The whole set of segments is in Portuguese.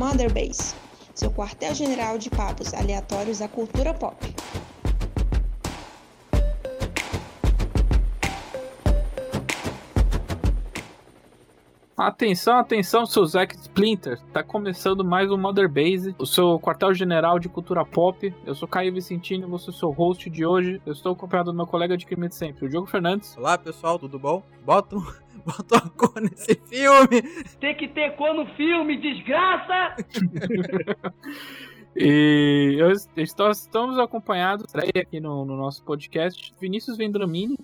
Mother Base, seu quartel-general de papos aleatórios da cultura pop. Atenção, atenção, seu Zack Splinter. Tá começando mais um Mother Base, o seu quartel-general de cultura pop. Eu sou Caio Vicentino, você é o seu host de hoje. Eu estou acompanhado do meu colega de crime de sempre, o Diogo Fernandes. Olá, pessoal, tudo bom? Bota, um, bota uma cor nesse filme. Tem que ter cor no filme, desgraça! E eu, estamos acompanhados aqui no, no nosso podcast Vinícius Vendramini,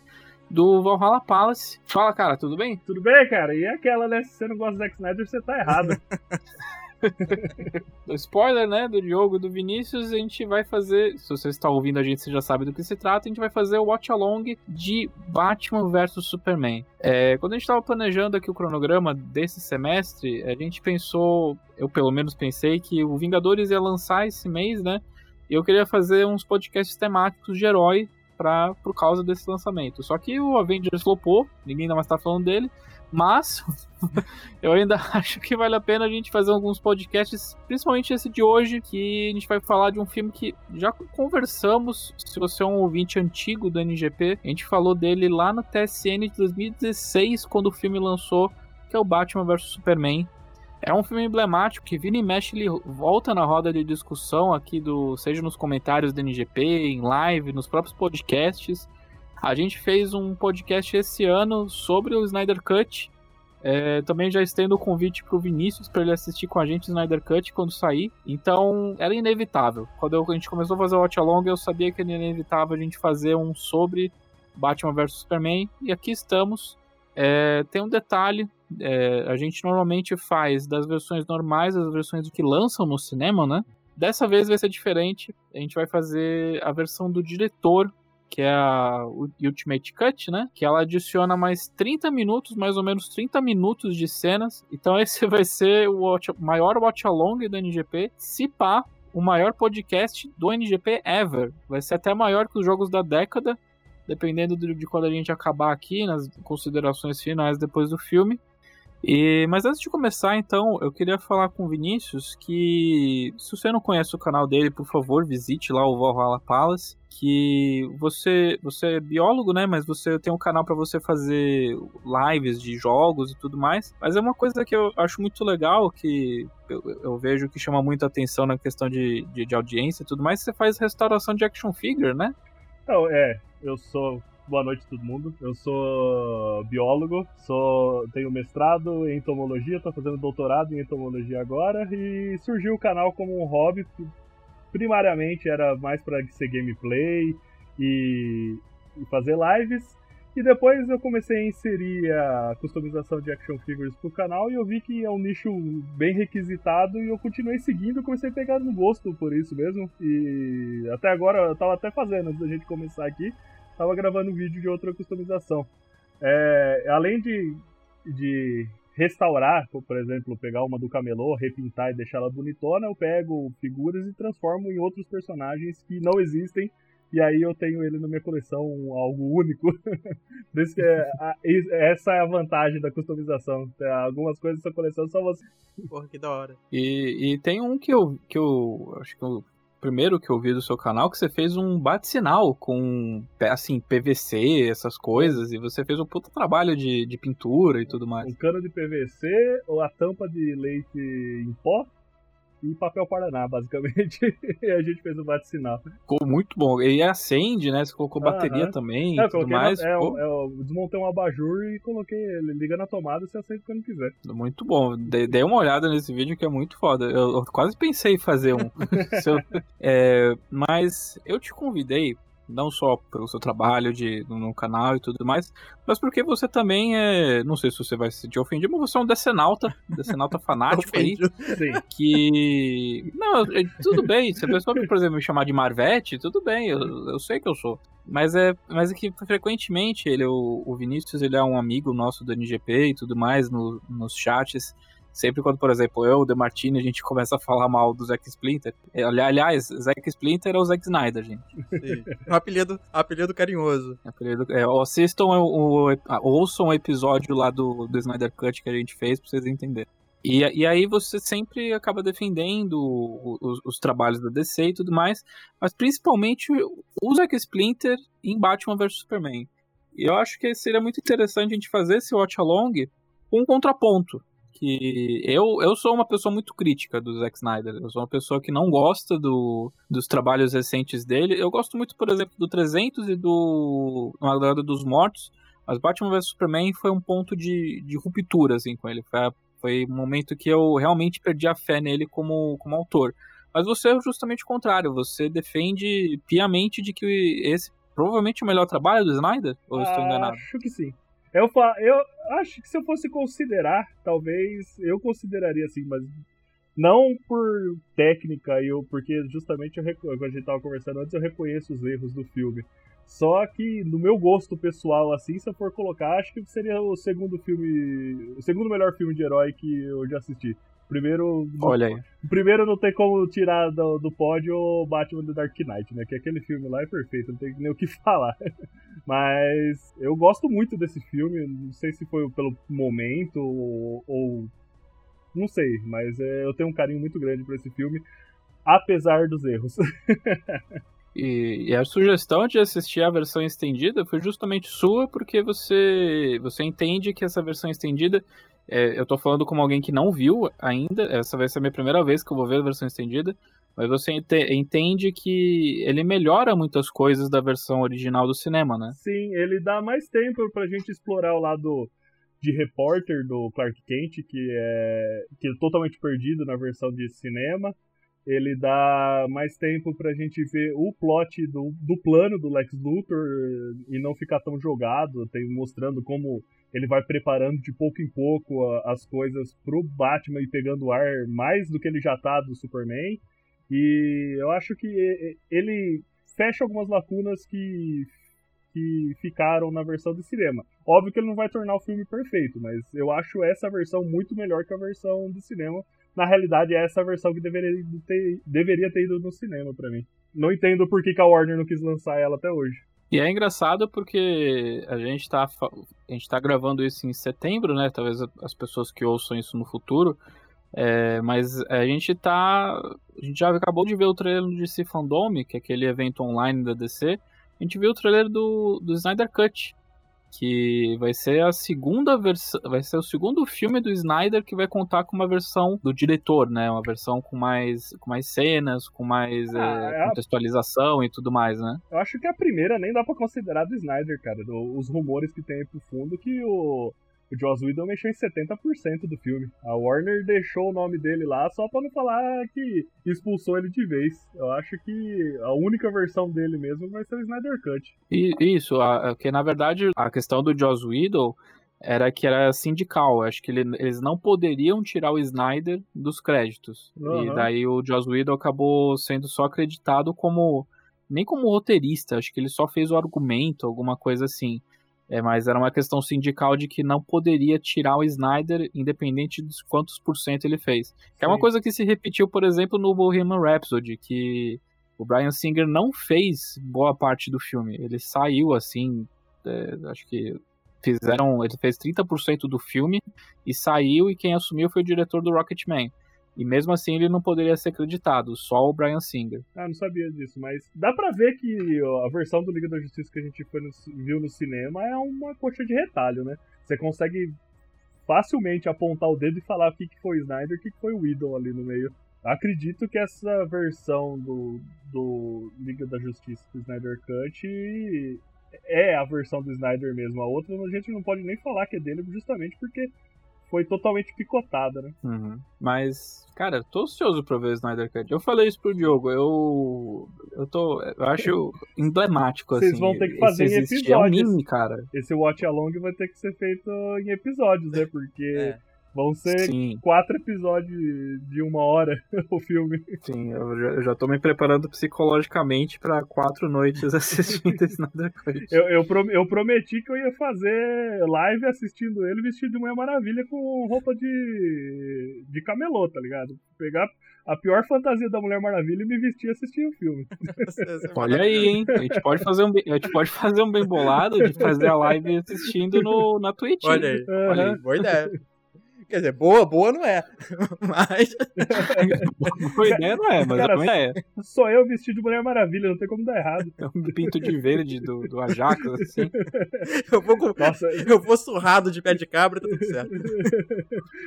do Valhalla Palace. Fala, cara, tudo bem? Tudo bem, cara? E aquela, né? Se você não gosta do Zack Snyder, você tá errado. Spoiler, né? Do Diogo do Vinícius, a gente vai fazer. Se você está ouvindo a gente, você já sabe do que se trata. A gente vai fazer o watch along de Batman vs Superman. É, quando a gente estava planejando aqui o cronograma desse semestre, a gente pensou, eu pelo menos pensei, que o Vingadores ia lançar esse mês, né? E eu queria fazer uns podcasts temáticos de herói pra, por causa desse lançamento. Só que o Avengers flopou, ninguém mais tá falando dele, mas eu ainda acho que vale a pena a gente fazer alguns podcasts, principalmente esse de hoje, que a gente vai falar de um filme que já conversamos. Se você é um ouvinte antigo do NGP, a gente falou dele lá no TSN de 2016, quando o filme lançou, que é o Batman vs Superman. É um filme emblemático que vira e mexe ele volta na roda de discussão aqui do, seja nos comentários do NGP, em live, nos próprios podcasts. A gente fez um podcast esse ano sobre o Snyder Cut. É, também já estendo o convite para o Vinícius para ele assistir com a gente o Snyder Cut quando sair. Então era inevitável. Quando eu, a gente começou a fazer o Watch Along, eu sabia que era inevitável a gente fazer um sobre Batman vs Superman. E aqui estamos. É, tem um detalhe é, a gente normalmente faz das versões normais as versões que lançam no cinema, né? Dessa vez vai ser diferente. A gente vai fazer a versão do diretor, que é a Ultimate Cut, né? Que ela adiciona mais 30 minutos, mais ou menos 30 minutos de cenas. Então esse vai ser o watch, maior watch along do NGP. Se pá, o maior podcast do NGP ever. Vai ser até maior que os jogos da década, dependendo de, de quando a gente acabar aqui, nas considerações finais depois do filme. E, mas antes de começar, então, eu queria falar com o Vinícius que, se você não conhece o canal dele, por favor, visite lá o Valhalla Palace. Que você, você é biólogo, né? Mas você tem um canal para você fazer lives de jogos e tudo mais. Mas é uma coisa que eu acho muito legal, que eu, eu vejo que chama muita atenção na questão de, de, de audiência e tudo mais. Você faz restauração de action figure, né? Então, é, eu sou Boa noite todo mundo. Eu sou biólogo, sou tenho mestrado em entomologia, estou fazendo doutorado em entomologia agora e surgiu o canal como um hobby. Primariamente era mais para ser gameplay e, e fazer lives. E depois eu comecei a inserir a customização de action figures pro canal e eu vi que é um nicho bem requisitado e eu continuei seguindo, comecei a pegar no gosto por isso mesmo. E até agora eu tava até fazendo antes da gente começar aqui tava gravando um vídeo de outra customização. É, além de, de restaurar, por exemplo, pegar uma do camelô, repintar e deixar ela bonitona, eu pego figuras e transformo em outros personagens que não existem. E aí eu tenho ele na minha coleção, algo único. é, essa é a vantagem da customização. Algumas coisas da sua coleção só você. Porra, que da hora. E, e tem um que eu, que eu acho que eu primeiro que eu vi do seu canal que você fez um bate-sinal com, assim, PVC, essas coisas, e você fez um puta trabalho de, de pintura e tudo mais. Um cano de PVC, ou a tampa de leite em pó, e papel Paraná, basicamente. e a gente fez o bate-sinal. Ficou muito bom. E acende, né? Você colocou bateria também é, tudo mais. Na, é, ficou... é, eu desmontei um abajur e coloquei ele. Liga na tomada e você acende quando quiser. Muito bom. Dei uma olhada nesse vídeo que é muito foda. Eu, eu quase pensei em fazer um. é, mas eu te convidei não só pelo seu trabalho de, no canal e tudo mais, mas porque você também é. Não sei se você vai se sentir ofendido, mas você é um decenalta, decenalta fanático aí. Sim. Que. Não, é, tudo bem. Se a pessoa, por exemplo, me chamar de Marvete, tudo bem, eu, eu sei que eu sou. Mas é, mas é que frequentemente ele, o, o Vinícius, ele é um amigo nosso do NGP e tudo mais, no, nos chats. Sempre quando, por exemplo, eu, o Demartini, a gente começa a falar mal do Zack Splinter. É, aliás, Zack Splinter é o Zack Snyder, gente. Sim. Um apelido, apelido carinhoso. Apelido, é, assistam o, o, ouçam o episódio lá do, do Snyder Cut que a gente fez pra vocês entenderem. E, e aí você sempre acaba defendendo os, os, trabalhos da DC e tudo mais, mas principalmente o Zack Splinter em Batman vs Superman. E eu acho que seria muito interessante a gente fazer esse watch along com um contraponto. Que eu, eu sou uma pessoa muito crítica do Zack Snyder. Eu sou uma pessoa que não gosta do, dos trabalhos recentes dele. Eu gosto muito, por exemplo, do 300 e do Madrugada dos Mortos. Mas Batman vs Superman foi um ponto de, de ruptura assim, com ele. Foi, foi um momento que eu realmente perdi a fé nele como, como autor. Mas você é justamente o contrário. Você defende piamente de que esse provavelmente o melhor trabalho do Snyder? Ou estou enganado? Acho que sim. Eu, eu acho que se eu fosse considerar, talvez eu consideraria assim, mas não por técnica, eu, porque justamente eu, quando a gente estava conversando antes, eu reconheço os erros do filme. Só que no meu gosto pessoal, assim, se eu for colocar, acho que seria o segundo filme. O segundo melhor filme de herói que eu já assisti. Primeiro. Olha aí. Primeiro não tem como tirar do, do pódio o Batman do Dark Knight, né? Que aquele filme lá é perfeito, não tem nem o que falar. Mas eu gosto muito desse filme, não sei se foi pelo momento ou. ou não sei, mas é, eu tenho um carinho muito grande por esse filme, apesar dos erros. E, e, a sugestão de assistir a versão estendida foi justamente sua, porque você, você entende que essa versão estendida é, eu tô falando como alguém que não viu ainda, essa vai ser a minha primeira vez que eu vou ver a versão estendida, mas você entende que ele melhora muitas coisas da versão original do cinema, né? Sim, ele dá mais tempo pra gente explorar o lado de repórter do Clark Kent, que é, que é totalmente perdido na versão de cinema. Ele dá mais tempo pra gente ver o plot do, do plano do Lex Luthor e não ficar tão jogado, tem, mostrando como ele vai preparando de pouco em pouco as coisas pro Batman e pegando ar mais do que ele já tá do Superman. E eu acho que ele fecha algumas lacunas que, que ficaram na versão de cinema. Óbvio que ele não vai tornar o filme perfeito, mas eu acho essa versão muito melhor que a versão de cinema. Na realidade, é essa versão que deveria ter, deveria ter ido no cinema para mim. Não entendo por que, que a Warner não quis lançar ela até hoje. E é engraçado porque a gente tá, a gente tá gravando isso em setembro, né? Talvez as pessoas que ouçam isso no futuro. É, mas a gente tá. A gente já acabou de ver o trailer do DC que é aquele evento online da DC. A gente viu o trailer do, do Snyder Cut que vai ser a segunda versão, vai ser o segundo filme do Snyder que vai contar com uma versão do diretor, né? Uma versão com mais, com mais cenas, com mais ah, é, é contextualização a... e tudo mais, né? Eu acho que a primeira nem dá para considerar do Snyder, cara. Do, os rumores que tem aí pro fundo que o o Joss Whedon mexeu em 70% do filme. A Warner deixou o nome dele lá só pra não falar que expulsou ele de vez. Eu acho que a única versão dele mesmo vai ser o Snyder Cut. E, isso, que na verdade a questão do Joss Whedon era que era sindical. Acho que ele, eles não poderiam tirar o Snyder dos créditos. Uhum. E daí o Joss Whedon acabou sendo só acreditado como nem como roteirista, acho que ele só fez o argumento, alguma coisa assim. É, mas era uma questão sindical de que não poderia tirar o Snyder, independente de quantos por cento ele fez. Que é uma coisa que se repetiu, por exemplo, no Bohemian Rhapsody, que o Brian Singer não fez boa parte do filme. Ele saiu assim, é, acho que fizeram, ele fez 30% do filme e saiu e quem assumiu foi o diretor do Rocketman. E mesmo assim ele não poderia ser acreditado, só o Brian Singer. Ah, não sabia disso, mas dá pra ver que a versão do Liga da Justiça que a gente no, viu no cinema é uma coxa de retalho, né? Você consegue facilmente apontar o dedo e falar o que, que foi Snyder o que, que foi o Whedon ali no meio. Acredito que essa versão do, do Liga da Justiça do Snyder Cut é a versão do Snyder mesmo. A outra a gente não pode nem falar que é dele justamente porque foi totalmente picotada, né? Uhum. Mas, cara, tô ansioso pra ver o Snyder Cut. Eu falei isso pro Diogo, eu. Eu tô. Eu acho emblemático, Vocês assim. Vocês vão ter que fazer em episódios. É um meme, cara. Esse Watch Along vai ter que ser feito em episódios, né? Porque. É. Vão ser Sim. quatro episódios de uma hora o filme. Sim, eu já, eu já tô me preparando psicologicamente para quatro noites assistindo esse Nada eu, eu, eu, prometi que eu ia fazer live assistindo ele vestido de Mulher Maravilha com roupa de, de camelô, tá ligado? Pegar a pior fantasia da Mulher Maravilha e me vestir assistindo o filme. Olha aí, hein? A gente pode fazer um, a gente pode fazer um bem bolado de fazer a live assistindo no, na Twitch. Olha aí, uhum. olha aí, boa ideia. Quer dizer, boa, boa não é. Mas. Boa ideia não é, mas Cara, é. Só eu vestido de Mulher Maravilha, não tem como dar errado. É um pinto de verde do, do Ajax, assim. Eu vou, com- Nossa, eu vou surrado de pé de cabra, tá tudo certo.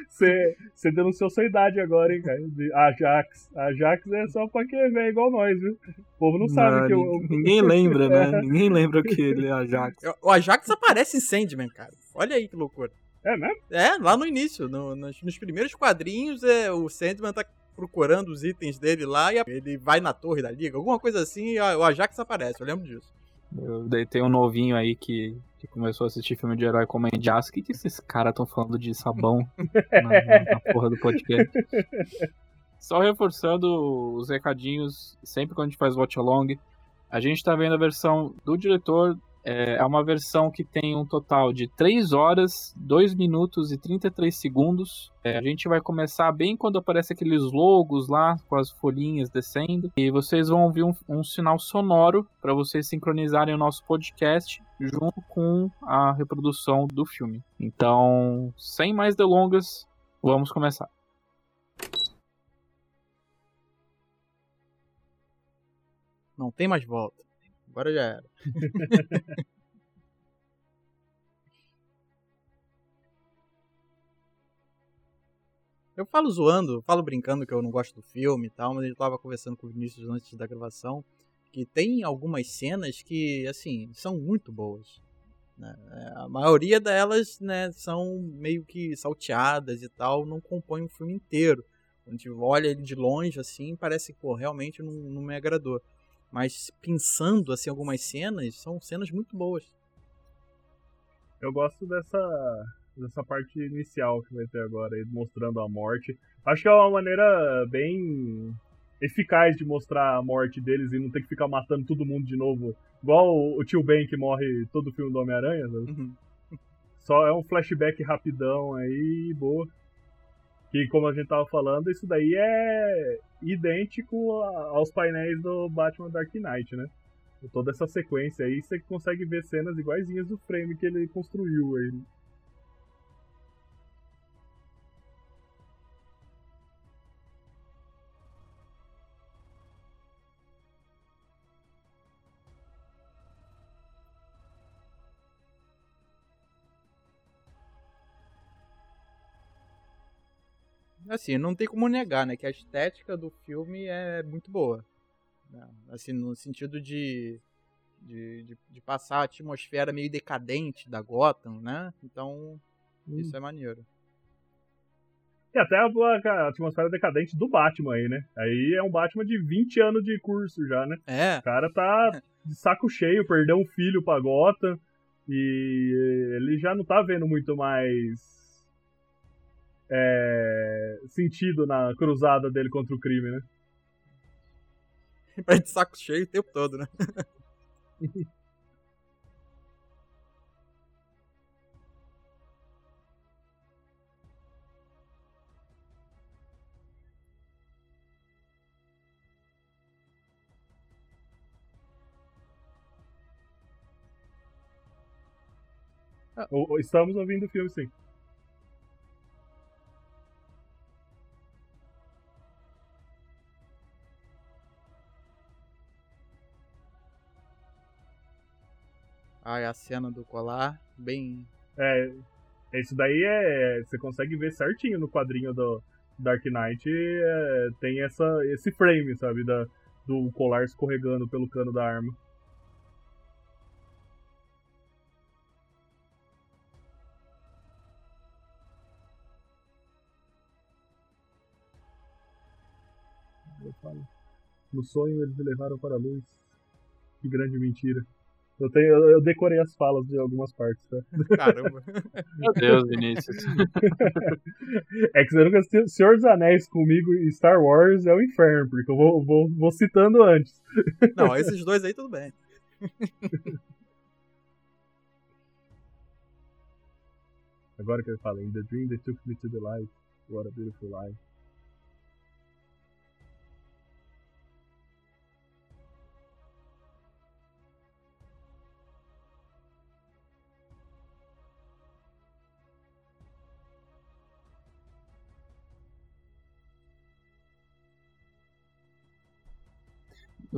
você, você denunciou sua idade agora, hein, cara? De Ajax. Ajax é só pra quem é velho igual nós, viu? O povo não sabe Não, que eu. ninguém- Ninguém lembra, né? Ninguém lembra que ele é Ajax. O Ajax aparece em Sandman, cara. Olha aí que loucura. É mesmo? É, lá no início, no- nos, nos primeiros quadrinhos, é, o Sandman tá procurando os itens dele lá e ele vai na torre da liga, alguma coisa assim, e o Ajax aparece, eu lembro disso. Eu, daí tem um novinho aí que, que começou a assistir filme de herói como Indias. O que, que esses caras estão falando de sabão na, na- na porra do podcast? Só reforçando os recadinhos, sempre quando a gente faz watch along, a gente tá vendo a versão do diretor. É é uma versão que tem um total de 3 horas, 2 minutos e 33 segundos. É, a gente vai começar bem quando aparece aqueles logos lá, com as folhinhas descendo. E vocês vão ouvir um, um sinal sonoro para vocês sincronizarem o nosso podcast junto com a reprodução do filme. Então, sem mais delongas, vamos começar. Não tem mais volta. Agora já era. Eu falo zoando, eu falo brincando que eu não gosto do filme e tal, mas gente tava conversando com o Vinícius antes da gravação que tem algumas cenas que, assim, são muito boas. né? A maioria delas, né, são meio que salteadas e tal, não compõem o filme inteiro. Quando a gente olha ele de longe, assim, parece que, realmente não, não me agradou. Mas pensando, assim, algumas cenas, são cenas muito boas. Eu gosto dessa, dessa parte inicial que vai ter agora, aí, mostrando a morte. Acho que é uma maneira bem eficaz de mostrar a morte deles e não ter que ficar matando todo mundo de novo. Igual o, o tio Ben que morre todo filme do Homem-Aranha. sabe? Uhum. Só é um flashback rapidão aí, boa. Que como a gente tava falando, isso daí é idêntico aos painéis do Batman Dark Knight, né? Toda essa sequência aí, você consegue ver cenas iguaizinhas do frame que ele construiu aí. Assim, não tem como negar, né, que a estética do filme é muito boa. né? Assim, no sentido de, de, de, de passar a atmosfera meio decadente da Gotham, né? Então, isso é maneiro. E até a, a atmosfera decadente do Batman aí, né? Aí é um Batman de 20 anos de curso já, né? É, O cara tá de saco cheio, perdeu um filho pra Gotham e ele já não tá vendo muito mais é, sentido na cruzada dele contra o crime, né? vai de saco cheio o tempo todo, né? Estamos ouvindo o filme, sim. É a cena do colar, bem... É, isso daí é. Você consegue ver certinho no quadrinho do Dark Knight. é, tem essa, esse frame, sabe? Da, do colar escorregando pelo cano da arma. No sonho eles me levaram para a luz. Que grande mentira. Eu, tenho, eu eu decorei as falas de algumas partes, tá? Caramba. Meu Deus, Vinícius. É que você nunca assistiu Senhor dos Anéis comigo e Star Wars é o inferno, porque eu vou, vou, vou citando antes. Não, esses dois aí tudo bem. Agora que ele fala, In the dream they took me to the light, what a beautiful life.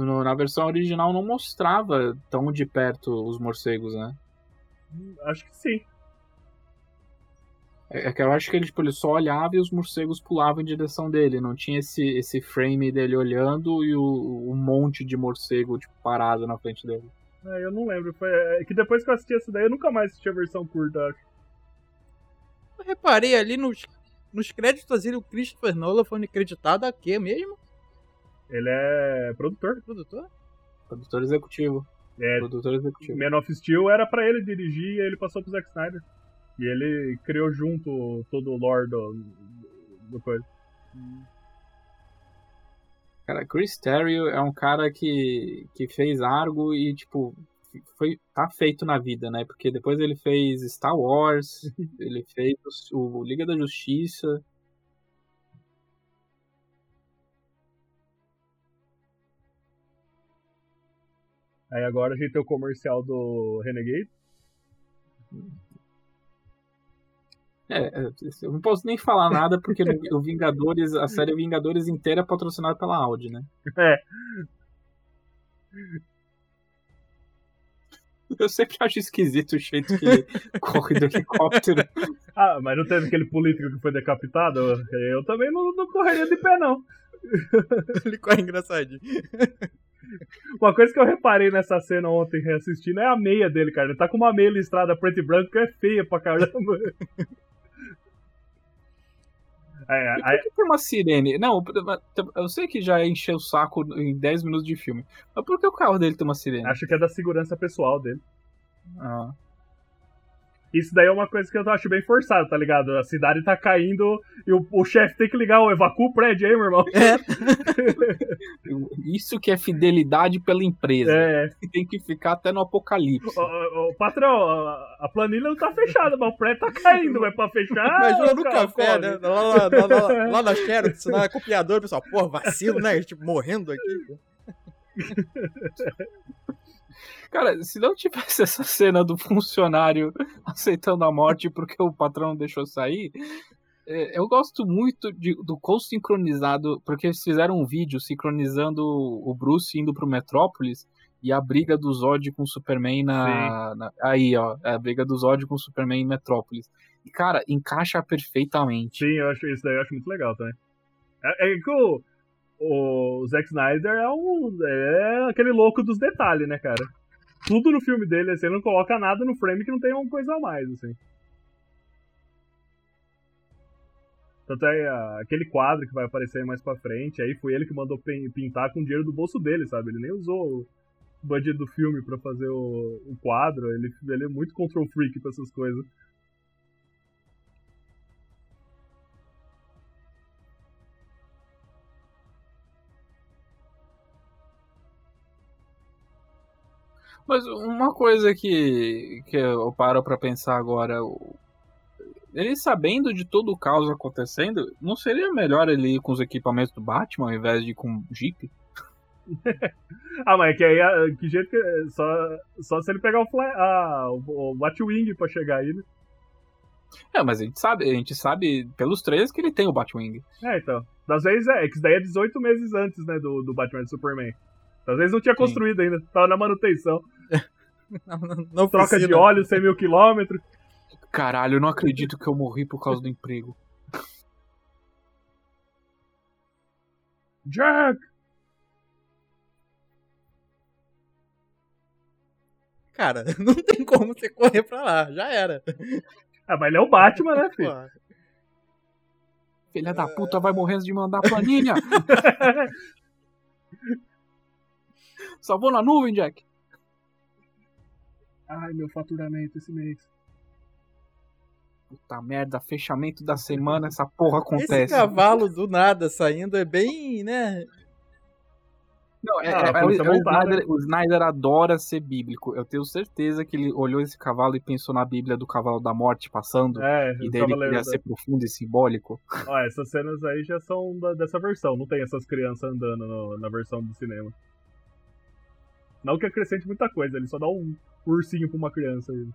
Na versão original não mostrava tão de perto os morcegos, né? Acho que sim. É é que eu acho que ele, tipo, ele só olhava e os morcegos pulavam em direção dele. Não tinha esse, esse frame dele olhando e o, um monte de morcego, tipo, parado na frente dele. É, eu não lembro. Foi, é que depois que eu assisti essa daí, eu nunca mais assisti a versão curta, acho. Eu reparei ali nos, nos créditos ali, o Christopher Nolan foi acreditado a quê mesmo? Ele é produtor. Produtor? Produtor executivo. É, Produtor executivo. Man of Steel era pra ele dirigir e ele passou pro Zack Snyder. E ele criou junto todo o lore do, do coisa. Cara, Chris Terrio é um cara que, que fez Argo e, tipo, foi, tá feito na vida, né? Porque depois ele fez Star Wars, ele fez o, o Liga da Justiça. Aí agora a gente tem o comercial do Renegade. É, é, eu não posso nem falar nada porque o Vingadores, a série Vingadores inteira é patrocinada pela Audi, né? É. Eu sempre acho esquisito o jeito que ele corre do helicóptero. Ah, mas não teve aquele político que foi decapitado? Eu também não, não correria de pé, não. Ele corre engraçadinho. Uma coisa que eu reparei nessa cena ontem reassistindo é a meia dele, cara. Ele tá com uma meia listrada preto e branco que é feia pra caramba. É, E por que tem uma sirene? Não, eu sei que já encheu o saco em 10 minutos de filme. Mas por que o carro dele tem uma sirene? acho que é da segurança pessoal dele. Ah. Isso daí é uma coisa que eu acho bem forçado, tá ligado? A cidade tá caindo e o, o chefe tem que ligar o evacua o prédio aí, meu irmão. É. Isso que é fidelidade pela empresa. É, Tem que ficar até no apocalipse. ô, ô, ô, patrão, a, a planilha não tá fechada, mas o prédio tá caindo, mas pra fechar. Imagina no café, corre. né? Lá, lá, lá, lá, lá na Sheraton, senão é copiador, o pessoal, porra, vacilo, né? Tipo, morrendo aqui. Cara, se não tivesse essa cena do funcionário aceitando a morte porque o patrão deixou sair, é, eu gosto muito de- do quão sincronizado, porque eles fizeram um vídeo sincronizando o Bruce indo pro Metrópolis e a briga do Zod com o Superman na, na- Aí, ó, a briga do Zod com o Superman em Metrópolis. E, cara, encaixa perfeitamente. Sim, eu acho isso daí eu acho muito legal também. É, é que o, o Zack Snyder é, um, é aquele louco dos detalhes, né, cara? Tudo no filme dele, assim, ele não coloca nada no frame que não tenha uma coisa a mais, assim. Tanto é aquele quadro que vai aparecer mais pra frente, aí foi ele que mandou pin- pintar com o dinheiro do bolso dele, sabe? Ele nem usou o budget do filme pra fazer o, o quadro, ele, ele é muito control freak pra essas coisas. Mas uma coisa que, que eu paro pra pensar agora, ele sabendo de todo o caos acontecendo, não seria melhor ele ir com os equipamentos do Batman ao invés de ir com o Jeep? Ah, mas é que aí, ah, que jeito que. Só, só se ele pegar o, fly, ah, o, Batwing pra chegar aí, né? É, mas a gente sabe, a gente sabe pelos trailers que ele tem o Batwing. É, então. Das vezes é, é que isso daí é 18 meses antes, né, do, do Batman e Superman. Às vezes não tinha Sim. construído ainda, tava na manutenção. Não, não, não Troca de oficina. óleo, 100 mil quilômetros. Caralho, eu não acredito que eu morri por causa do emprego. Jack! Cara, não tem como você correr pra lá, já era. Ah, mas ele é o Batman, né, filho? Filha da puta vai morrendo de mandar planilha. Só vou na nuvem, Jack. Ai, meu faturamento esse mês. Puta merda, fechamento da semana, essa porra Esse acontece. cavalo do nada saindo é bem, né? Não, é, Ah, é- a é- o. Snyder, o Snyder adora ser bíblico. Eu tenho certeza que ele olhou esse cavalo e pensou na Bíblia do cavalo da morte passando. É, E daí ele queria da- ser profundo e simbólico. Ó, essas cenas aí já são da- dessa versão, não tem essas crianças andando no- na versão do cinema. Não que acrescente muita coisa, ele só dá um ursinho pra uma criança aí.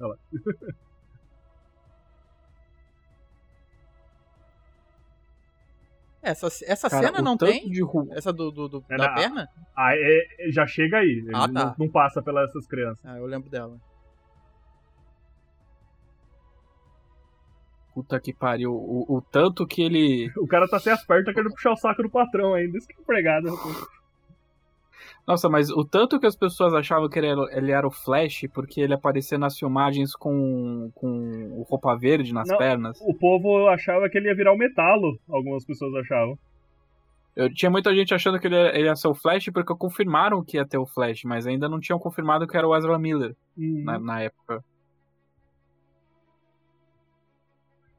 Olha lá. Essa, essa Cara, cena não tem? Essa do, do- do- É da na- perna? Ah, é- é- já chega aí. Ele Ah, tá. não, não passa pelas essas crianças. Ah, eu lembro dela. Puta que pariu. O, o tanto que ele. O cara tá sem as pernas, tá querendo puxar o saco do patrão ainda. Isso que é empregado. Nossa, mas o tanto que as pessoas achavam que ele era, ele era o Flash, porque ele aparecia nas filmagens com, com roupa verde nas Não. pernas. O povo achava que ele ia virar o metalo. Algumas pessoas achavam. Eu tinha muita gente achando que ele ia, ele ia ser o Flash porque confirmaram que ia ter o Flash, mas ainda não tinham confirmado que era o Ezra Miller Uhum. na, na época.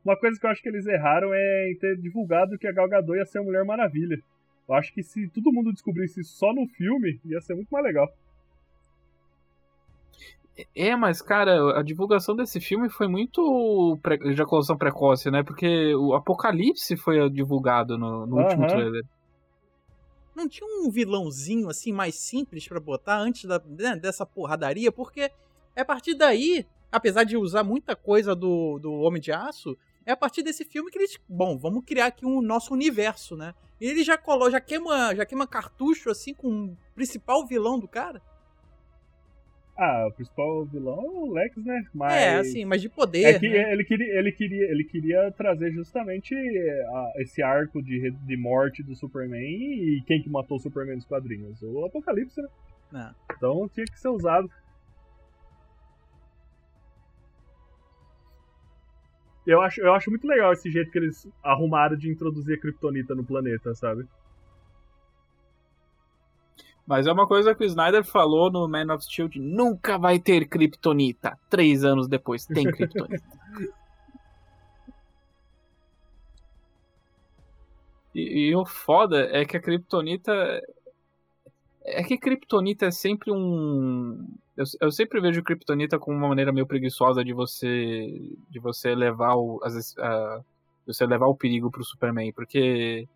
Uma coisa que eu acho que eles erraram é em ter divulgado que a Gal Gadot ia ser a Mulher Maravilha. Eu acho que se todo mundo descobrisse isso só no filme, ia ser muito mais legal. É, mas cara, a divulgação desse filme foi muito pre... ejaculação precoce, né? Porque o Apocalipse foi divulgado no, no último Aham. trailer. Não tinha um vilãozinho assim mais simples pra botar antes da, né, dessa porradaria? Porque é a partir daí, apesar de usar muita coisa do, do Homem de Aço, é a partir desse filme que eles. Bom, vamos criar aqui um nosso universo, né? E ele já colo, já queima, já queima cartucho assim com o principal vilão do cara. Ah, o principal vilão é o Lex, né? Mas... É, assim, mas de poder. É que né? ele, queria, ele, queria, ele queria trazer justamente a- esse arco de, de morte do Superman e quem que matou o Superman nos quadrinhos? O Apocalipse, né? É. Então tinha que ser usado. Eu acho, eu acho muito legal esse jeito que eles arrumaram de introduzir a Kryptonita no planeta, sabe? Mas é uma coisa que o Snyder falou no Man of Steel: de nunca vai ter Kryptonita. Três anos depois tem Kryptonita. e, e o foda é que a Kryptonita. É que Kryptonita é sempre um. Eu, eu sempre vejo Kryptonita como uma maneira meio preguiçosa de você. de você levar o. Às vezes, a- você levar o perigo pro Superman, porque.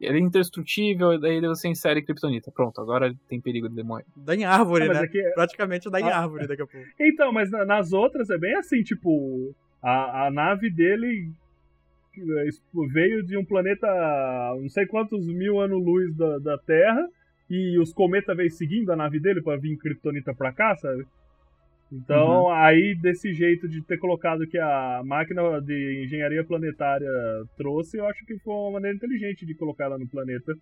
Ele é indestrutível, e daí você insere Kryptonita. Pronto, agora tem perigo de demônio. Dá em árvore, Ah, né? é que- Praticamente dá em Ah. árvore daqui a pouco. Então, mas na- nas outras é bem assim, tipo, a, a nave dele eh, veio de um planeta não sei quantos mil anos-luz da, da Terra e os cometas veio seguindo a nave dele pra vir Kryptonita pra cá, sabe? Então, aí desse jeito de ter colocado que a máquina de engenharia planetária trouxe, eu acho que foi uma maneira inteligente de colocar ela no planeta.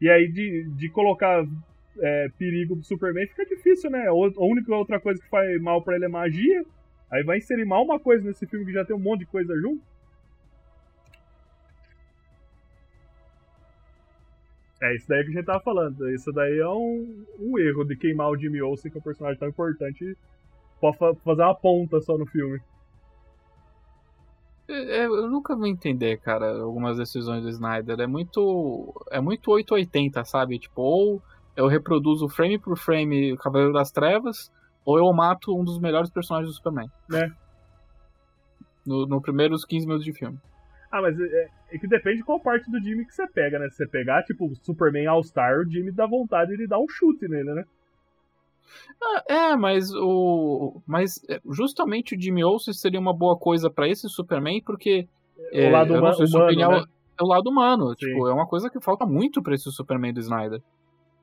E aí de, de colocar é, perigo pro Superman fica difícil, né? O- A única outra coisa que faz mal pra ele é magia. Aí vai inserir mal uma coisa nesse filme que já tem um monte de coisa junto. É isso daí que a gente tava falando. Isso daí é um, um erro de queimar o Jimmy Olsen, que é um personagem tão importante, pra fa- fazer uma ponta só no filme. É, é, eu nunca vou entender, cara, algumas decisões do Snyder. É muito. É muito 880, sabe? Tipo, ou eu reproduzo frame por frame o Cavaleiro das Trevas, ou eu mato um dos melhores personagens do Superman. É. No, no primeiros 15 minutos de filme. Ah, mas é, é que depende qual parte do Jimmy que você pega, né? Se você pegar, tipo, Superman All-Star, o Jimmy dá vontade de dar um chute nele, né? Ah, é, mas o. Mas é, justamente o Jimmy Olsen seria uma boa coisa pra esse Superman, porque. é, o lado huma- sei sua humano, opinião, né? É o lado humano. Sim. Tipo, é uma coisa que falta muito pra esse Superman do Snyder.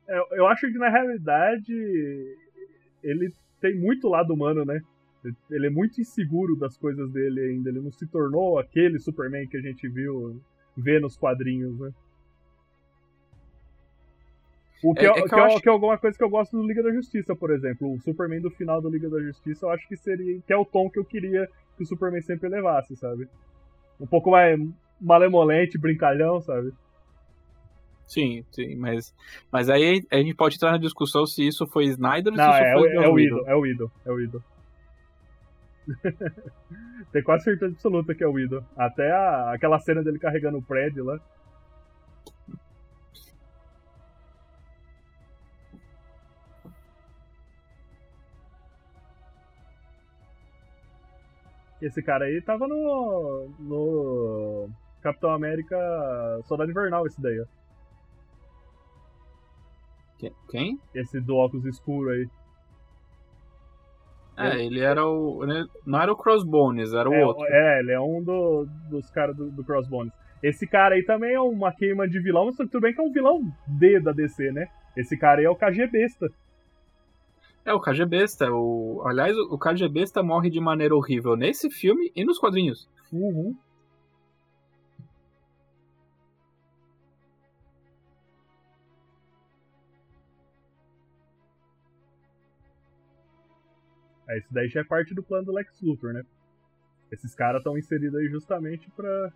É, eu acho que na realidade ele tem muito lado humano, né? Ele é muito inseguro das coisas dele ainda. Ele não se tornou aquele Superman que a gente viu ver nos quadrinhos, né? O que É- é, é que que eu é- acho- que é alguma coisa que eu gosto do Liga da Justiça, por exemplo. O Superman do final do Liga da Justiça, eu acho que seria que é o tom que eu queria que o Superman sempre levasse, sabe? Um pouco mais malemolente, brincalhão, sabe? Sim, sim, mas, mas aí a gente pode entrar na discussão se isso foi Snyder ou se isso é, foi é, Joss o. Idol, é o Idol, é o Idol. Tenho quase certeza absoluta que é o Idol. Até a- aquela cena dele carregando o prédio lá. Esse cara aí tava no. no. Capitão América Soldado Invernal, esse daí, ó. Que- Quem? Esse do óculos escuro aí. É, ele era o. ele não era o Crossbones, era o É, outro. é, ele é um do- dos caras do, do Crossbones. Esse cara aí também é uma queima de vilão, mas tudo bem que é um vilão D da DC, né? Esse cara aí é o KG Besta. É, o KG Besta. O... Aliás, o KG Besta morre de maneira horrível nesse filme e nos quadrinhos. Uhum. Isso daí já é parte do plano do Lex Luthor, né? Esses caras estão inseridos aí justamente pra.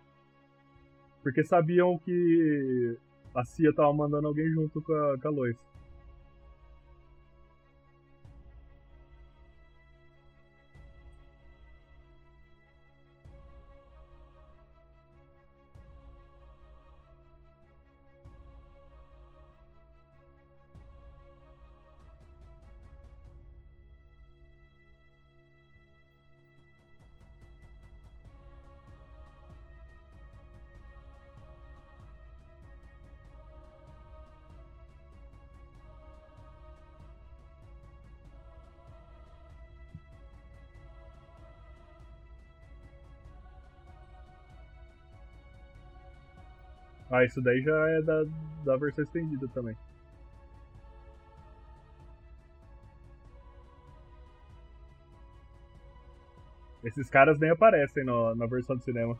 Porque sabiam que a CIA tava mandando alguém junto com a, com a Lois. Ah, isso daí já é da, da versão estendida também. Esses caras nem aparecem no, na versão de cinema.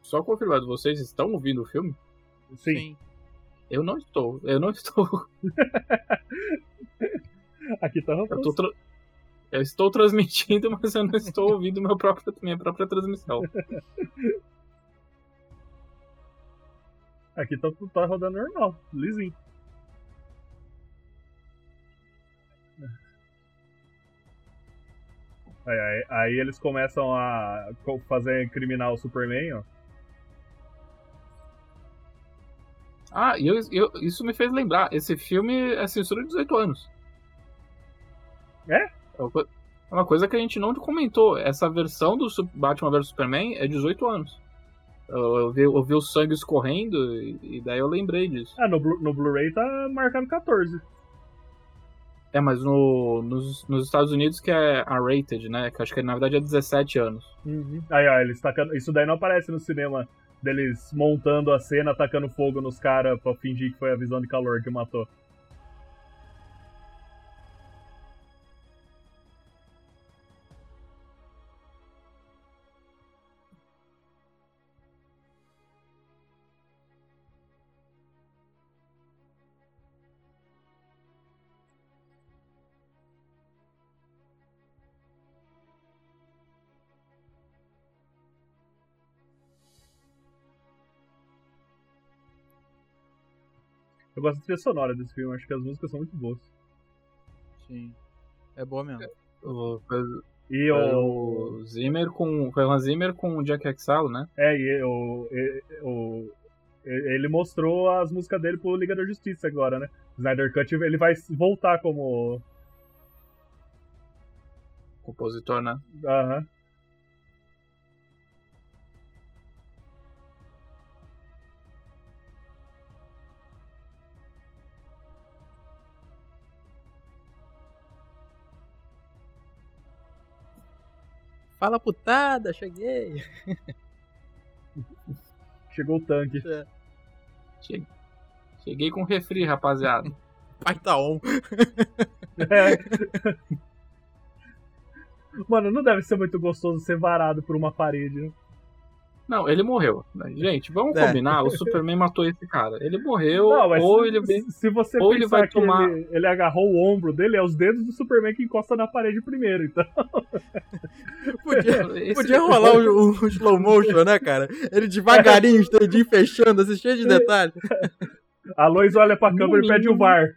Só confirmando, vocês estão ouvindo o filme? Sim. Eu não estou. Eu não estou. Aqui tá Eu, tô tra- eu estou transmitindo, mas eu não estou ouvindo meu próprio, minha própria transmissão. Aqui tá, tá rodando normal, lisinho. Aí, aí- aí eles começam a fazer criminal o Superman, ó. Ah, eu, eu- isso me fez lembrar. Esse filme é censura de 18 anos. É? co- é uma coisa que a gente não comentou. Essa versão do Batman vs Superman é 18 anos. Eu, eu vi, eu vi o sangue escorrendo e, e daí eu lembrei disso. Ah, no, no Blu-ray tá marcado 14. É, mas no, nos, nos Estados Unidos que é a rated, né? Que acho que na verdade é 17 anos. Aí, ó, eles tacando. Isso daí não aparece no cinema deles montando a cena, tacando fogo nos caras pra fingir que foi a visão de calor que matou. Eu gosto da trilha sonora desse filme, acho que as músicas são muito boas. Sim. É boa mesmo. O, foi, E o. o Zimmer com. Foi o Zimmer com o Jack Exalo, né? É, e o, e- o, ele mostrou as músicas dele pro Liga da Justiça agora, né? Snyder Cut ele vai voltar como. Compositor, né? Aham. Fala putada, cheguei. Chegou o tanque. Cheguei, cheguei com refri, rapaziada. Pai tá on. É. Mano, não deve ser muito gostoso ser varado por uma parede, né? Não, ele morreu. Gente, vamos É. combinar. O Superman matou esse cara. Ele morreu, Não, mas ou se, ele vem. se você ou ele vai que tomar- ele, ele agarrou o ombro dele, é os dedos do Superman que encosta na parede primeiro, então. Podia, Esse- podia rolar o, o slow motion, né, cara? Ele devagarinho, estendinho, fechando, assim, cheio de detalhes. A Lois olha pra No câmera e pede o. VAR.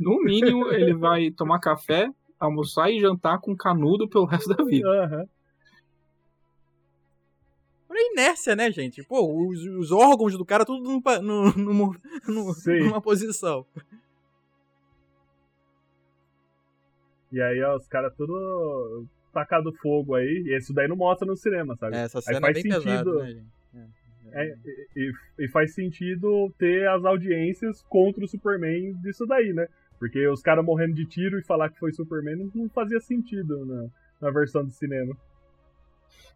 No mínimo, ele vai tomar café, almoçar e jantar com canudo pelo resto da vida. Aham. Por inércia, né, gente? Pô, os, os órgãos do cara tudo num pa- num- numa, num- Sim. numa posição. E aí, ó, os caras tudo tacado fogo aí. E isso daí não mostra no cinema, sabe? É, essa cena é faz bem sentido. pesada, né, gente? É. É, e, e, faz sentido ter as audiências contra o Superman disso daí, né? Porque os caras morrendo de tiro e falar que foi Superman não, não fazia sentido na, na versão do cinema.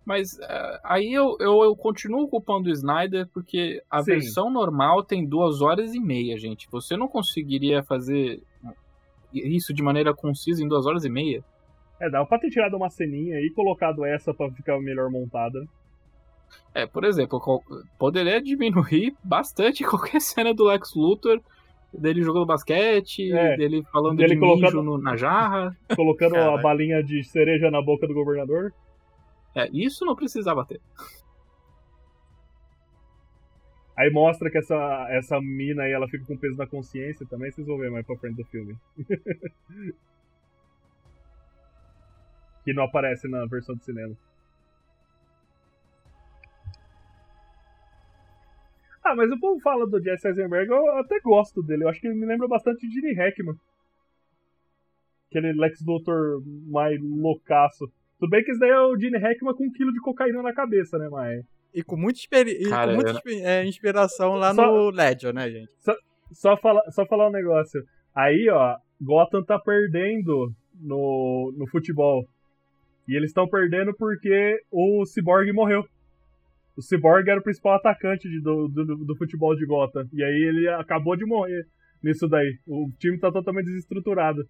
Mas uh, aí eu, eu, eu, continuo culpando o Snyder porque a Sim. versão normal tem duas horas e meia, gente. Você não conseguiria fazer isso de maneira concisa em duas horas e meia? É, dá pra ter tirado uma ceninha e colocado essa para ficar melhor montada. É, por exemplo, poderia diminuir bastante qualquer cena do Lex Luthor, dele jogando basquete, é, dele falando dele de colocando, no, na jarra. Colocando a balinha de cereja na boca do governador. É, isso não precisava ter. Aí mostra que essa, essa mina aí, ela fica com peso na consciência também, vocês vão ver mais pra frente do filme. que não aparece na versão de cinema. Ah, mas o povo fala do Jesse Eisenberg, eu até gosto dele. Eu acho que ele me lembra bastante de Gene Hackman. Aquele Lex Luthor mais loucaço. Tudo bem que esse daí é o Gene Hackman com um quilo de cocaína na cabeça, né, mas... E com muita, experi... Cara, com muita é, inspiração lá só... no Ledger, né, gente? Só, só, fala, só falar um negócio. Aí, ó, Gotham tá perdendo no, no futebol. E eles estão perdendo porque o Cyborg morreu. O Cyborg era o principal atacante de, do, do, do, futebol de Gotham. E aí ele acabou de morrer nisso daí. O time tá totalmente desestruturado.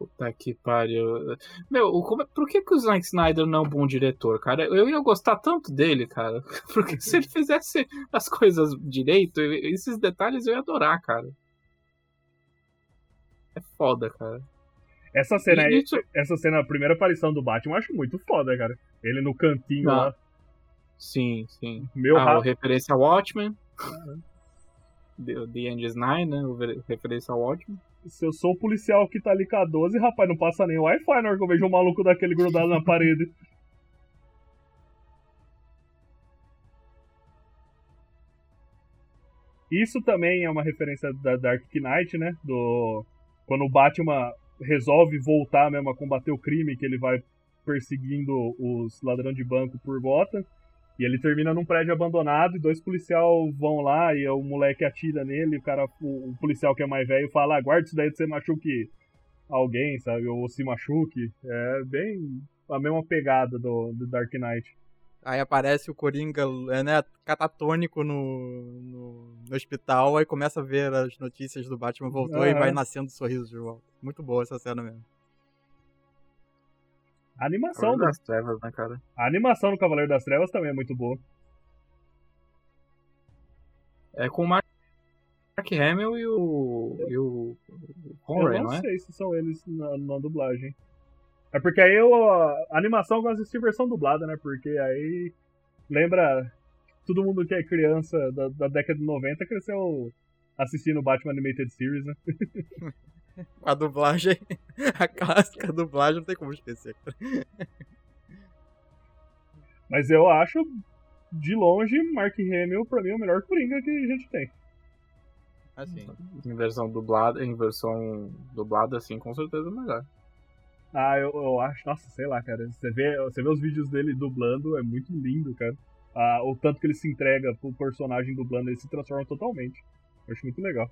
Puta que pariu. Meu, como, por que, que o Zack Snyder não é um bom diretor, cara? Eu ia gostar tanto dele, cara. Porque se ele fizesse as coisas direito, esses detalhes eu ia adorar, cara. É foda, cara. Essa cena aí, isso... essa cena, a primeira aparição do Batman, eu acho muito foda, cara. Ele no cantinho ah. lá. Sim, sim. Meu ah, rap... referência ao Watchmen. Uhum. The, The End is Nine, né? Referência ao Watchmen. Se eu sou o policial que tá ali com a 12, rapaz, não passa nem Wi-Fi na hora que eu vejo um maluco daquele grudado na parede. Isso também é uma referência da Dark Knight, né? Do quando o Batman resolve voltar mesmo a combater o crime, que ele vai perseguindo os ladrões de banco por Gotham. E ele termina num prédio abandonado e dois policiais vão lá e o moleque atira nele, o cara, o, o policial que é mais velho fala, ah, guarda isso daí de você machuque alguém, sabe? Ou se machuque. É bem a mesma pegada do, do Dark Knight. Aí aparece o Coringa, é, né, catatônico no, no, no, hospital, aí começa a ver as notícias do Batman voltou e vai nascendo sorriso de volta. Muito boa essa cena mesmo. A animação do... das Trevas, né, cara? A animação do Cavaleiro das Trevas também é muito boa. É com o Mark Hamill e o. e o. Conroy, eu não, não é? sei se são eles na, na dublagem. É porque aí eu. A animação eu assistir versão dublada, né? Porque aí. Lembra. Todo mundo que é criança da, da década de 90 cresceu assistindo Batman Animated Series, né? A dublagem, a clássica dublagem, não tem como esquecer. Mas eu acho, de longe, Mark Hamill, pra mim, é o melhor Coringa que a gente tem. Assim. Em versão dublada, em versão dublada, assim, com certeza é melhor. Ah, eu, eu, acho, nossa, sei lá, cara. Você vê, você vê os vídeos dele dublando, é muito lindo, cara. Ah, o tanto que ele se entrega pro personagem dublando, ele se transforma totalmente. Eu acho muito legal.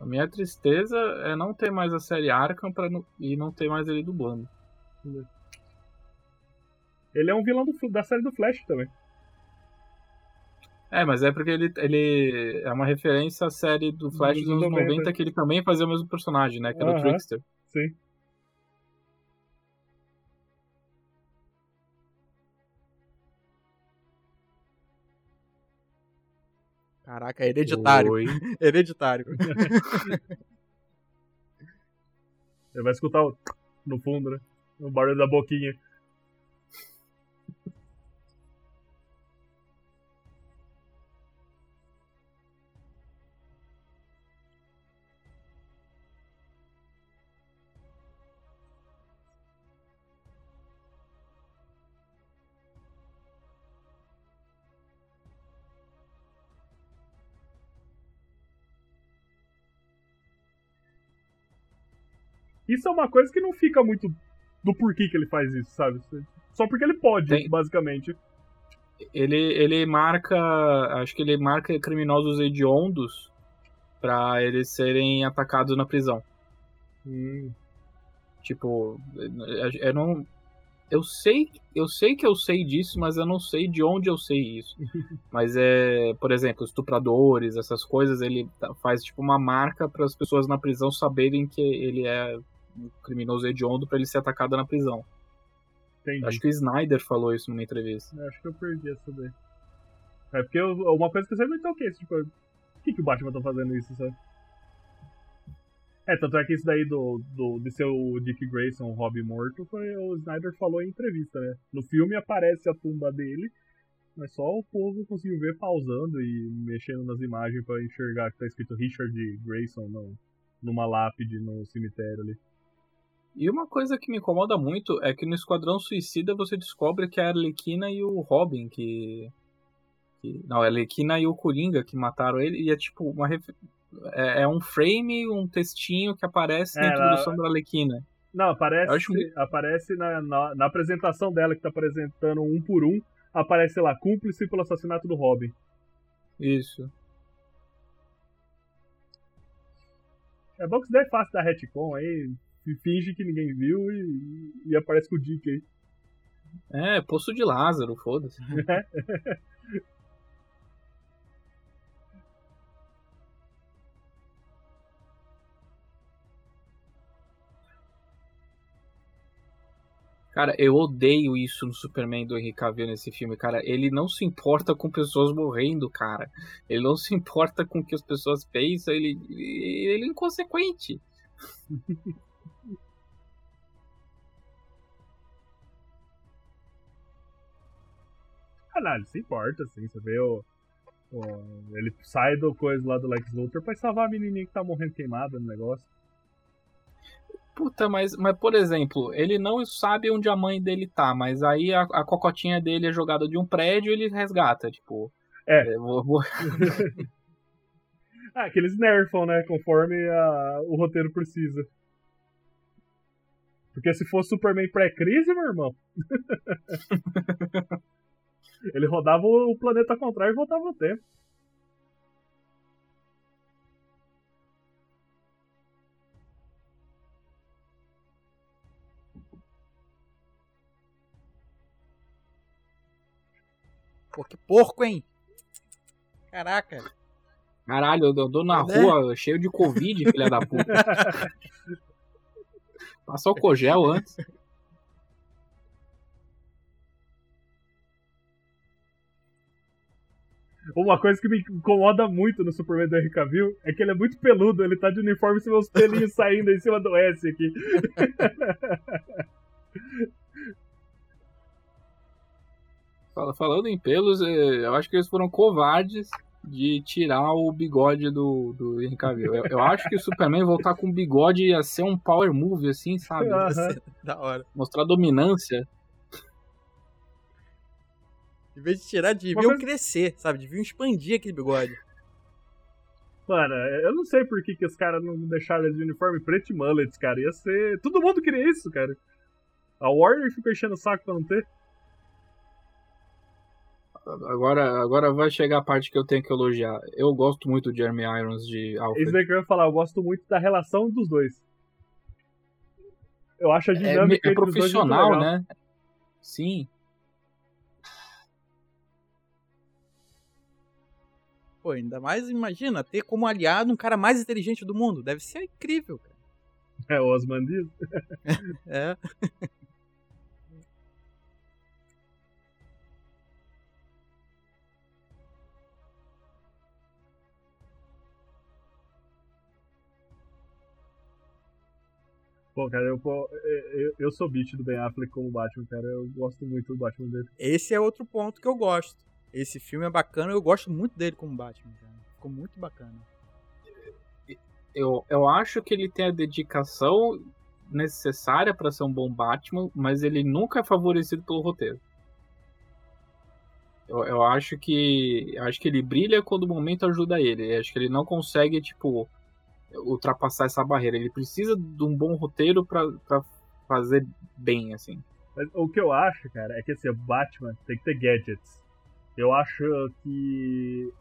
A minha tristeza é não ter mais a série Arkham pra não, e não ter mais ele dublando. Ele é um vilão do, da série do Flash também. É, mas é porque ele, ele é uma referência à série do Flash dos, anos 90. 90, que ele também fazia o mesmo personagem, né? Que era o Trickster. Sim. Caraca, hereditário. Oi. hereditário. Ele vai escutar o... no fundo, né? O barulho da boquinha. Isso é uma coisa que não fica muito do porquê que ele faz isso, sabe? Só porque ele pode, Tem. basicamente. Ele, ele marca. Acho que ele marca criminosos hediondos pra eles serem atacados na prisão. Hum. Tipo, eu- não. Eu sei, eu sei que eu sei disso, mas eu não sei de onde eu sei isso. Mas é, por exemplo, estupradores, essas coisas, ele faz tipo uma marca para as pessoas na prisão saberem que ele é um criminoso hediondo para ele ser atacado na prisão. Entendi. Acho que o Snyder falou isso numa entrevista. Eu Acho que eu perdi essa daí. É porque eu- uma coisa que eu sempre me toquei, tipo, por que, que o Batman tá fazendo isso, sabe? É, tanto é que isso daí do, do, de ser o Dick Grayson, o Robin morto, foi o Snyder falou em entrevista, né? No filme aparece a tumba dele, mas só o povo conseguiu ver pausando e mexendo nas imagens pra enxergar que tá escrito Richard Grayson no, numa lápide no cemitério ali. E uma coisa que me incomoda muito é que no Esquadrão Suicida você descobre que é a Arlequina e o Robin que. que- não, é a Arlequina e o Coringa que mataram ele, e é tipo uma. ref- É, é um frame, um textinho que aparece É, dentro ela- do sombra da Arlequina. Não, aparece, acho aparece na, na, na apresentação dela, que tá apresentando um por um, aparece lá, cúmplice pelo assassinato do Robin. Isso. É bom que isso daí é fácil da retcon aí, se finge que ninguém viu e, e aparece com o Dick aí. É, Poço de Lázaro, foda-se. Cara, eu odeio isso no Superman do Henry Cavill nesse filme, cara. Ele não se importa com pessoas morrendo, cara. Ele não se importa com o que as pessoas pensam. Ele, ele é inconsequente. Ele se importa, assim, você vê o, o- Ele sai do coisa lá do Lex Luthor pra salvar a menininha que tá morrendo queimada no negócio. Puta, mas, mas por exemplo, ele não sabe onde a mãe dele tá, mas aí a, a cocotinha dele é jogada de um prédio e ele resgata, tipo. É. vou- vou- Ah, que eles nerfam, né? Conforme a- o roteiro precisa. Porque se fosse Superman pré-crise, meu irmão. Ele rodava o planeta ao contrário e voltava no tempo. Pô, que porco, hein? Caraca. Caralho, eu andou na Né? rua cheio de Covid, filha da puta. Passou o cogel antes. Uma coisa que me incomoda muito no Superman do Henry Cavill é que ele é muito peludo, ele tá de uniforme e você vê os pelinhos saindo em cima do S aqui. Fala- Falando em pelos, eh, eu acho que eles foram covardes de tirar o bigode do, do Henry Cavill. Eu, eu acho que o Superman voltar com bigode ia ser um power move, assim, sabe? Ser da hora. Mostrar dominância. Em vez de tirar, deviam coisa- crescer, sabe? Deviam expandir aquele bigode. Mano, eu não sei por que, que os caras não deixaram ele de uniforme preto e mullets, cara. Ia ser. Todo mundo queria isso, cara. A Warner ficou enchendo o saco pra não ter. Agora, agora vai chegar a parte que eu tenho que elogiar. Eu gosto muito de Jeremy Irons de Isso Alfred. daí que eu ia falar, eu gosto muito da relação dos dois. Eu acho a É, dinâmica é entre os dois muito profissional, legal. né? Sim. Pô, ainda mais, imagina, ter como aliado um cara mais inteligente do mundo. Deve ser incrível, cara. É, o Osmandias. É. Pô, cara, eu, eu, eu sou beat do Ben Affleck como Batman, cara. Eu gosto muito do Batman dele. Esse é outro ponto que eu gosto. Esse filme é bacana, eu gosto muito dele como Batman, cara. Ficou muito bacana. Eu, eu acho que ele tem a dedicação necessária pra ser um bom Batman, mas ele nunca é favorecido pelo roteiro. Eu, eu acho que eu acho que ele brilha quando o momento ajuda ele. Eu acho que ele não consegue tipo ultrapassar essa barreira. Ele precisa de um bom roteiro pra fazer bem assim. Mas o que eu acho, cara, é que assim, o Batman tem que ter gadgets. Eu acho que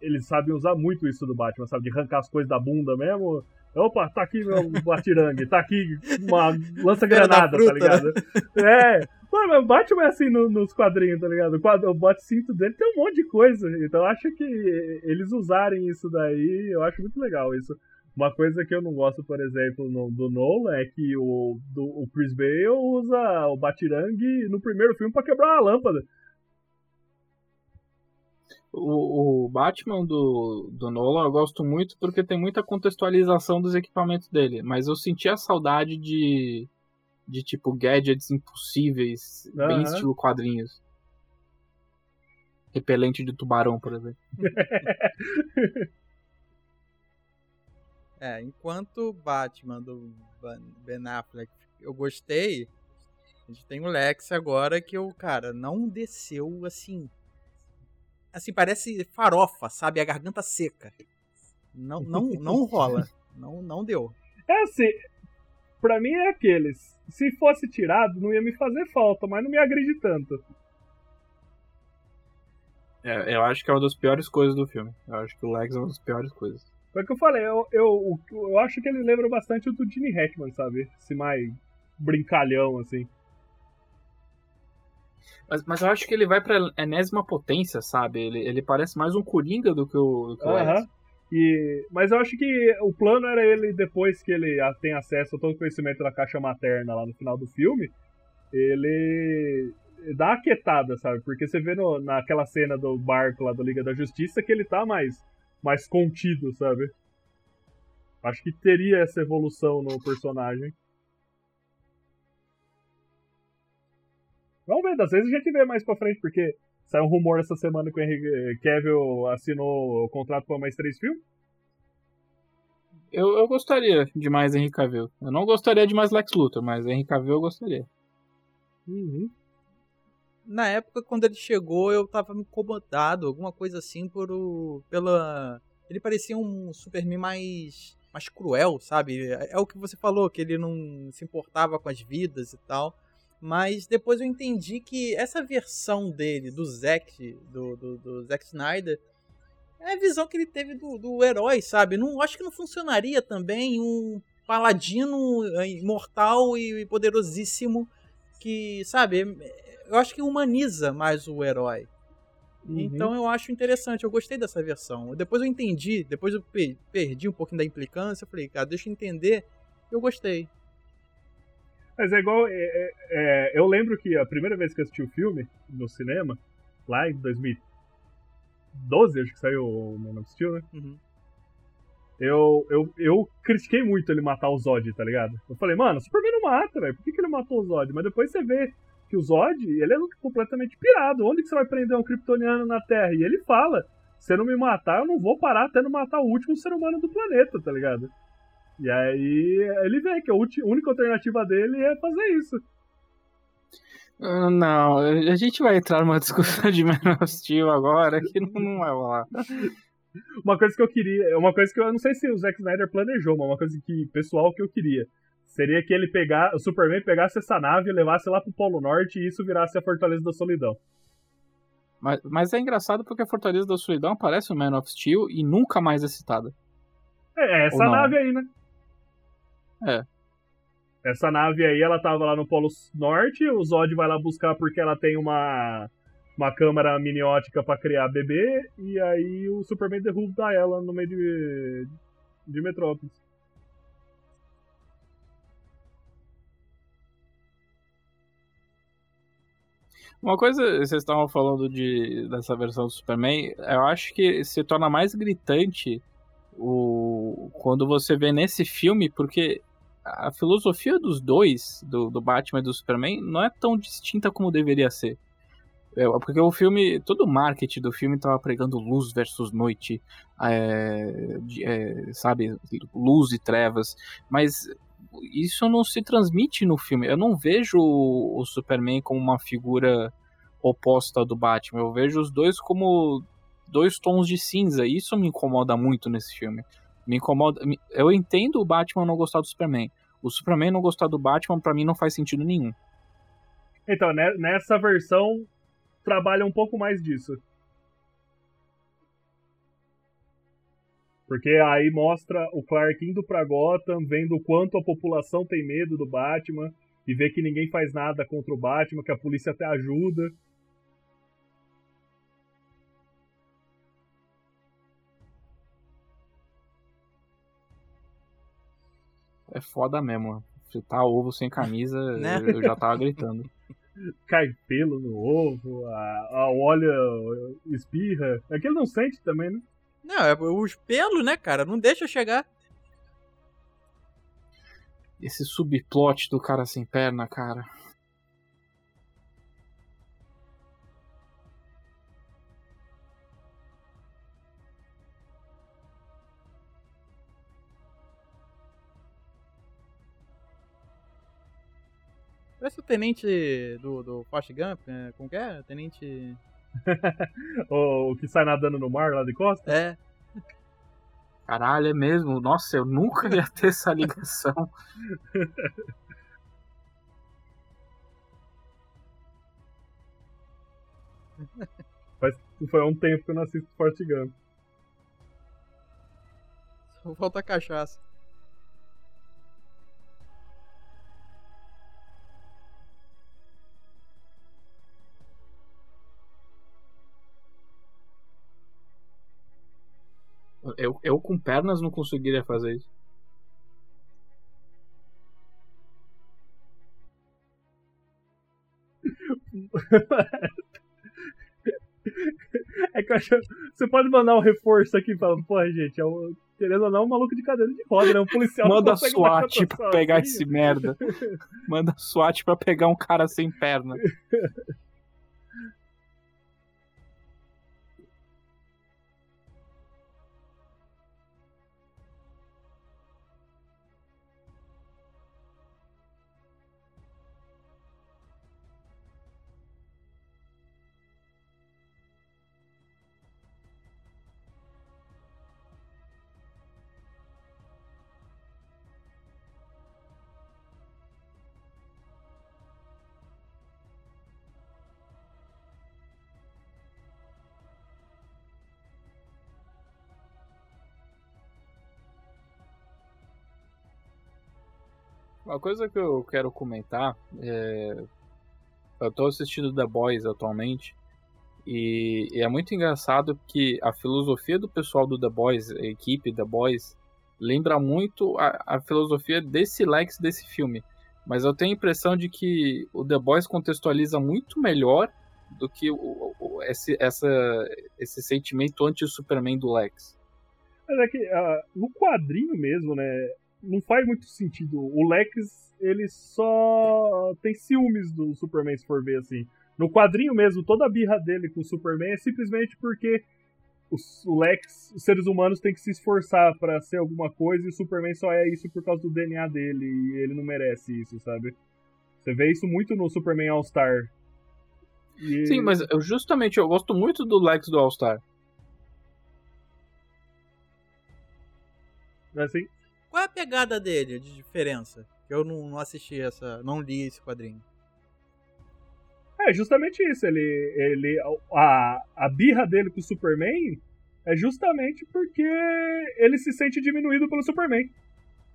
eles sabem usar muito isso do Batman, sabe? De arrancar as coisas da bunda mesmo. Opa, tá aqui meu batirangue, tá aqui uma lança-granada, tá ligado? Né? É. Mano, o Batman é assim no, nos quadrinhos, tá ligado? O, quadro, o bate-cinto dele tem um monte de coisa. Então eu acho que eles usarem isso daí, eu acho muito legal isso. Uma coisa que eu não gosto, por exemplo, no, do Nolan é que o, do, o Chris Bale usa o batirangue no primeiro filme para quebrar uma lâmpada. O, o, Batman do, do Nolan eu gosto muito porque tem muita contextualização dos equipamentos dele. Mas eu senti a saudade de, de tipo, gadgets impossíveis, uhum. bem estilo quadrinhos. Repelente de tubarão, por exemplo. é, enquanto Batman do Ben Affleck eu gostei, a gente tem o Lex agora que o cara não desceu assim assim, parece farofa, sabe? A garganta seca. Não, não, não rola. Não, não deu. É assim, pra mim é aqueles. Se fosse tirado, não ia me fazer falta, mas não me agride tanto. É, eu acho que é uma das piores coisas do filme. Eu acho que o Lex é uma das piores coisas. Foi o que eu falei, eu, eu, eu acho que ele lembra bastante do Gene Hackman, sabe? Esse mais brincalhão, assim. Mas, mas eu acho que ele vai pra enésima potência, sabe? Ele, ele parece mais um Coringa do que o, do que o uhum. E, mas eu acho que o plano era ele, depois que ele tem acesso a todo o conhecimento da caixa materna lá no final do filme, ele dá a quietada, sabe? Porque você vê no, naquela cena do barco lá da Liga da Justiça que ele tá mais, mais contido, sabe? Acho que teria essa evolução no personagem. Vamos ver, às vezes a gente vê mais pra frente, porque saiu um rumor essa semana que o Henry Cavill assinou o contrato para mais três filmes. Eu, eu gostaria de mais Henry Cavill. Eu não gostaria de mais Lex Luthor, mas Henry Cavill eu gostaria. Uhum. Na época, quando ele chegou, eu tava incomodado, alguma coisa assim, por o, pela... Ele parecia um Superman mais, mais cruel, sabe? É, é o que você falou, que ele não se importava com as vidas e tal. Mas depois eu entendi que essa versão dele, do Zack, do, do, do Zack Snyder, é a visão que ele teve do, do herói, sabe? Não, acho que não funcionaria também um paladino eh, imortal e poderosíssimo que, sabe? Eu acho que humaniza mais o herói. Uhum. Então eu acho interessante, eu gostei dessa versão. Depois eu entendi, depois eu perdi um pouquinho da implicância, eu falei, cara, deixa eu entender, eu gostei. Mas é igual. É, é, é, eu lembro que a primeira vez que eu assisti o filme no cinema, lá em 2012, acho que saiu o Man of Steel, né? Uhum. Eu, eu, eu critiquei muito ele matar o Zod, tá ligado? Eu falei, mano, o Superman não mata, velho. Por que, que ele matou o Zod? Mas depois você vê que o Zod, ele é completamente pirado. Onde que você vai prender um kryptoniano na Terra? E ele fala: se não me matar, eu não vou parar até não matar o último ser humano do planeta, tá ligado? E aí ele vê que a única alternativa dele é fazer isso. Não, a gente vai entrar numa discussão de Steel agora que não, não vai rolar. Uma coisa que eu queria, uma coisa que eu não sei se o Zack Snyder planejou, mas uma coisa que pessoal que eu queria seria que ele pegar, o Superman pegasse essa nave, levasse lá pro Polo Norte e isso virasse a Fortaleza da Solidão. Mas, mas é engraçado porque a Fortaleza da Solidão aparece no Man of Steel e nunca mais é citada. É, é essa nave aí, né? É. Essa nave aí, ela tava lá no Polo Norte, o Zod vai lá buscar porque ela tem uma, uma câmara miniótica para criar bebê, e aí o Superman derruba ela no meio de, de Metrópolis. Uma coisa, vocês estavam falando de, dessa versão do Superman, eu acho que se torna mais gritante o, quando você vê nesse filme, porque a filosofia dos dois, do, do Batman e do Superman, não é tão distinta como deveria ser. É, porque o filme, todo o marketing do filme estava pregando luz versus noite, é, é, sabe, luz e trevas, mas isso não se transmite no filme. Eu não vejo o, Superman como uma figura oposta do Batman, eu vejo os dois como dois tons de cinza, e isso me incomoda muito nesse filme. Me incomoda. Eu entendo o Batman não gostar do Superman. O Superman não gostar do Batman, para mim, não faz sentido nenhum. Então, né, nessa versão trabalha um pouco mais disso. Porque aí mostra o Clark indo pra Gotham, vendo o quanto a população tem medo do Batman, e vê que ninguém faz nada contra o Batman, que a polícia até ajuda. É foda mesmo. Fritar ovo sem camisa, Né? eu já tava gritando. Cai pelo no ovo, a, a olha espirra. Aquele não sente também, né? Não, é os pelos, né, cara? Não deixa chegar. Esse subplot do cara sem perna, cara. Parece o tenente do, do Forrest Gump, é, como que é? Tenente... O, o que sai nadando no mar lá de costa. É, Caralho, é mesmo. Nossa, eu nunca ia ter essa ligação. Foi há um tempo que eu não assisto Forte Gump. só falta cachaça. Eu, eu com pernas não conseguiria fazer isso. É que eu acho. Você pode mandar um reforço aqui falando, porra, gente, é um, querendo ou não, um maluco de cadeira de roda, né? Um policial Manda SWAT pra pegar esse merda. Manda SWAT pra pegar um cara sem perna. Uma coisa que eu quero comentar é. Eu tô assistindo The Boys atualmente. E, e é muito engraçado que a filosofia do pessoal do The Boys, a equipe The Boys, lembra muito a, a filosofia desse Lex desse filme. Mas eu tenho a impressão de que o The Boys contextualiza muito melhor do que o, o- esse, essa, esse sentimento anti-Superman do Lex. Mas é que ah, no quadrinho mesmo, né? Não faz muito sentido. O Lex, ele só tem ciúmes do Superman, se for ver assim. No quadrinho mesmo, toda a birra dele com o Superman é simplesmente porque os- o Lex, os seres humanos têm que se esforçar pra ser alguma coisa e o Superman só é isso por causa do DNA dele e ele não merece isso, sabe? Você vê isso muito no Superman All-Star. E- Sim, mas eu, justamente eu gosto muito do Lex do All-Star. Assim, Qual é a pegada dele de diferença? Que eu não, não assisti essa. não li esse quadrinho. É justamente isso. Ele, ele, a, a birra dele com o Superman é justamente porque ele se sente diminuído pelo Superman.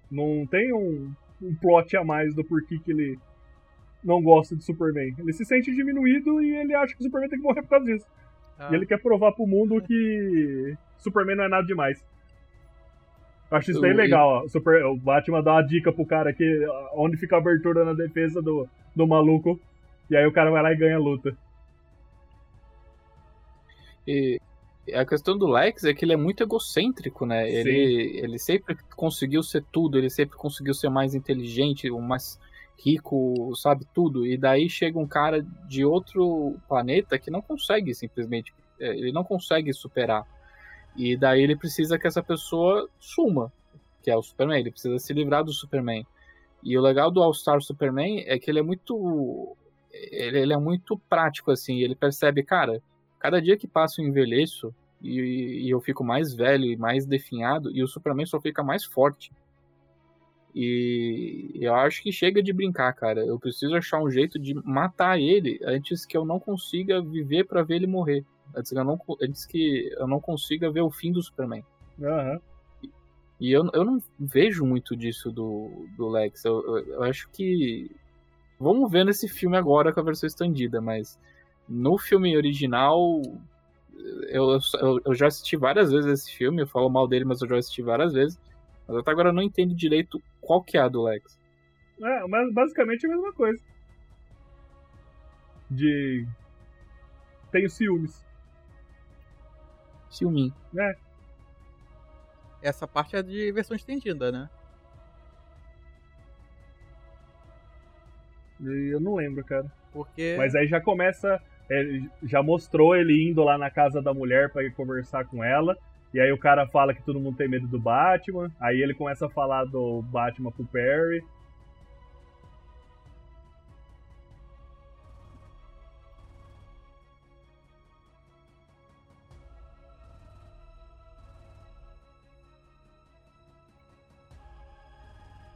Não tem um, um plot a mais do porquê que ele não gosta de Superman. Ele se sente diminuído e ele acha que o Superman tem que morrer por causa disso. Ah, E ele quer provar pro mundo que Superman não é nada demais. Acho isso bem legal, ó. O, Super, o Batman dá uma dica pro cara aqui, ó, onde fica a abertura na defesa do, do maluco. E aí o cara vai lá e ganha a luta. E a questão do Lex é que ele é muito egocêntrico, né? Sim. Ele, ele sempre conseguiu ser tudo, ele sempre conseguiu ser mais inteligente, o mais rico, sabe tudo. E daí chega um cara de outro planeta que não consegue simplesmente, é, ele não consegue superar. E daí ele precisa que essa pessoa suma, que é o Superman, ele precisa se livrar do Superman. E o legal do All-Star Superman é que ele é muito ele, ele é muito prático assim, ele percebe, cara, cada dia que passa eu envelheço e, e eu fico mais velho e mais definhado, e o Superman só fica mais forte. E eu acho que chega de brincar, cara. Eu preciso achar um jeito de matar ele antes que eu não consiga viver para ver ele morrer. Que eu não, antes que eu não consiga ver o fim do Superman. Aham. E eu, eu não vejo muito disso do, do Lex. Eu, eu, eu acho que. Vamos ver nesse filme agora com a versão estendida, mas no filme original. Eu, eu, eu já assisti várias vezes esse filme, eu falo mal dele, mas eu já assisti várias vezes. Mas até agora eu não entendo direito qual que é a do Lex. É, mas basicamente é a mesma coisa. De. Tenho ciúmes. Ciúminho. É. Essa parte é de versão estendida, né? Eu não lembro, cara. Porque. Mas aí já começa. é, já mostrou ele indo lá na casa da mulher pra ir conversar com ela. E aí o cara fala que todo mundo tem medo do Batman. Aí ele começa a falar do Batman pro Perry.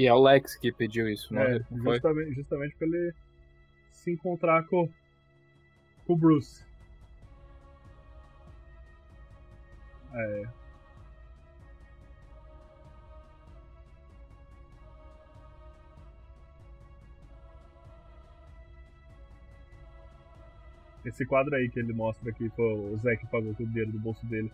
E é o Lex que pediu isso, É, foi? justamente, justamente pra ele se encontrar com, com o Bruce. É. Esse quadro aí que ele mostra aqui foi o Zé que pagou com o dinheiro do bolso dele.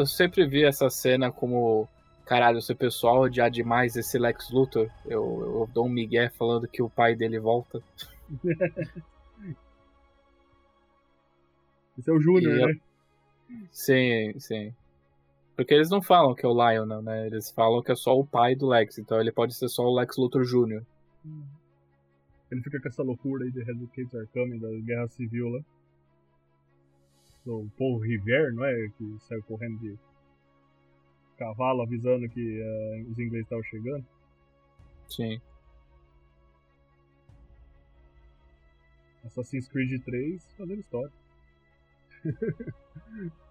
Eu, sempre vi essa cena como. Caralho, se o pessoal odiar demais esse Lex Luthor, eu, eu dou um migué falando que o pai dele volta. Esse é o Júnior, eu- né? Sim, sim. Porque eles não falam que é o Lionel, né? Eles falam que é só o pai do Lex, então ele pode ser só o Lex Luthor Jr. Ele fica com essa loucura aí de are Coming, da Guerra Civil lá. Do Paul River, não é? Que saiu correndo de cavalo avisando que eh, os ingleses estavam chegando. Sim. Assassin's Creed 3 fazendo história.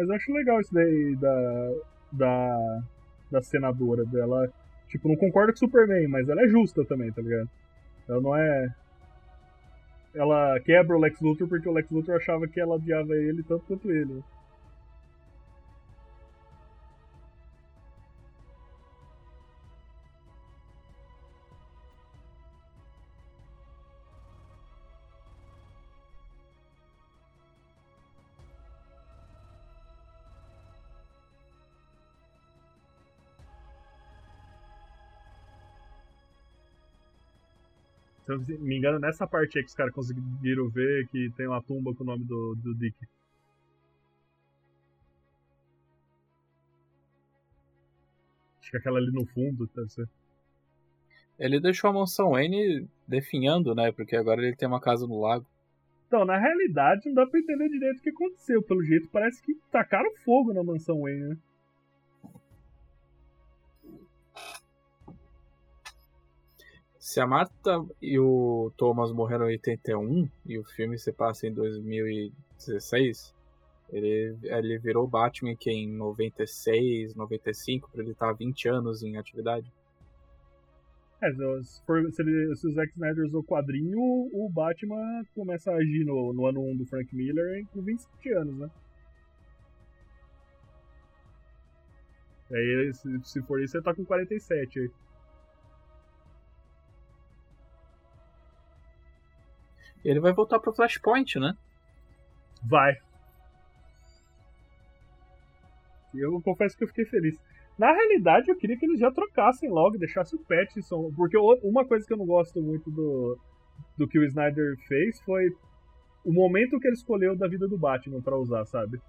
Mas eu acho legal isso daí da, da, da senadora dela. Tipo, não concorda com Superman, mas ela é justa também, tá ligado? Ela não é. Ela quebra o Lex Luthor porque o Lex Luthor achava que ela odiava ele tanto quanto ele. Se eu me engano, nessa parte aí que os caras conseguiram ver que tem uma tumba com o nome do, do Dick. Acho que aquela ali no fundo deve ser. Ele deixou a mansão N definhando, né? Porque agora ele tem uma casa no lago. Então, na realidade, não dá pra entender direito o que aconteceu. Pelo jeito, parece que tacaram fogo na mansão Wayne, né? Se a Marta e o Thomas morreram em 81 e o filme se passa em 2016, ele, ele virou Batman que em 96, 95, para ele estar 20 anos em atividade. É, se, for, se, ele, se o Zack Snyder usou quadrinho, o Batman começa a agir no, no ano 1 do Frank Miller com 27 anos, né? Aí, se, se for isso, ele tá com 47 aí. Ele vai voltar pro Flashpoint, né? Vai. Eu confesso que eu fiquei feliz. Na realidade, eu queria que eles já trocassem logo, deixassem o Pattinson. Porque uma coisa que eu não gosto muito do, do que o Snyder fez foi o momento que ele escolheu da vida do Batman para usar, sabe?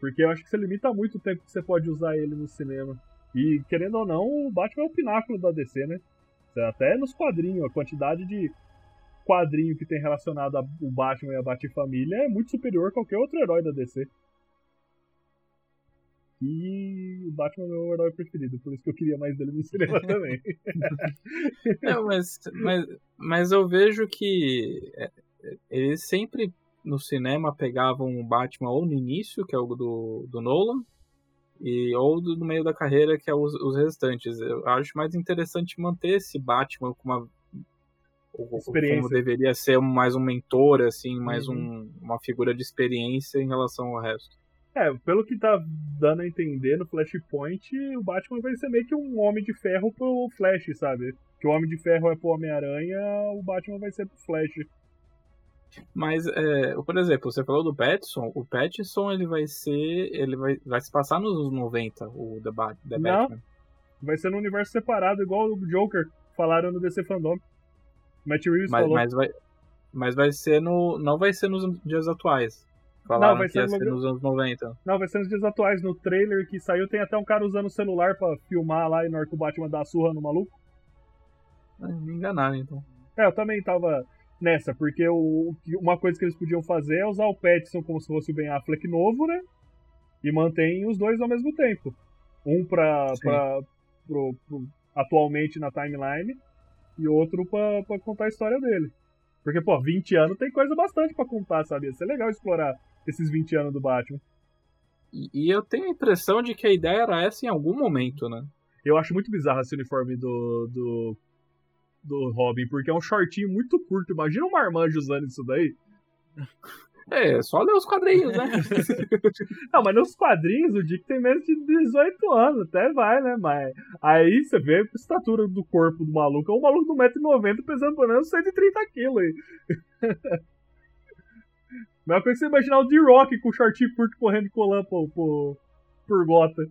Porque eu acho que você limita muito o tempo que você pode usar ele no cinema. E, querendo ou não, o Batman é o pináculo da DC, né? Até nos quadrinhos, a quantidade de quadrinho que tem relacionado ao Batman e a Bat-família é muito superior a qualquer outro herói da DC. E o Batman é o meu herói preferido, por isso que eu queria mais dele no cinema também. Não, mas, mas, mas eu vejo que é, eles sempre no cinema pegavam o Batman ou no início, que é o do, do Nolan, e ou do, no meio da carreira, que é os, os restantes. Eu acho mais interessante manter esse Batman com uma como deveria ser mais um mentor, assim, mais uhum. um, uma figura de experiência em relação ao resto. É, pelo que tá dando a entender no Flashpoint, o Batman vai ser meio que um Homem de Ferro pro Flash, sabe? Que o Homem de Ferro é pro Homem-Aranha, o Batman vai ser pro Flash. Mas, é, por exemplo, você falou do Pattinson, o Pattinson ele vai ser. ele vai, vai se passar nos anos 90, o The, Bat, The Não, Batman. Vai ser num universo separado, igual o Joker, falaram no DC Fandom. Matt Reeves mas, falou. Mas vai, mas vai ser no. Não vai ser nos dias atuais. Falaram não, vai ser, no... ser nos anos 90. Não, vai ser nos dias atuais. No trailer que saiu, tem até um cara usando o celular pra filmar lá e na hora que o Batman dá a surra no maluco. Me enganaram, então. É, eu também tava nessa, porque o, uma coisa que eles podiam fazer é usar o Petson como se fosse o Ben Affleck novo, né? E mantém os dois ao mesmo tempo. Um pra, pra pro, pro, atualmente na timeline e outro pra, pra contar a história dele. Porque, pô, 20 anos tem coisa bastante para contar, sabe? Ia ser legal explorar esses 20 anos do Batman. E, e, eu tenho a impressão de que a ideia era essa em algum momento, né? Eu acho muito bizarro esse uniforme do, do, do Robin, porque é um shortinho muito curto. Imagina um marmanjo usando isso daí. É, só ler os quadrinhos, né? não, mas nos quadrinhos o Dick tem menos de 18 anos, até vai, né? Mas aí você vê a estatura do corpo do maluco, é um maluco de 1,90m pesando por menos 130kg aí. Melhor coisa que você imaginar o D-Rock com o shortinho curto correndo de colã por, por, por gota.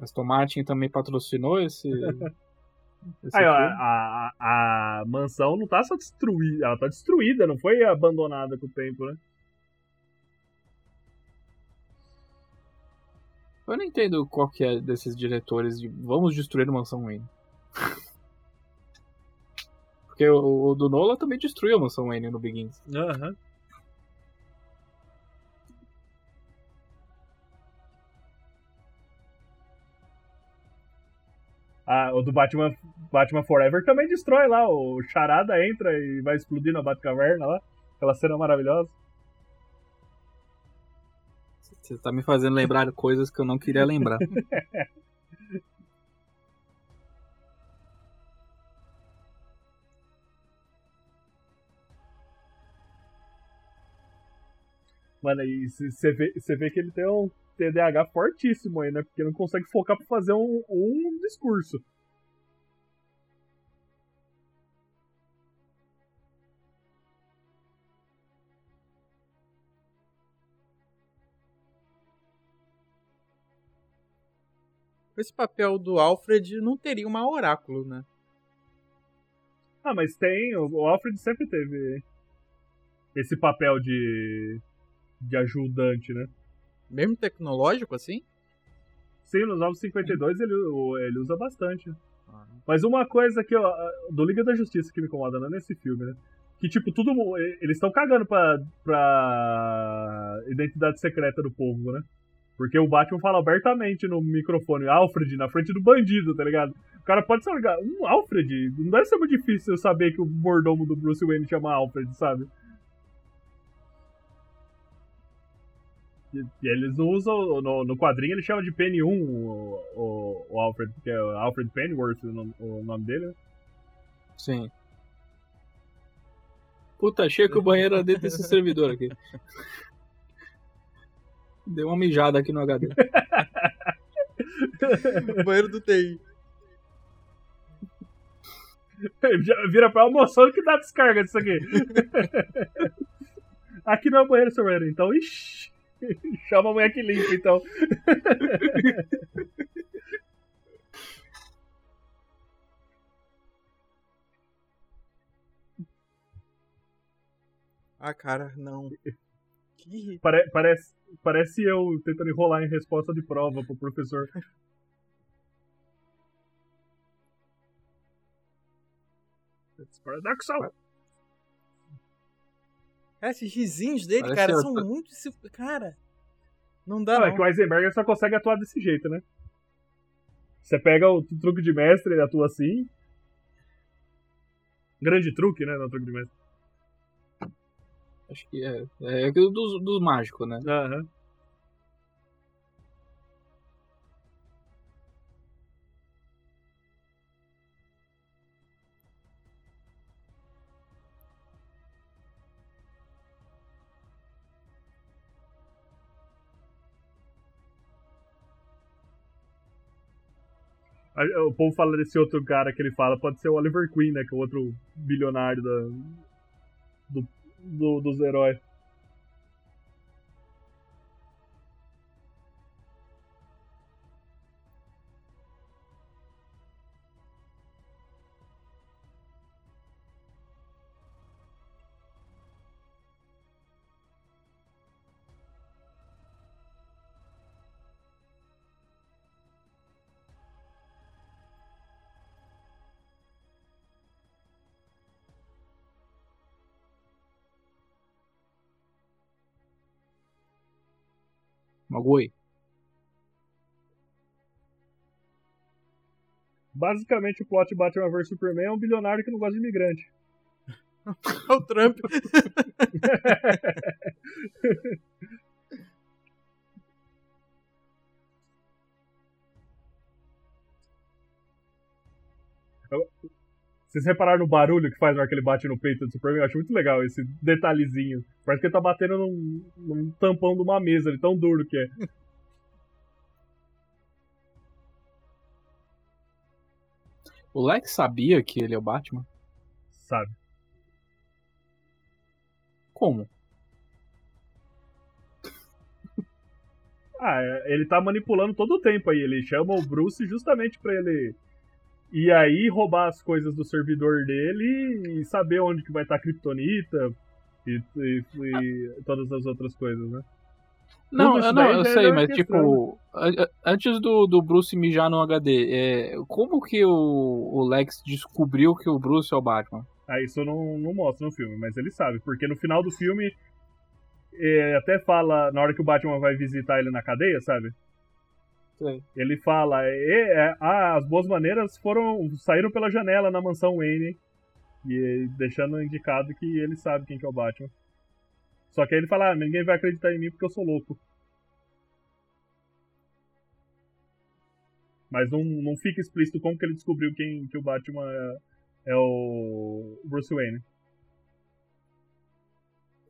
Aston Martin também patrocinou esse. Aí, ó, a, a, a, mansão não tá só destruída, ela tá destruída, não foi abandonada com o tempo, né? Eu não entendo qual que é desses diretores de vamos destruir a mansão Wayne. Porque o, o do Nola também destruiu a mansão Wayne no Begins. Aham. Uhum. Ah, o do Batman, Batman Forever também destrói lá. O Charada entra e vai explodir na Batcaverna lá. Aquela cena maravilhosa. Você tá me fazendo lembrar coisas que eu não queria lembrar. Mano, e você vê, vê que ele tem um TDAH fortíssimo aí, né? Porque não consegue focar pra fazer um, um discurso. Esse papel do Alfred não teria uma oráculo, né? Ah, mas tem. O Alfred sempre teve esse papel de, de ajudante, né? Mesmo tecnológico assim? Sim, nos 952 ele, ele usa bastante. Ah. Mas uma coisa que eu, do Liga da Justiça que me incomoda não é nesse filme, né? Que, tipo, tudo. Eles estão cagando pra, pra identidade secreta do povo, né? Porque o Batman fala abertamente no microfone, Alfred, na frente do bandido, tá ligado? O cara pode ser um Alfred. Não deve ser muito difícil eu saber que o mordomo do Bruce Wayne chama Alfred, sabe? E, e eles usam. No, no quadrinho ele chama de Penny 1 o, o, o Alfred, que é Alfred Pennyworth o nome, o nome dele, né? Sim. Puta, achei que o banheiro era dentro desse servidor aqui. Deu uma mijada aqui no HD. banheiro do TI. Vira pra almoçando que dá descarga disso aqui. aqui não é o banheiro, seu banheiro, então, ixi. Chama a mulher que limpa, então. Ah, cara, não. Que... Pare parece, parece eu tentando enrolar em resposta de prova pro professor. Paradoxal. É, esses risinhos dele, Parece cara, são muito. Cara. Não dá. Não, não. é que o Eisenberg só consegue atuar desse jeito, né? Você pega o truque de mestre, ele atua assim. Grande truque, né? No truque de mestre. Acho que é. É aquilo dos, dos mágicos, né? Aham. Uhum. O povo fala desse outro cara que ele fala, pode ser o Oliver Queen, né? Que é o outro bilionário da, do, do, dos heróis. Magoi. Basicamente, o plot Batman vs Superman é um bilionário que não gosta de imigrante. É o Trump. Vocês repararam no barulho que faz na hora que ele bate no peito do Superman? Eu acho muito legal esse detalhezinho. Parece que ele tá batendo num, num tampão de uma mesa, de tão duro que é. O Lex sabia que ele é o Batman? Sabe. Como? ah, é, ele tá manipulando todo o tempo aí. Ele chama o Bruce justamente pra ele e aí roubar as coisas do servidor dele e saber onde que vai estar a Kryptonita e, e, e todas as outras coisas, né? Não, eu, não, eu sei, é mas tipo, antes do, do Bruce mijar no HD, é, como que o, o Lex descobriu que o Bruce é o Batman? Ah, isso não, não mostra no filme, mas ele sabe, porque no final do filme é, até fala, na hora que o Batman vai visitar ele na cadeia, sabe? Sim. Ele fala, é, é, ah, as boas maneiras foram saíram pela janela na mansão Wayne e deixando indicado que ele sabe quem que é o Batman. Só que aí ele fala, ah, ninguém vai acreditar em mim porque eu sou louco. Mas não, não fica explícito como que ele descobriu quem que o Batman é, é o Bruce Wayne.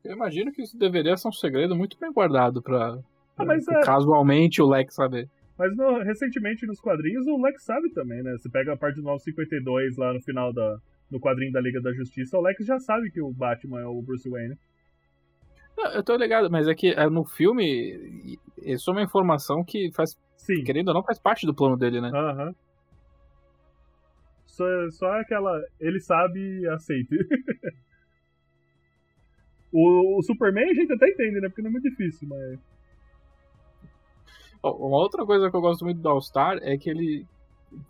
Eu imagino que isso deveria ser um segredo muito bem guardado pra, ah, é... casualmente o Lex saber. Mas no, recentemente nos quadrinhos o Lex sabe também, né? Você pega a parte do 952 lá no final da, do quadrinho da Liga da Justiça, o Lex já sabe que o Batman é o Bruce Wayne. Não, eu tô ligado, mas é que é, no filme isso é uma informação que faz. Sim. Querendo ou não, faz parte do plano dele, né? Aham. Uhum. Só, só aquela. Ele sabe e aceita. o, o Superman a gente até entende, né? Porque não é muito difícil, mas. Uma outra coisa que eu gosto muito do All-Star é que ele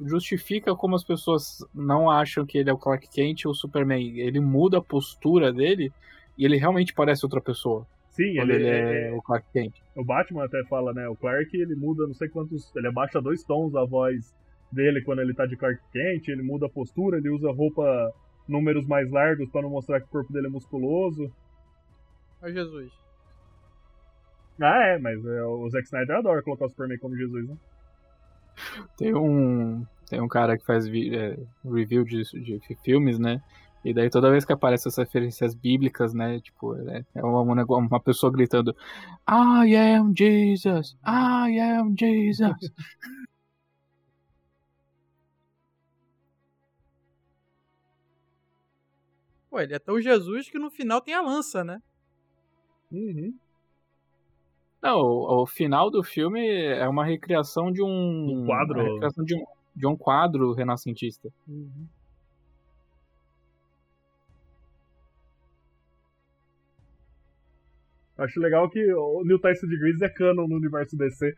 justifica como as pessoas não acham que ele é o Clark Kent ou o Superman. Ele muda a postura dele e ele realmente parece outra pessoa. Sim, ele, ele é, é o Clark Kent. O Batman até fala, né? O Clark ele muda não sei quantos. Ele abaixa dois tons a voz dele quando ele tá de Clark Kent, ele muda a postura, ele usa roupa números mais largos pra não mostrar que o corpo dele é musculoso. Ó Jesus. Ah, é, mas é, o Zack Snyder adora colocar o Superman como Jesus, né? Tem um, tem um cara que faz vi- é, review de, de filmes, né? E daí toda vez que aparecem essas referências bíblicas, né? Tipo, é, é uma, uma, pessoa gritando I am Jesus! I am Jesus! Pô, ele é tão Jesus que no final tem a lança, né? Uhum. Não, o, o final do filme é uma recriação de um... Um quadro. uma recriação de um, de um quadro renascentista. Acho legal que o New Tyson de Grease é canon no universo DC.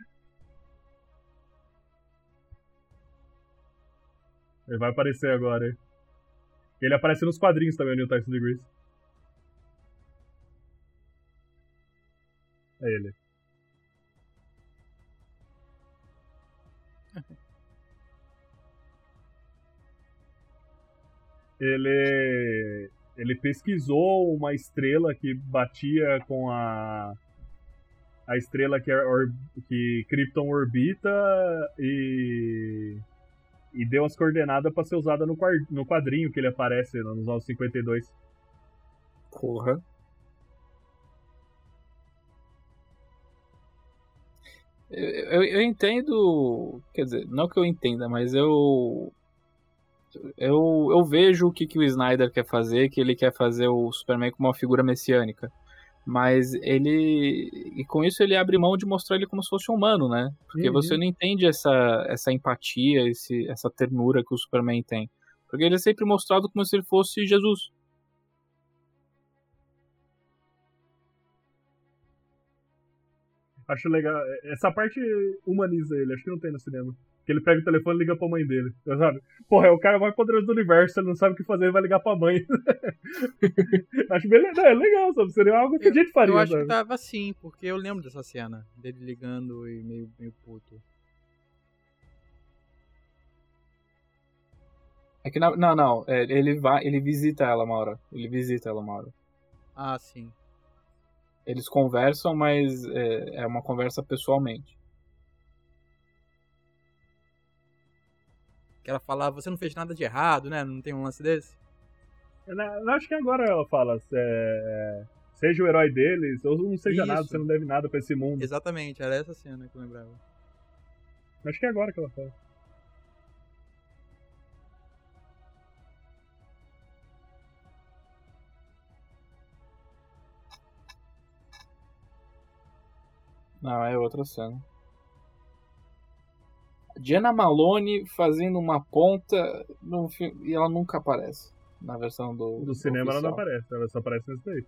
Ele vai aparecer agora, hein? Ele aparece nos quadrinhos também, o New Tyson de Grease. É ele. Ele ele pesquisou uma estrela que batia com a a estrela que, or- que Krypton orbita e e deu as coordenadas pra ser usada no, no quadrinho que ele aparece nos anos 52. Porra. Eu, eu, eu entendo. Quer dizer, não que eu entenda, mas eu. Eu, eu vejo o que, que o Snyder quer fazer, que ele quer fazer o Superman como uma figura messiânica. Mas ele. E com isso ele abre mão de mostrar ele como se fosse um humano, né? Porque Uhum. você não entende essa, essa empatia, esse, essa ternura que o Superman tem. Porque ele é sempre mostrado como se ele fosse Jesus. Acho legal. Essa parte humaniza ele, acho que não tem no cinema. Que ele pega o telefone e liga pra mãe dele. Sabe? Porra, é o cara mais poderoso do universo, ele não sabe o que fazer, ele vai ligar pra mãe. acho bem legal, é legal, sabe? Seria algo que a gente faria. Eu acho sabe? que tava assim, porque eu lembro dessa cena. Dele ligando e meio, meio puto. É que na- não, não, é, ele vai, ele visita ela uma hora. Ele visita ela uma hora. Ah, sim. Eles conversam, mas é, é uma conversa pessoalmente. Que ela falava, você não fez nada de errado, né? Não tem um lance desse? Eu acho que agora ela fala, é, seja o herói deles, ou não seja Isso. nada, você não deve nada pra esse mundo. Exatamente, era essa cena que eu lembrava. Acho que é agora que ela fala. Não, é outra cena. Diana Malone fazendo uma ponta no filme, e ela nunca aparece na versão do Do cinema ela não oficial. aparece, ela só aparece nesse daí.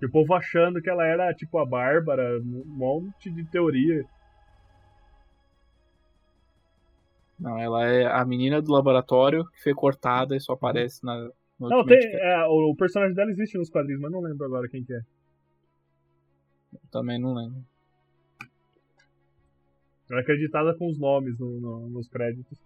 E o povo achando que ela era tipo a Bárbara, um monte de teoria. Não, ela é a menina do laboratório que foi cortada e só aparece na no Não, tem, é, o, o personagem dela existe nos quadrinhos, mas não lembro agora quem que é. Também não lembro. Ela é acreditada com os nomes no- no- nos créditos.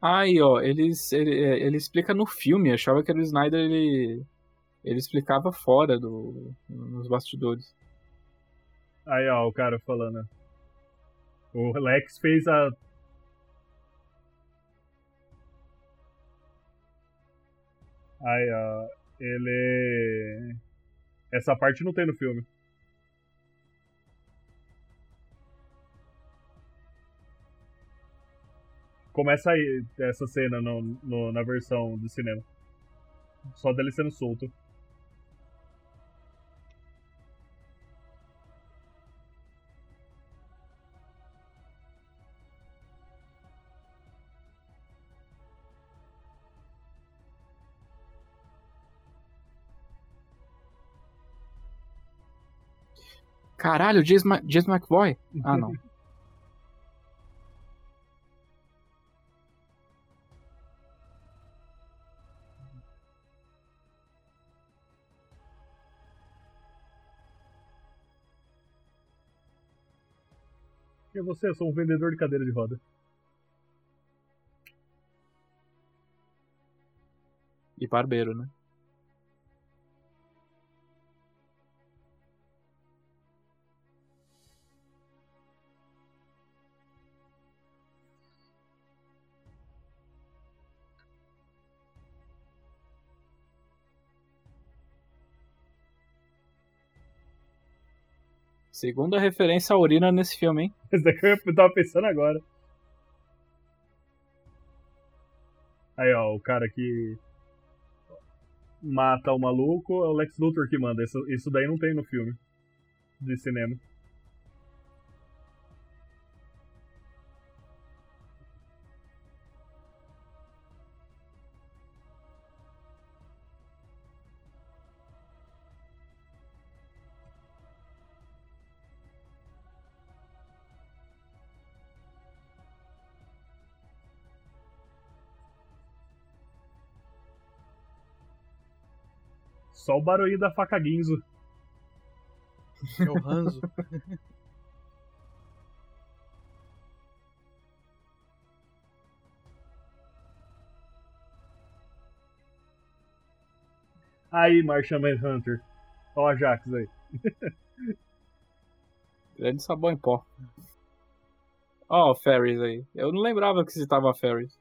Aí, ó, eles, ele, é, ele explica no filme, achava que era o Snyder, ele, ele explicava fora do, nos bastidores. Aí, ó, o cara falando. O Lex fez a. Aí, ó. Ele. Essa parte não tem no filme. Começa aí essa cena no, no- na versão do cinema. Só dele sendo solto. Caralho, James, Ma James McVoy? Ah, não. E você? Eu sou um vendedor de cadeira de roda. E barbeiro, né? Segunda referência à urina nesse filme, hein? Esse daqui eu tava pensando agora. Aí, ó, o cara que mata o maluco é o Lex Luthor que manda. Isso, isso daí não tem no filme de cinema. Só o barulho da faca Guinzo. É o Hanzo. Aí, Martian Manhunter. Ó o Ajax aí. Grande sabão em pó. Ó, o Ferris aí. Eu não lembrava que citava a Ferris.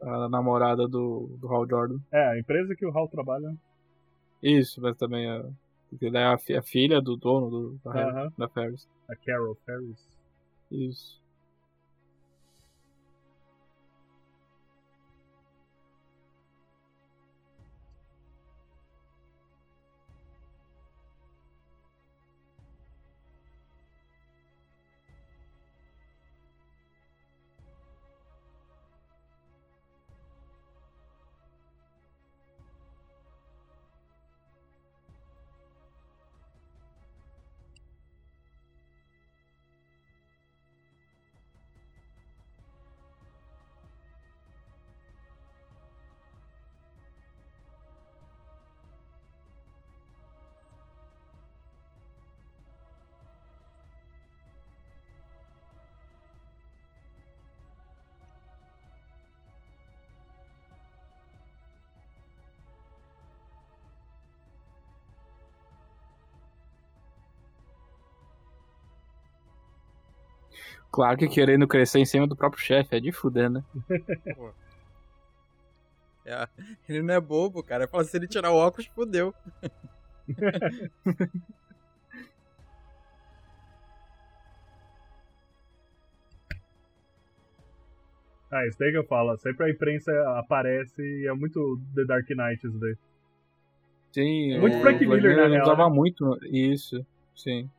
A namorada do, do Hal Jordan. É, a empresa que o Hal trabalha. Isso, mas também a. Ela é a, fi- a filha do dono do, da, Aham. da Ferris. A Carol Ferris. Isso. Claro que querendo crescer em cima do próprio chefe, é de fuder, né? É, ele não é bobo, cara. Fala, se ele tirar o óculos, fodeu. Ah, isso daí que eu falo. Sempre a imprensa aparece e é muito The Dark Knight isso daí. Sim, Muito o Frank Miller, na real, usava né? muito isso, sim.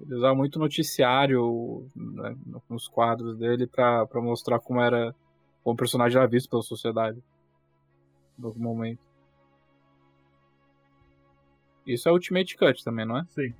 Ele usava muito noticiário né, nos quadros dele pra mostrar como era como o personagem era visto pela sociedade no momento. Isso é Ultimate Cut também, não é? Sim.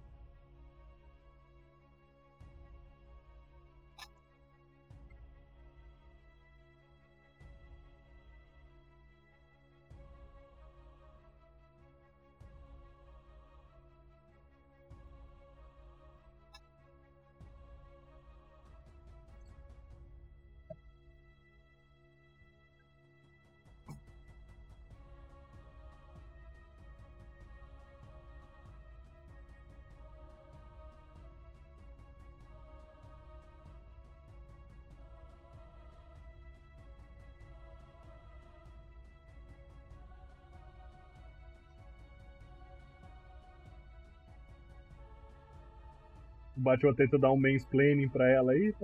Batman tenta dar um mansplaining pra ela aí,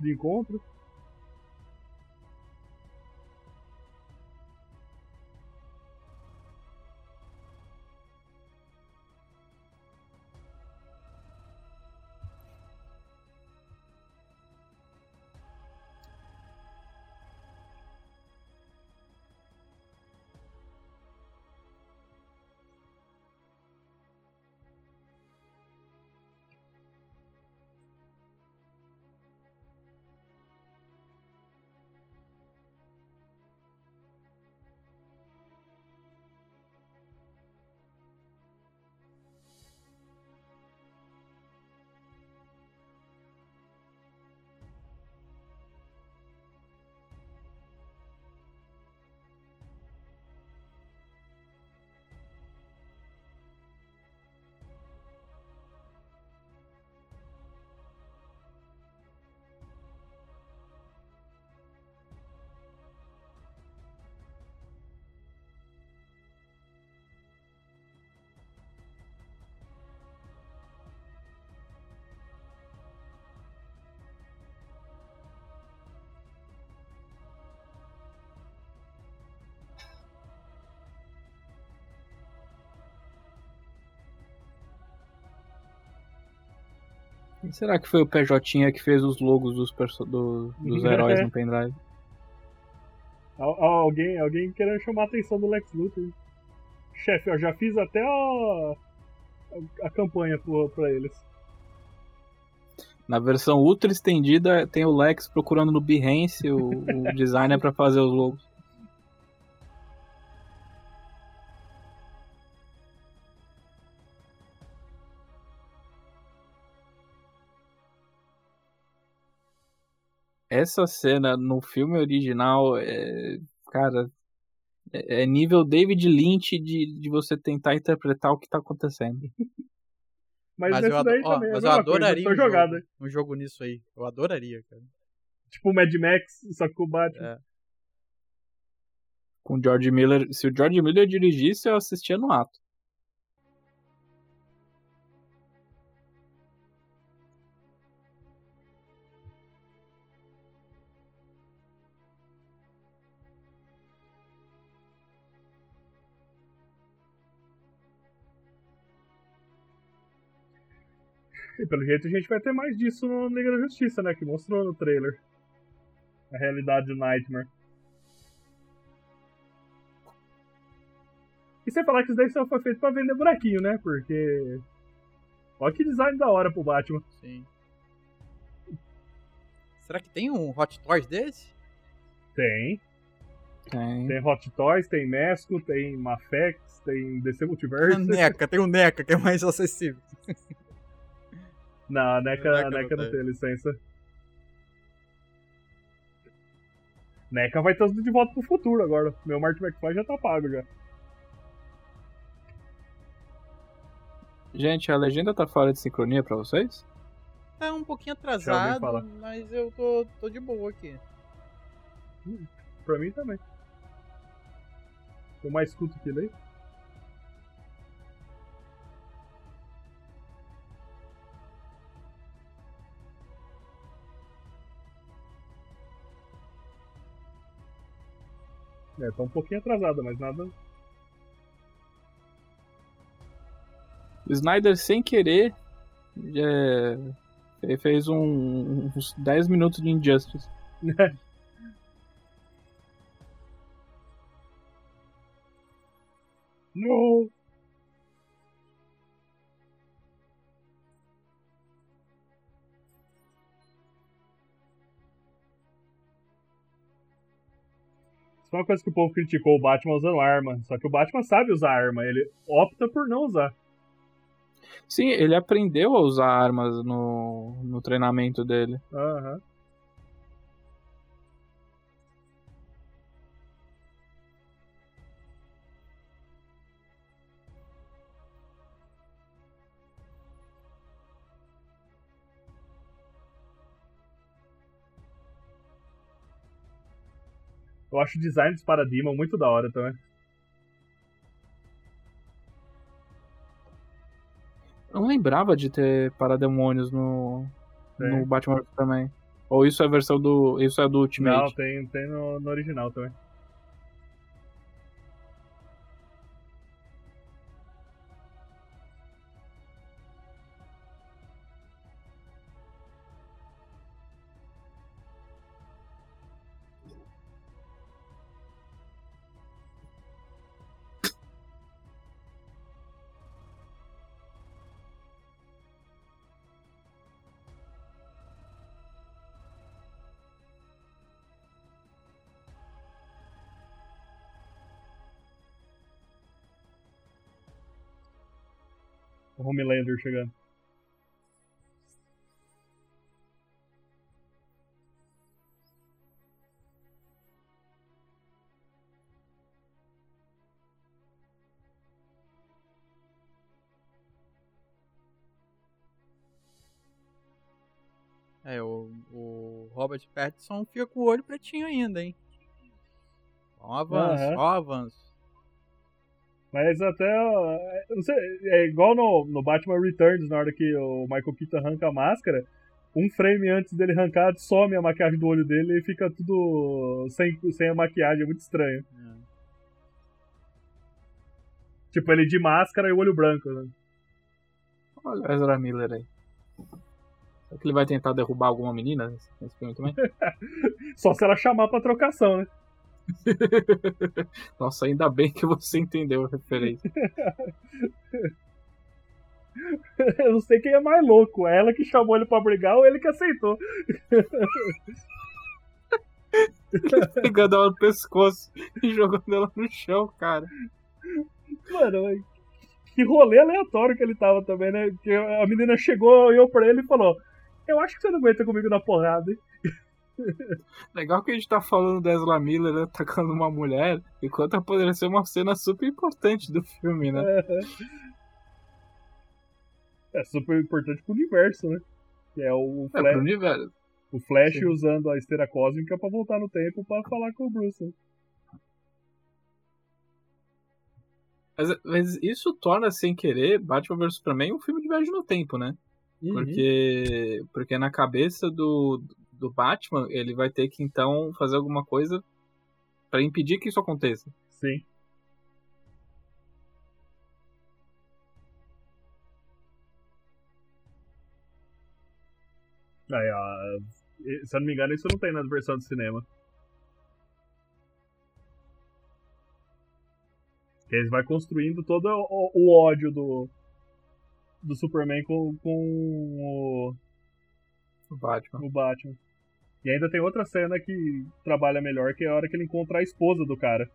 de encontro. Será que foi o PJ que fez os logos dos, do- dos heróis no pendrive? Al- al- Alguém, alguém querendo chamar a atenção do Lex Luthor. Chefe, eu já fiz até a, a, a campanha pro- pra eles. Na versão ultra estendida tem o Lex procurando no Behance o, o designer pra fazer os logos. Essa cena no filme original é. Cara. É é nível David Lynch de, de você tentar interpretar o que tá acontecendo. Mas, Mas, eu, ado- daí ó, também é mas eu coisa, adoraria só um jogada. jogo, um jogo nisso aí. Eu adoraria, cara. Tipo o Mad Max, só que com o Batman. É. Com o George Miller. Se o George Miller dirigisse, eu assistia no ato. E pelo jeito a gente vai ter mais disso no Liga da Justiça, né? Que mostrou no trailer. A realidade do Nightmare. E sem falar que isso daí só foi feito pra vender bonequinho, né? Porque. Olha que design da hora pro Batman. Sim. Será que tem um Hot Toys desse? Tem. Tem. Tem Hot Toys, tem Mesco, tem Mafex, tem DC Tem Multiverse. um NECA, tem um NECA que é mais acessível. Não, a NECA, NECA a não NECA não tem. tem licença. NECA vai ter os de volta pro futuro agora. Meu Martin McFly já tá pago já. Gente, a legenda tá fora de sincronia pra vocês? Tá um pouquinho atrasado, falar. mas eu tô, tô de boa aqui. Pra mim também. Eu mais escuto que ele aí. É, tá um pouquinho atrasada, mas nada. O Snyder, sem querer, é, ele fez um- uns 10 minutos de Injustice. Não! É uma coisa que o povo criticou o Batman usando arma. Só que o Batman sabe usar arma, ele opta por não usar. Sim, ele aprendeu a usar armas no, no treinamento dele. Aham. Eu acho o design dos Parademon muito da hora também. Eu não lembrava de ter parademônios no, no Batman Superman. Ou isso é a versão do. Isso é do Não, Ultimate. tem, tem no, no original também. Homelander chegando. É, o, o Robert Pattinson fica com o olho pretinho ainda, hein? Ó um avanço, ó um avanço. Mas até. Não sei, é igual no, no Batman Returns, na hora que o Michael Keaton arranca a máscara. Um frame antes dele arrancar, some a maquiagem do olho dele e fica tudo sem, sem a maquiagem, é muito estranho. É. Tipo, ele de máscara e o olho branco, né? Olha o Ezra Miller aí. Será que ele vai tentar derrubar alguma menina nesse filme também? Só se ela chamar pra trocação, né? Nossa, ainda bem que você entendeu a referência. Eu não sei quem é mais louco, é ela que chamou ele pra brigar ou ele que aceitou. Pegando ela no pescoço e jogando ela no chão, cara. Mano, que rolê aleatório que ele tava também, né? Que a menina chegou, olhou pra ele e falou: Eu acho que você não aguenta comigo na porrada, hein? Legal que a gente tá falando da Ezra Miller né, atacando uma mulher, enquanto poderia ser uma cena super importante do filme, né? É, é super importante pro universo, né? Que é o É, pro universo. O Flash Sim. usando a esteira cósmica pra voltar no tempo pra falar com o Bruce. né? Mas, mas isso torna, sem querer, Batman vs Superman um filme de viagem no tempo, né? Uhum. Porque, porque na cabeça do, do Batman, ele vai ter que então fazer alguma coisa pra impedir que isso aconteça. Sim. Aí, ó. Se eu não me engano, isso não tem na versão de cinema. Eles vai construindo todo o, o ódio do, do Superman com, com o, O Batman. o Batman. E ainda tem outra cena que trabalha melhor, que é a hora que ele encontra a esposa do cara.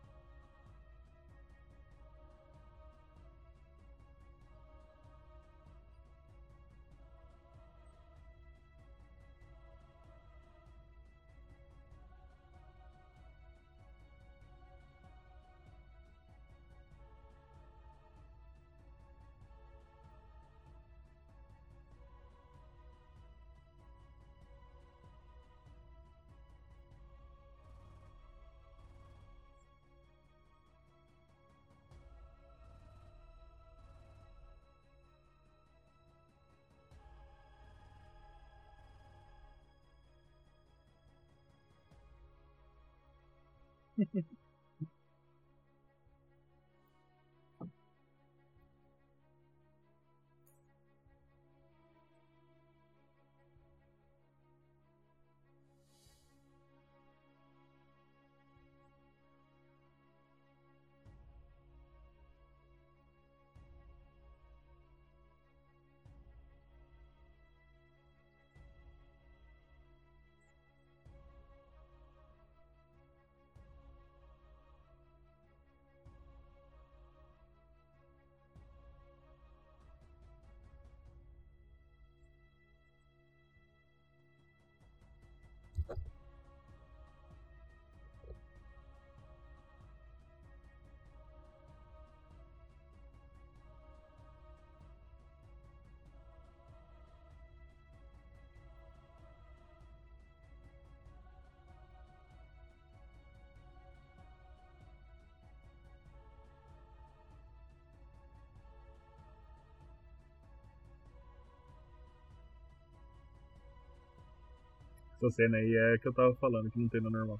Essa cena aí é que eu tava falando, que não tem no normal.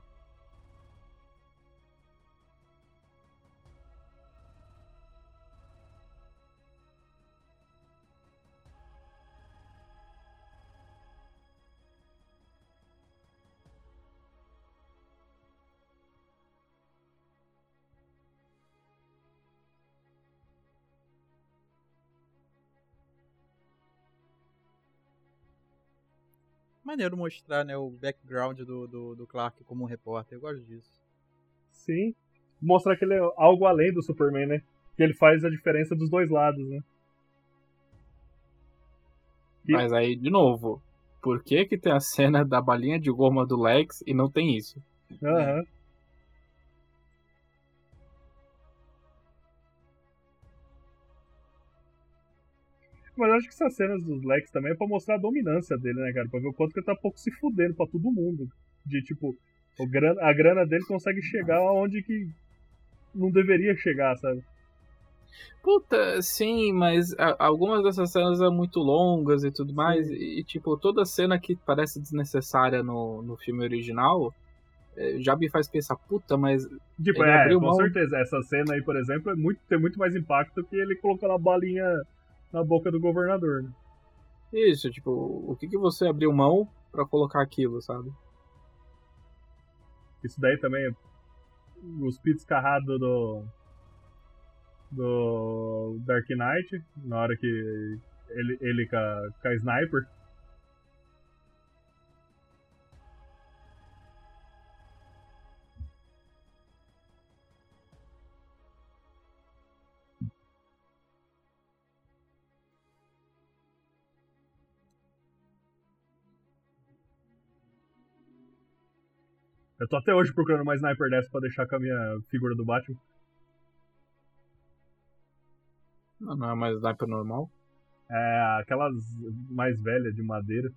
Maneiro mostrar, né, o background do, do, do Clark como um repórter. Eu gosto disso. Sim. Mostrar que ele é algo além do Superman, né? Que ele faz a diferença dos dois lados, né? E- Mas aí, de novo, por que que tem a cena da balinha de goma do Lex e não tem isso? Aham. Mas acho que essas cenas dos Lex também é pra mostrar a dominância dele, né, cara? Pra ver o quanto que ele tá pouco se fudendo pra todo mundo. De tipo, o grana, a grana dele consegue chegar aonde que não deveria chegar, sabe? Puta, sim, mas algumas dessas cenas são muito longas e tudo mais. E, tipo, toda cena que parece desnecessária no, no filme original eh, já me faz pensar, puta, mas Tipo, é, com mão- certeza. Essa cena aí, por exemplo, é muito, tem muito mais impacto que ele colocando a balinha na boca do governador, né? Isso, tipo, o que, que você abriu mão pra colocar aquilo, sabe? Isso daí também, os pits carrado do. do Dark Knight, na hora que ele, ele com, a, com a sniper. Eu tô até hoje procurando uma sniper dessa pra deixar com a minha figura do Batman. Não, não é mais sniper normal. É, aquelas mais velhas de madeira.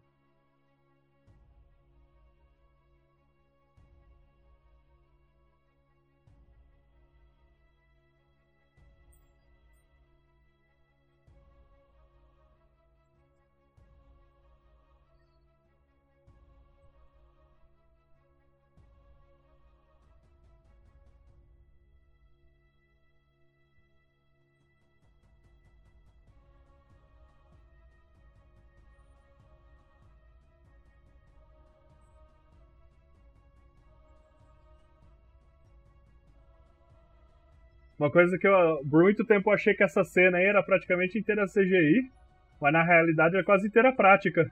Uma coisa que eu, por muito tempo, eu achei que essa cena aí era praticamente inteira CGI, mas na realidade é quase inteira prática.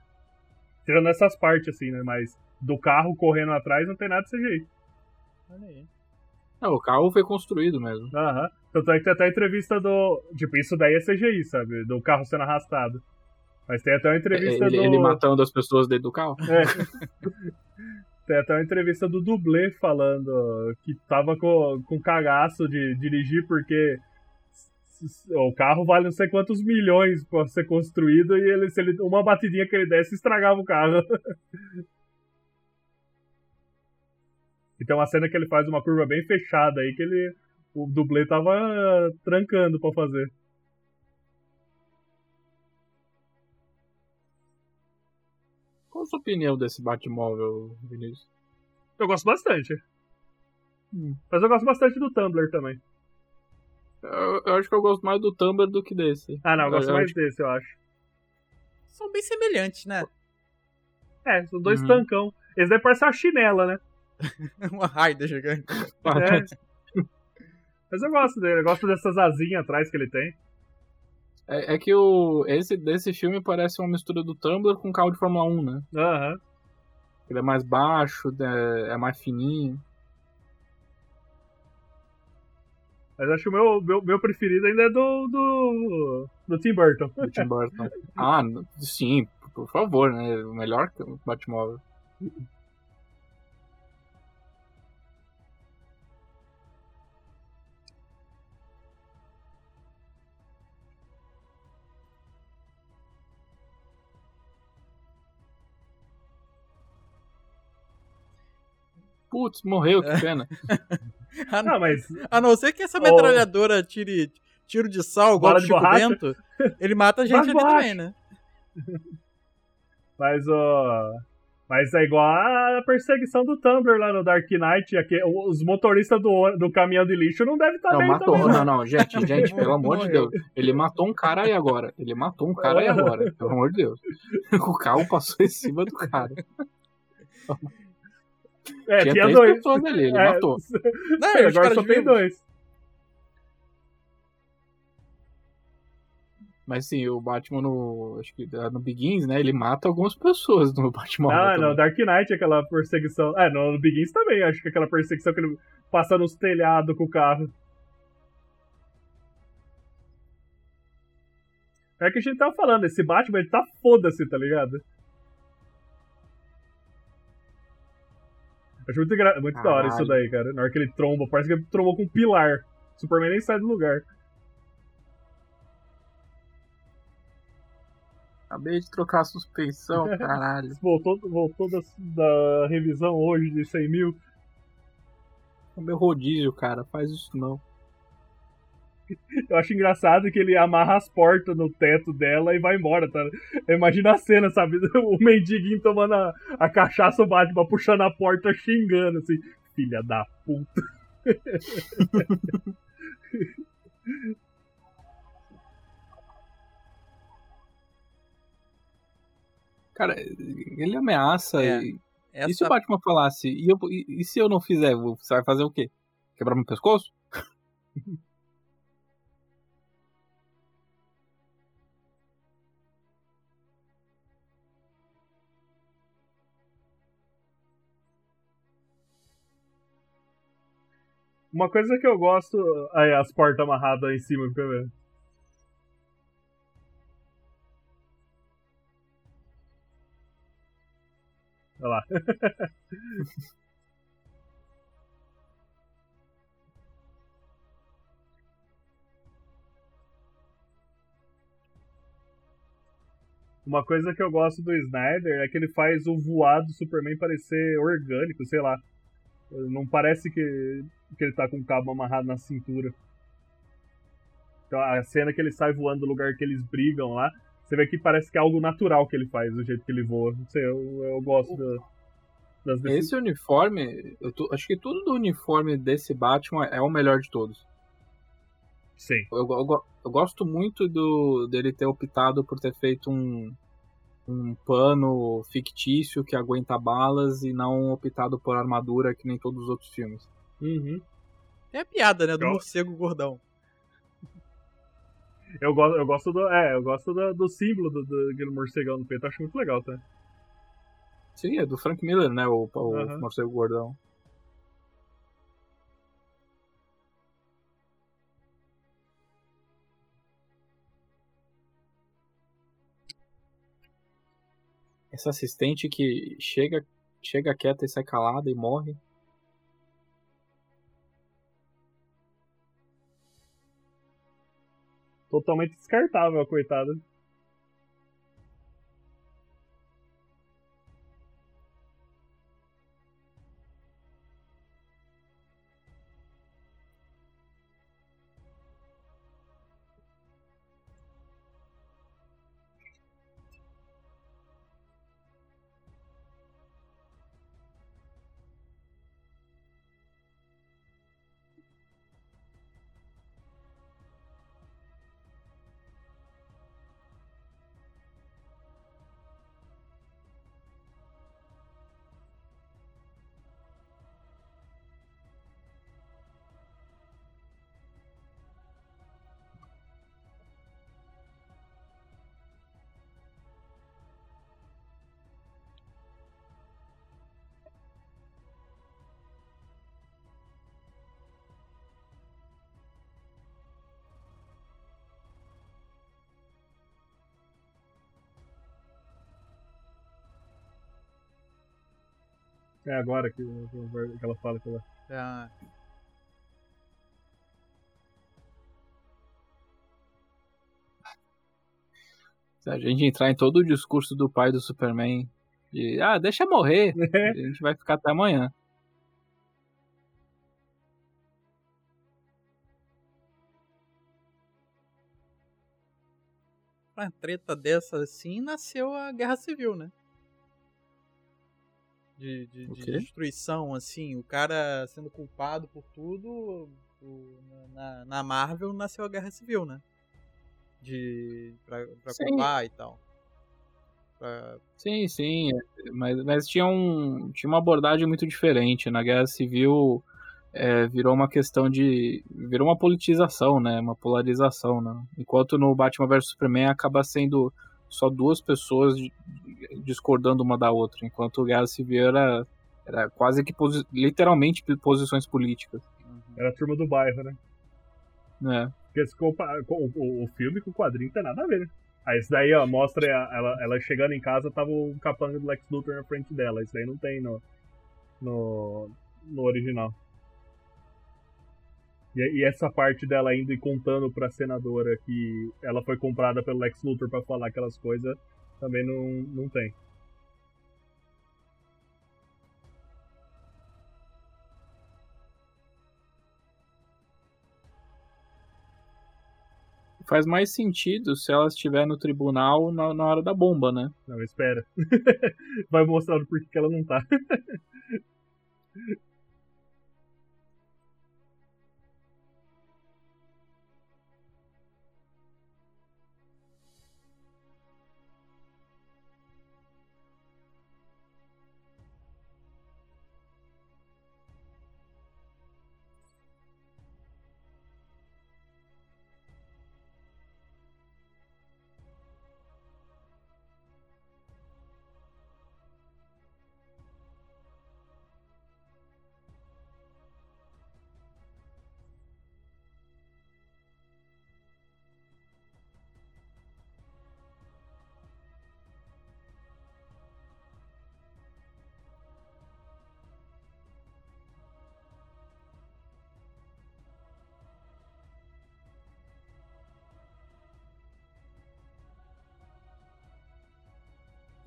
Tirando essas partes, assim, né? Mas do carro correndo atrás não tem nada de CGI. Olha aí. Não, o carro foi construído mesmo. Aham. Tanto é que tem até a entrevista do. Tipo, isso daí é CGI, sabe? Do carro sendo arrastado. Mas tem até uma entrevista ele, do. ele matando as pessoas dentro do carro. É. Tem até uma entrevista do dublê falando que tava com, com cagaço de dirigir porque o carro vale não sei quantos milhões pra ser construído e ele, se ele, uma batidinha que ele desse estragava o carro. e tem uma cena que ele faz uma curva bem fechada aí que ele o dublê tava trancando pra fazer. Qual a sua opinião desse Batmóvel, Vinícius? Eu gosto bastante. Hum. Mas eu gosto bastante do Tumblr também. Eu, eu acho que eu gosto mais do Tumblr do que desse. Ah, não, eu gosto Eu mais acho- desse, eu acho. São bem semelhantes, né? É, são dois Uhum. tancão. Esse daí parece uma chinela, né? Uma raida gigante. É. Mas eu gosto dele, eu gosto dessas asinhas atrás que ele tem. É, é que o, esse desse filme parece uma mistura do Tumblr com carro de Fórmula 1, né? Aham. Ele é mais baixo, é, é mais fininho. Mas acho que o meu, meu, meu preferido ainda é do, do. do Tim Burton. do Tim Burton. ah, sim, por favor, né? O melhor que o Batmóvel. Putz, morreu, que pena. A, Não, mas. a não ser que essa metralhadora tire tiro de sal, igual o de Chico borracha. Bento, ele mata a gente ali borracha. também, né? Mas o. Mas é igual a perseguição do Tumblr lá no Dark Knight. Aqui, os motoristas do, do caminhão de lixo não devem estar Não, bem matou. também. Não, não, gente, gente, pelo amor de. Deus. Ele matou um cara aí agora. Ele matou um cara aí agora. Pelo amor de Deus. O carro passou em cima do cara. É, Tinha, tinha, três dois. pessoas ali, ele É, matou. Não, Agora só tem dois. Mas sim, o Batman no. Acho que é no Begins, né? Ele mata algumas pessoas no Batman. Ah, no Dark Knight, aquela perseguição. É, no, no Begins também, acho que aquela perseguição que ele passa nos telhados com o carro. É que a gente tava falando, esse Batman, ele tá foda-se, tá ligado? Acho muito, engra... muito da hora isso daí, cara. Na hora que ele tromba, parece que ele trombou com um pilar. Superman nem sai do lugar. Acabei de trocar a suspensão, caralho. Voltou, voltou da, da revisão hoje de 100 mil. É meu rodízio, cara. Faz isso não. Eu acho engraçado que ele amarra as portas no teto dela e vai embora, tá? Imagina a cena, sabe? O mendiguinho tomando a, a cachaça, o Batman puxando a porta, xingando, assim. Filha da puta. Cara, ele ameaça. É, e... Essa... E se o Batman falasse, e, eu, e, e se eu não fizer, você vai fazer o quê? Quebrar meu pescoço? Uma coisa que eu gosto. Aí, as portas amarradas em cima, fica vendo. Olha lá. Uma coisa que eu gosto do Snyder é que ele faz o voar do Superman parecer orgânico, sei lá. Não parece que, que ele tá com o cabo amarrado na cintura. Então a cena que ele sai voando do lugar que eles brigam lá, você vê que parece que é algo natural que ele faz, do jeito que ele voa. Não sei, eu, eu gosto da, das Esse uniforme, eu tô, acho que tudo do uniforme desse Batman é o melhor de todos. Sim. Eu, eu, eu gosto muito do dele ter optado por ter feito um, um pano fictício que aguenta balas e não optado por armadura que nem todos os outros filmes. Uhum. Tem a piada, né, do Eu- morcego gordão. Eu gosto, eu gosto do. É, eu gosto do, do símbolo do, do morcegão no peito, acho muito legal, tá? Sim, é do Frank Miller, né? O, o Aham. morcego gordão. Essa assistente que chega, chega quieta e sai calada e morre. Totalmente descartável, coitada. É agora que, que ela fala que ela. Ah, Se a gente entrar em todo o discurso do pai do Superman, de ah, deixa morrer, a gente vai ficar até amanhã. uma treta dessa assim nasceu a Guerra Civil, né? De, de- de destruição, assim, o cara sendo culpado por tudo. o- na, na Marvel nasceu a Guerra Civil, né? De. pra, pra Sim. culpar e tal. Pra- Sim, sim, é, mas, mas tinha, um, tinha uma abordagem muito diferente. Na Guerra Civil é, virou uma questão de. virou uma politização, né? Uma polarização, né? Enquanto no Batman vs Superman acaba sendo só duas pessoas di- discordando uma da outra, enquanto Guerra Civil era, era quase que posi- literalmente posições políticas. Era a turma do bairro, né? Né? Porque se o, o, o filme com o quadrinho tem nada a ver, né? Aí isso daí, ó, mostra ela, ela chegando em casa, tava o capanga do Lex Luthor na frente dela. Isso daí não tem no, no, no original. E, e essa parte dela indo e contando pra senadora que ela foi comprada pelo Lex Luthor pra falar aquelas coisas, também não, não tem. Faz mais sentido se ela estiver no tribunal na, na hora da bomba, né? Não, espera. Vai mostrar por que ela não tá.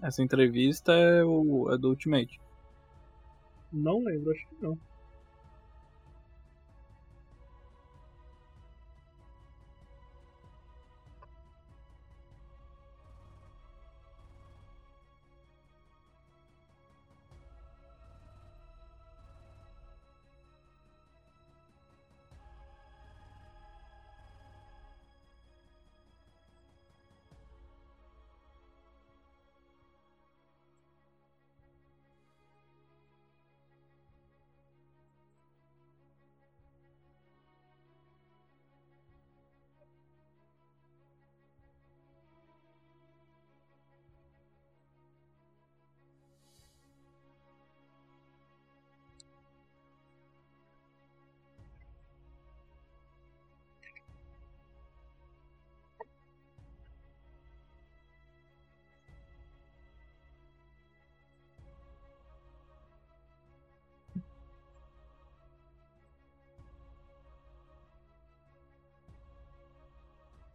Essa entrevista é, o, é do Ultimate. Não lembro, acho que não.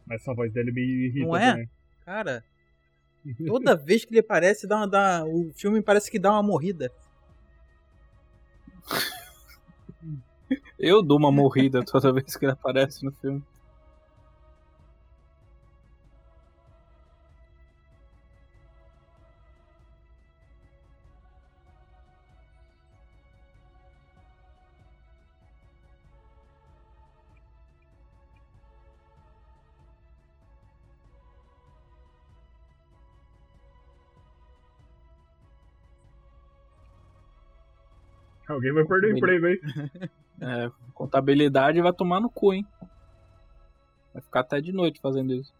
Essa voz dele me irrita Não é? também. Cara, toda vez que ele aparece, dá uma, dá, o filme parece que dá uma morrida. Eu dou uma morrida toda vez que ele aparece no filme. Alguém vai perder o emprego aí. É, contabilidade vai tomar no cu, hein? Vai ficar até de noite fazendo isso.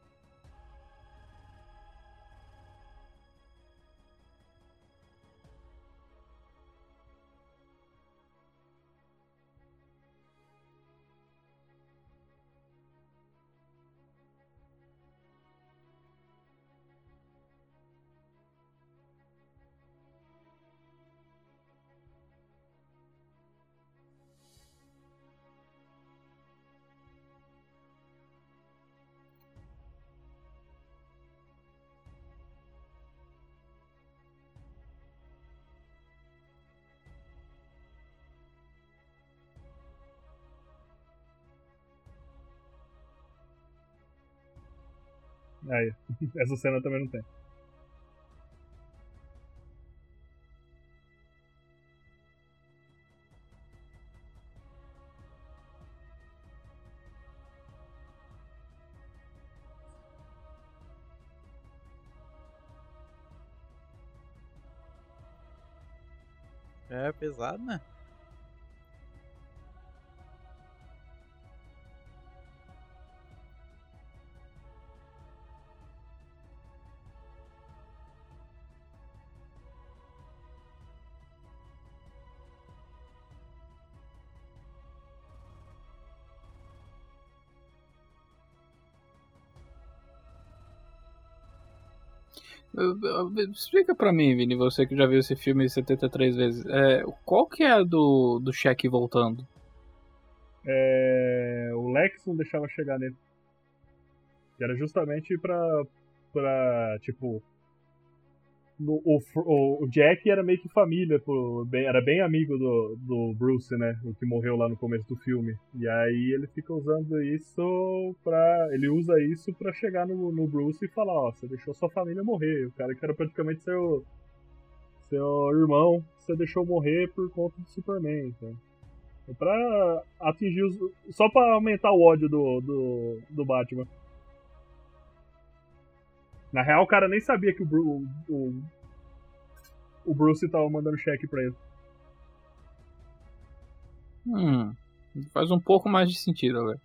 essa cena também não tem. É pesado, né? Explica pra mim, Vini, você que já viu esse filme 73 vezes. É, qual que é a do, do cheque voltando? É, o Lex não deixava chegar nele. Era justamente pra. pra tipo. O, o, Jack era meio que família, era bem amigo do, do Bruce, né? O que morreu lá no começo do filme. E aí ele fica usando isso pra. Ele usa isso pra chegar no, no Bruce e falar: Ó, você deixou sua família morrer. O cara que era praticamente seu. seu irmão, você deixou morrer por conta do Superman. Então. Pra atingir os. Só pra aumentar o ódio do, do, do Batman. Na real, o cara nem sabia que o, Bru, o, o Bruce tava mandando cheque pra ele. Hum, faz um pouco mais de sentido agora.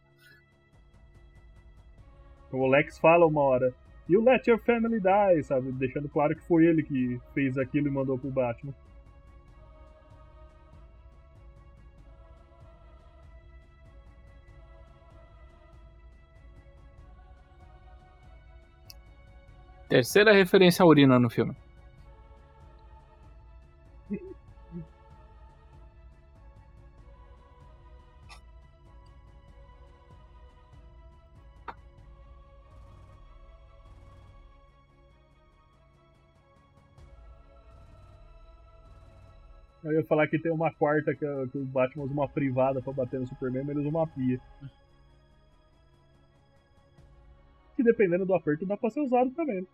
O Lex fala uma hora. You let your family die, sabe? Deixando claro que foi ele que fez aquilo e mandou pro Batman. Terceira referência à urina no filme. Eu ia falar que tem uma quarta que, é, que o Batman usa uma privada pra bater no Superman, mas ele usa uma pia. Que dependendo do aperto dá pra ser usado também.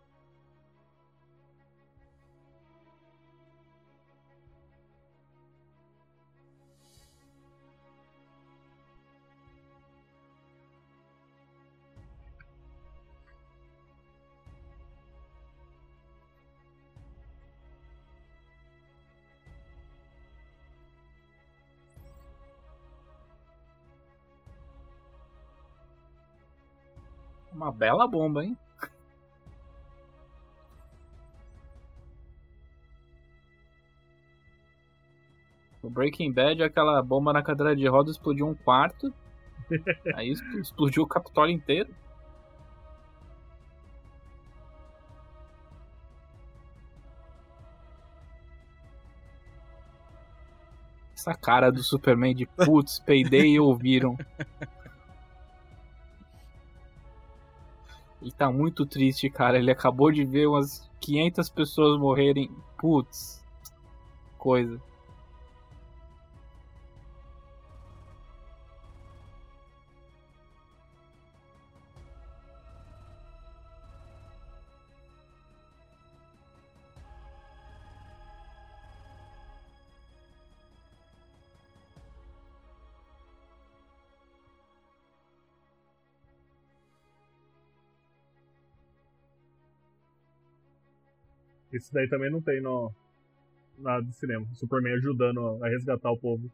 Uma bela bomba, hein? O Breaking Bad, aquela bomba na cadeira de rodas explodiu um quarto. aí expl- explodiu o Capitólio inteiro. Essa cara do Superman de putz, peidei e ouviram. Ele tá muito triste, cara. Ele acabou de ver umas 500 pessoas morrerem. Putz. Coisa. Isso daí também não tem no nada de cinema. Superman ajudando a resgatar o povo.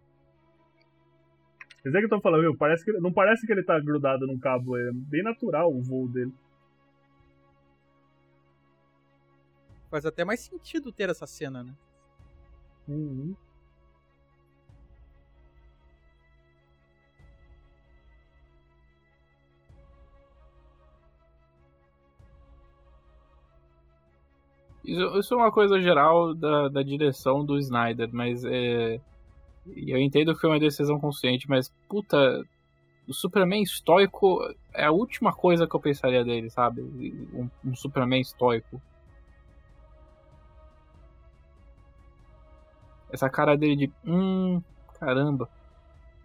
Mas é que eu tô falando, viu? Parece que, não parece que ele tá grudado num cabo, é bem natural o voo dele. Faz até mais sentido ter essa cena, né? Uhum. Isso, isso é uma coisa geral da, da direção do Snyder, mas é. Eu entendo que foi uma decisão consciente, mas puta. O Superman estoico é a última coisa que eu pensaria dele, sabe? Um, um Superman estoico. Essa cara dele de. Hum. Caramba.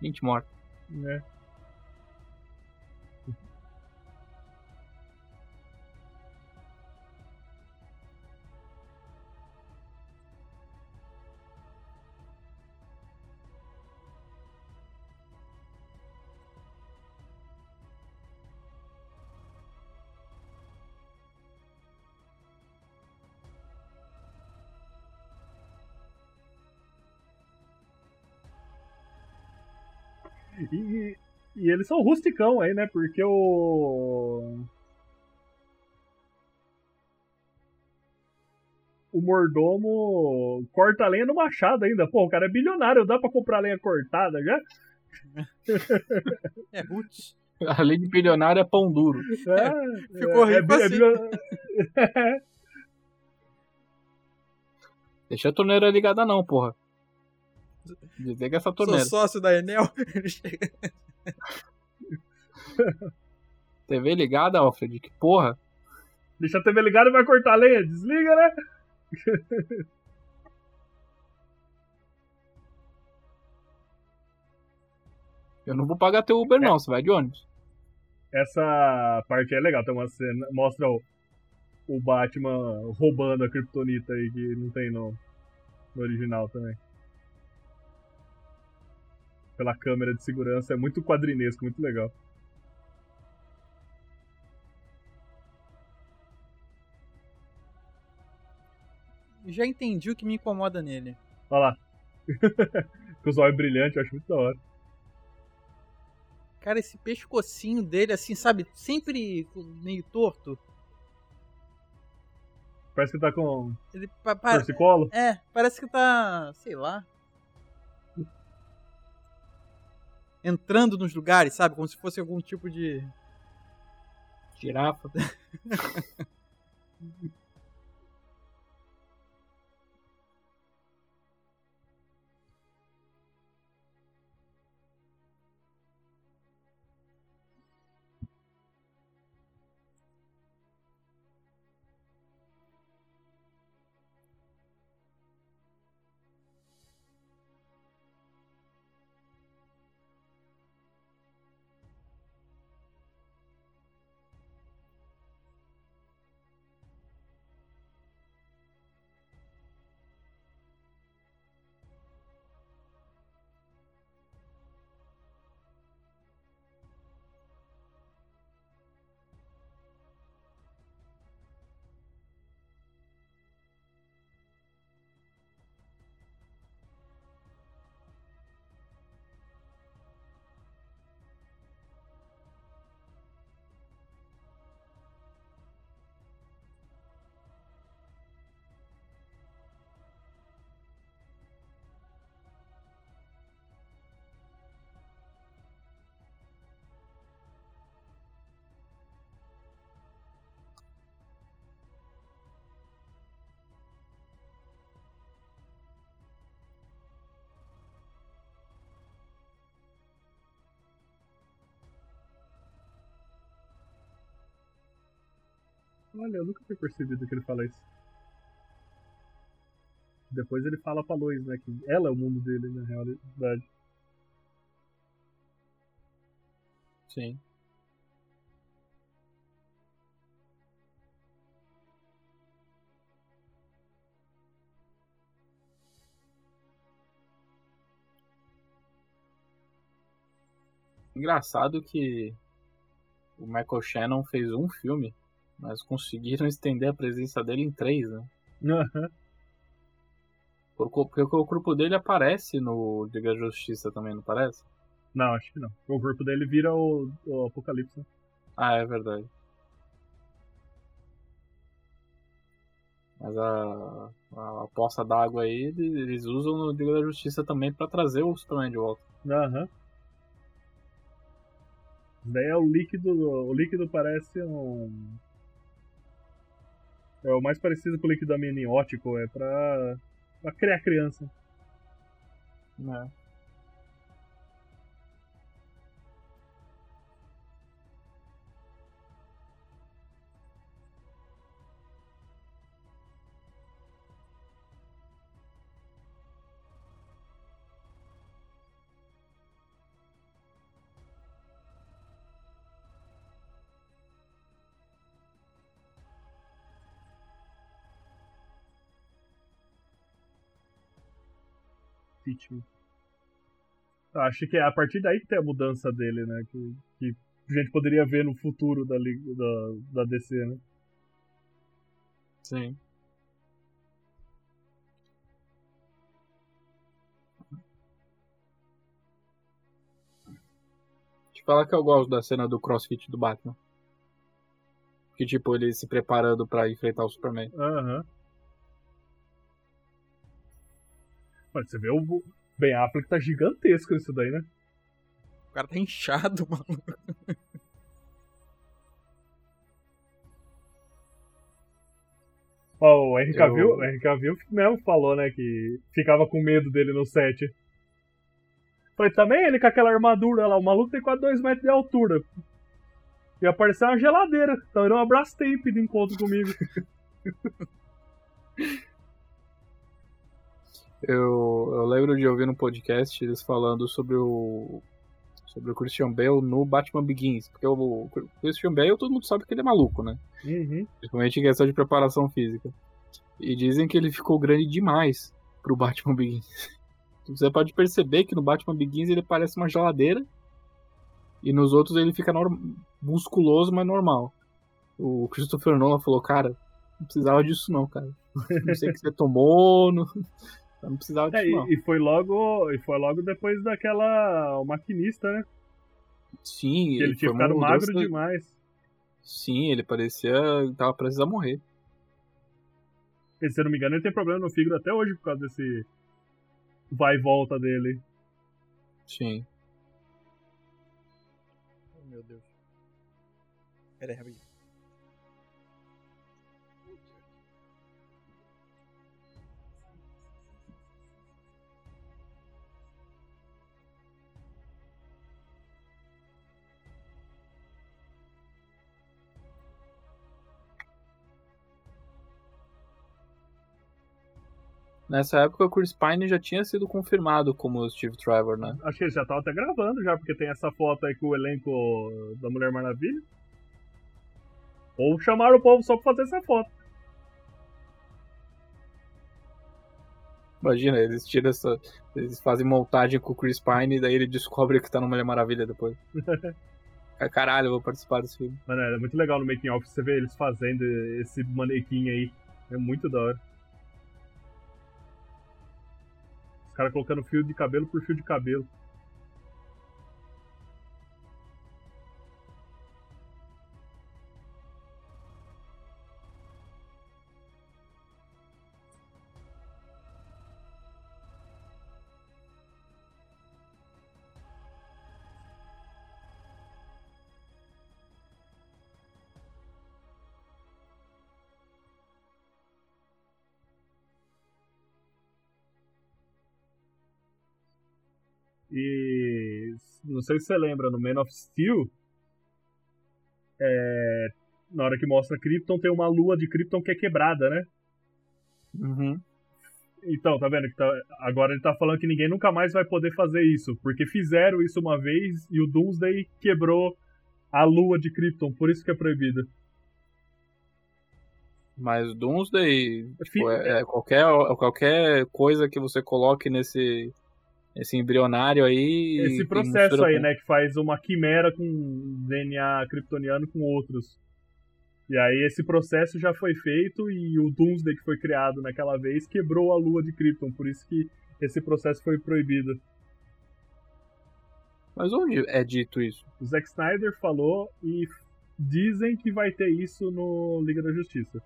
Gente morta. né? E eles são rusticão aí, né? Porque o. O mordomo corta a lenha no machado ainda. Pô, o cara é bilionário, dá pra comprar lenha cortada já? É roots. Além de bilionário, é pão duro. É, Ficou é, rico é, assim. bilio- Deixa a torneira ligada, não, porra. Desliga essa Sou torneira. sócio da Enel. TV ligada, Alfred? Que porra? Deixa a TV ligada e vai cortar a lenha. Desliga, né? Eu não vou pagar teu Uber, não. Você vai de ônibus. Essa parte é legal. Tem uma cena. Mostra o, o Batman roubando a Kryptonita aí que não tem no, no original também. Pela câmera de segurança. É muito quadrinesco, muito legal. Já entendi o que me incomoda nele. Olha lá. Com os olhos brilhantes, eu acho muito da hora. Cara, esse pescocinho dele, assim, sabe? Sempre meio torto. Parece que tá com Ele pa- pa- torcicolo. É, parece que tá. sei lá. Entrando nos lugares, sabe? Como se fosse algum tipo de. Girafa. Olha, eu nunca tinha percebido que ele fala isso. Depois ele fala pra Lois, né? Que ela é o mundo dele, na realidade. Sim. Engraçado que o Michael Shannon fez um filme, mas conseguiram estender a presença dele em três, né? Aham. Por- Porque o corpo dele aparece no Liga da Justiça também, não parece? Não, acho que não. O corpo dele vira o, o Apocalipse. né? Ah, é verdade. Mas a, a poça d'água aí, eles eles usam no Liga da Justiça também pra trazer o Superman de volta. Aham. Isso Daí é o líquido. O líquido parece um. É o mais parecido com o líquido amniótico, é pra. pra criar criança. né? Eu Acho que é a partir daí que tem a mudança dele, né? Que, que a gente poderia ver no futuro da, da, da DC, né? Sim. Te falar que eu gosto da cena do crossfit do Batman. Que tipo, ele se preparando pra enfrentar o Superman. Aham. Mas você vê o Ben Affleck tá gigantesco nisso daí, né? O cara tá inchado, mano. Ó, o Henry Eu- Cavill, o Henry Cavill mesmo falou, né, que ficava com medo dele no set. Falei, também ele com aquela armadura lá, o maluco tem quase 2 metros de altura. Ia parecer uma geladeira, então era um abraço tape de encontro comigo. Eu, eu lembro de ouvir no podcast eles falando sobre o sobre o Christian Bale no Batman Begins, porque o, o Christian Bale todo mundo sabe que ele é maluco, né? Uhum. Principalmente em questão de preparação física. E dizem que ele ficou grande demais pro Batman Begins. Você pode perceber que no Batman Begins ele parece uma geladeira e nos outros ele fica musculoso, mas normal. O Christopher Nolan falou, cara, não precisava disso não, cara. Não sei o que você tomou, não, não precisava É, disso não. e, foi logo, e foi logo depois daquela o maquinista, né? Sim, Que ele tinha ficado magro demais. Sim, ele parecia. tava prestes a morrer. E, se eu não me engano, ele tem problema no fígado até hoje por causa desse vai e volta dele. Sim. Oh, meu Deus. Pera aí, rapidinho. Nessa época o Chris Pine já tinha sido confirmado como o Steve Trevor, né? Acho que eles já estavam até gravando já, porque tem essa foto aí com o elenco da Mulher Maravilha. Ou chamaram o povo só pra fazer essa foto. Imagina, eles tiram essa. Eles fazem montagem com o Chris Pine e daí ele descobre que tá no Mulher Maravilha depois. Ah, Caralho, eu vou participar desse filme. Mano, é muito legal no making off você ver eles fazendo esse manequim aí. É muito da hora. Caras colocando fio de cabelo por fio de cabelo. Não sei se você lembra, no Man of Steel é, na hora que mostra Krypton, tem uma lua de Krypton que é quebrada, né? Uhum. Então, tá vendo? Que tá, agora ele tá falando que ninguém nunca mais vai poder fazer isso, porque fizeram isso uma vez e o Doomsday quebrou a lua de Krypton, por isso que é proibida. Mas Doomsday, tipo, é, é qualquer, qualquer coisa que você coloque nesse, esse embrionário aí. Esse processo aí, com... né? Que faz uma quimera com DNA kryptoniano com outros. E aí esse processo já foi feito e o Doomsday que foi criado naquela vez quebrou a lua de Krypton, por isso que esse processo foi proibido. Mas onde é dito isso? O Zack Snyder falou e dizem que vai ter isso no Liga da Justiça.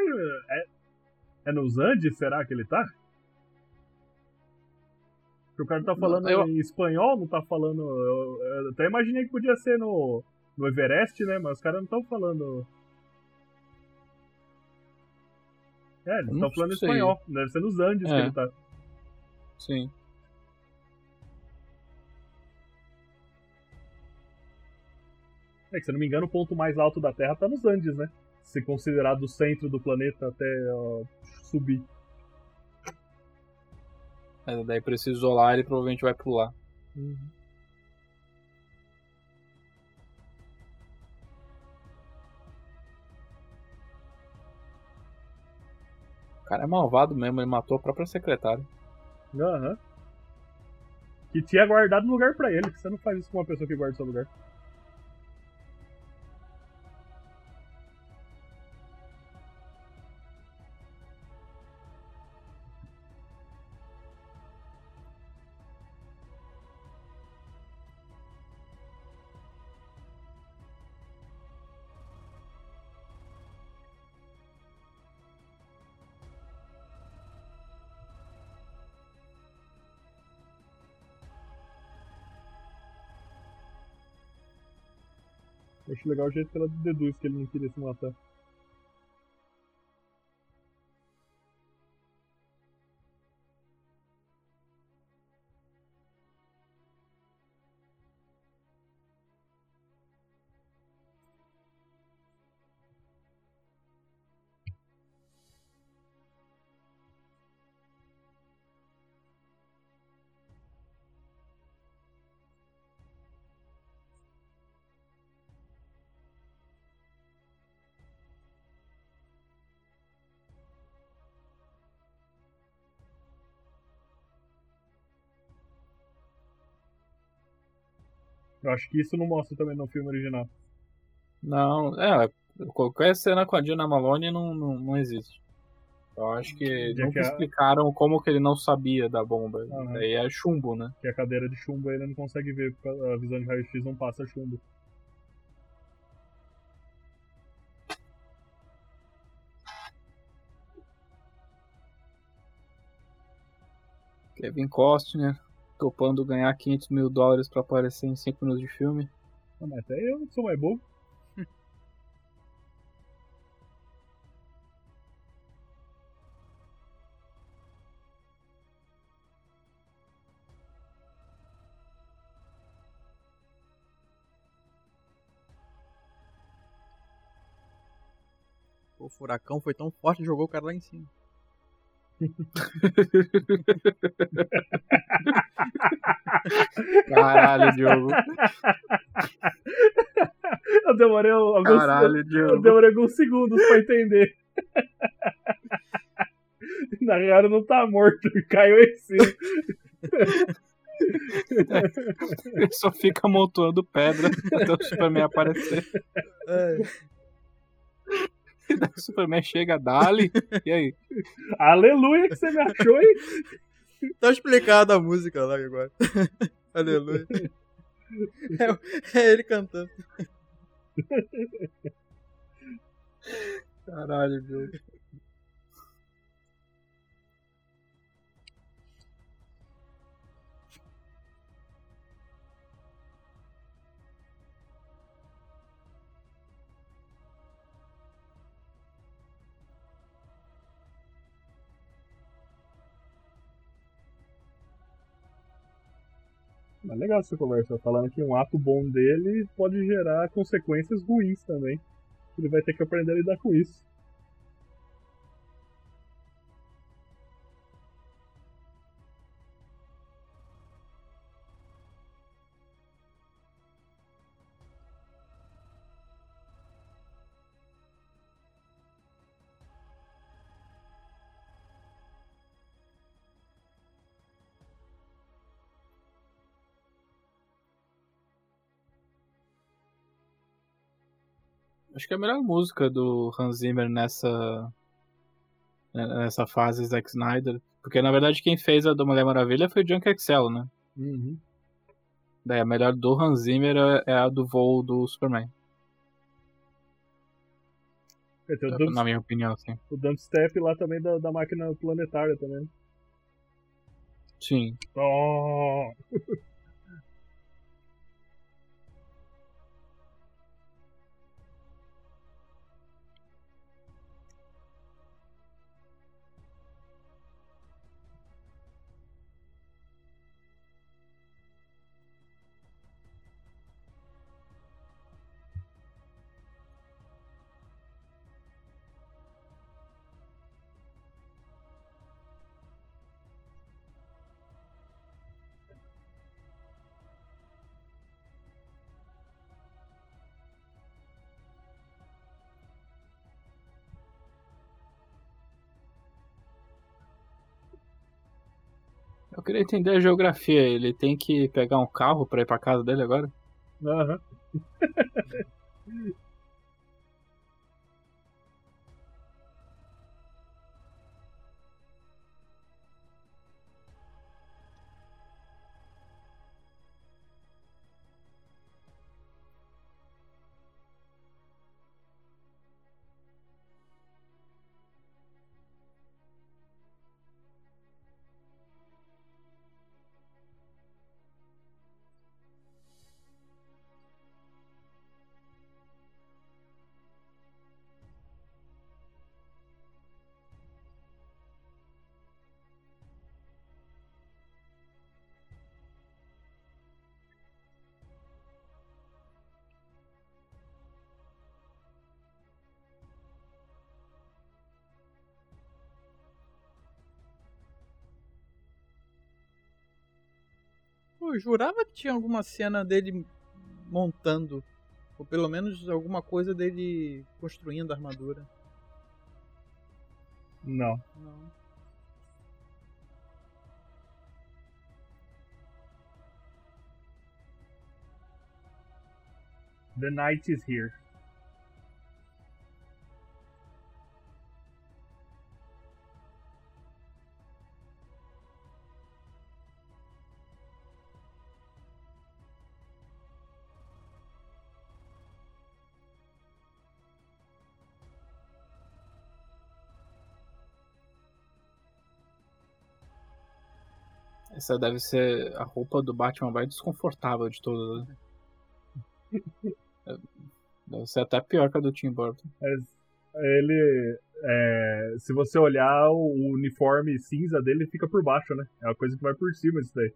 É, é nos Andes, será que ele tá? Porque o cara tá falando eu... em espanhol, não tá falando. Eu, eu, até imaginei que podia ser no, no Everest, né? Mas os caras não estão falando. É, eles estão falando sei. espanhol. Deve ser nos Andes é. que ele tá. Sim. É que, se eu não me engano, o ponto mais alto da Terra tá nos Andes, né? Ser considerado o centro do planeta até uh, subir. É, daí se isolar ele provavelmente vai pular. Uhum. O cara é malvado mesmo, ele matou a própria secretária. Aham. Uhum. Que tinha guardado lugar para ele, você não faz isso com uma pessoa que guarda seu lugar. Acho legal o jeito que ela deduz que ele não queria se matar. Eu acho que isso não mostra também no filme original. Não, é, qualquer cena com a Dina Malone não, não, não existe. Eu acho que Já nunca que a... explicaram como que ele não sabia da bomba. Uhum. Daí é chumbo, né? Que a cadeira de chumbo ele não consegue ver, porque a visão de raio-x não passa chumbo. Kevin Costner topando ganhar 500 mil dólares pra aparecer em 5 minutos de filme. Não, mas até eu sou mais bobo. o furacão foi tão forte jogou o cara lá em cima. Caralho, Diogo. Eu demorei alguns, Caralho, Diogo. Eu demorei alguns segundos pra entender. Na real, não tá morto, caiu em cima. Ele só fica amontoando pedra até o Superman aparecer. É. o Superman chega, dali, e aí? Aleluia que você me achou, hein? Tá explicado a música lá agora. Aleluia. É, é ele cantando. Caralho, meu. Mas legal essa conversa, falando que um ato bom dele pode gerar consequências ruins também. Ele vai ter que aprender a lidar com isso. Acho que é a melhor música do Hans Zimmer nessa nessa fase Zack Snyder, porque na verdade quem fez a do Mulher Maravilha foi o Junk Excel, né? Uhum. Daí a melhor do Hans Zimmer é- é a do voo do Superman, É, dump, na minha opinião, assim. o dumpstep lá também da, da máquina planetária também. Sim. Oh! queria entender a geografia. Ele tem que pegar um carro pra ir pra casa dele agora? Aham. Pô, eu jurava que tinha alguma cena dele montando. Ou pelo menos alguma coisa dele construindo a armadura. Não. Não. The night is here. Essa deve ser a roupa do Batman mais desconfortável de todas. né? Deve ser até pior que a do Tim Burton. Ele. é, se você olhar, o uniforme cinza dele fica por baixo, né? É uma coisa que vai por cima isso daí.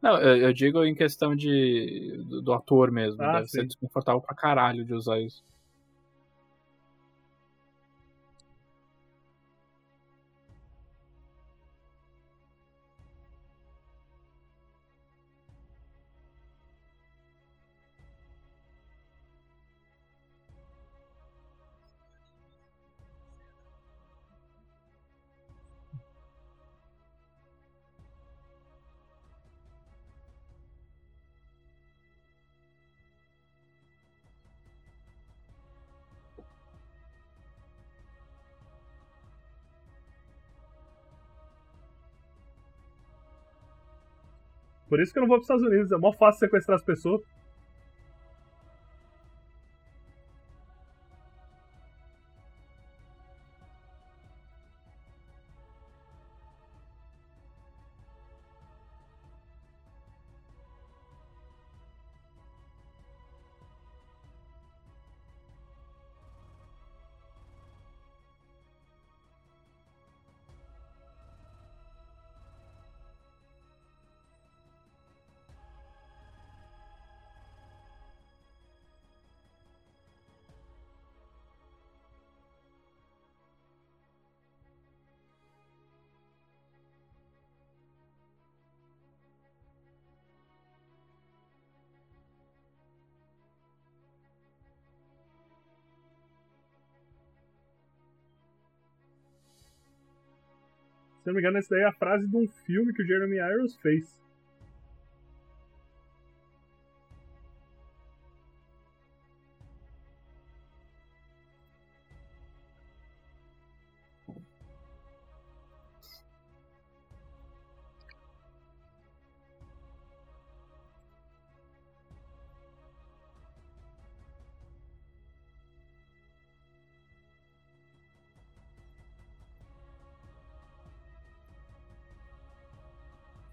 Não, eu, eu digo em questão de do, do ator mesmo. Ah, Deve ser sim. desconfortável pra caralho de usar isso. Por isso que eu não vou pros Estados Unidos. É mó fácil sequestrar as pessoas. Se não me engano, essa daí é a frase de um filme que o Jeremy Irons fez.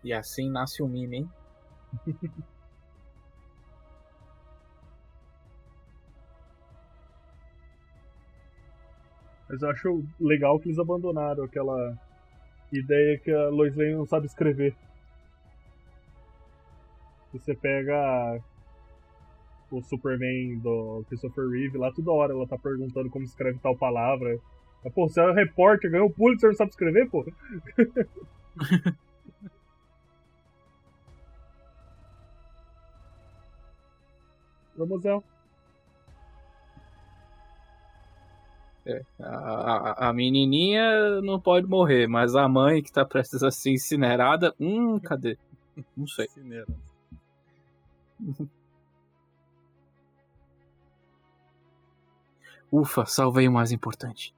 E assim nasce o meme, hein? Mas eu acho legal que eles abandonaram aquela ideia que a Lois Lane não sabe escrever. Você pega o Superman do Christopher Reeve lá, toda hora ela tá perguntando como escreve tal palavra. Mas, pô, você é repórter, ganhou o Pulitzer, não sabe escrever, pô? Vamos, El. É, a, a, a, menininha não pode morrer, mas a mãe que tá prestes a ser incinerada, hum, cadê? Não sei. Incinerada. Ufa, salvei o mais importante.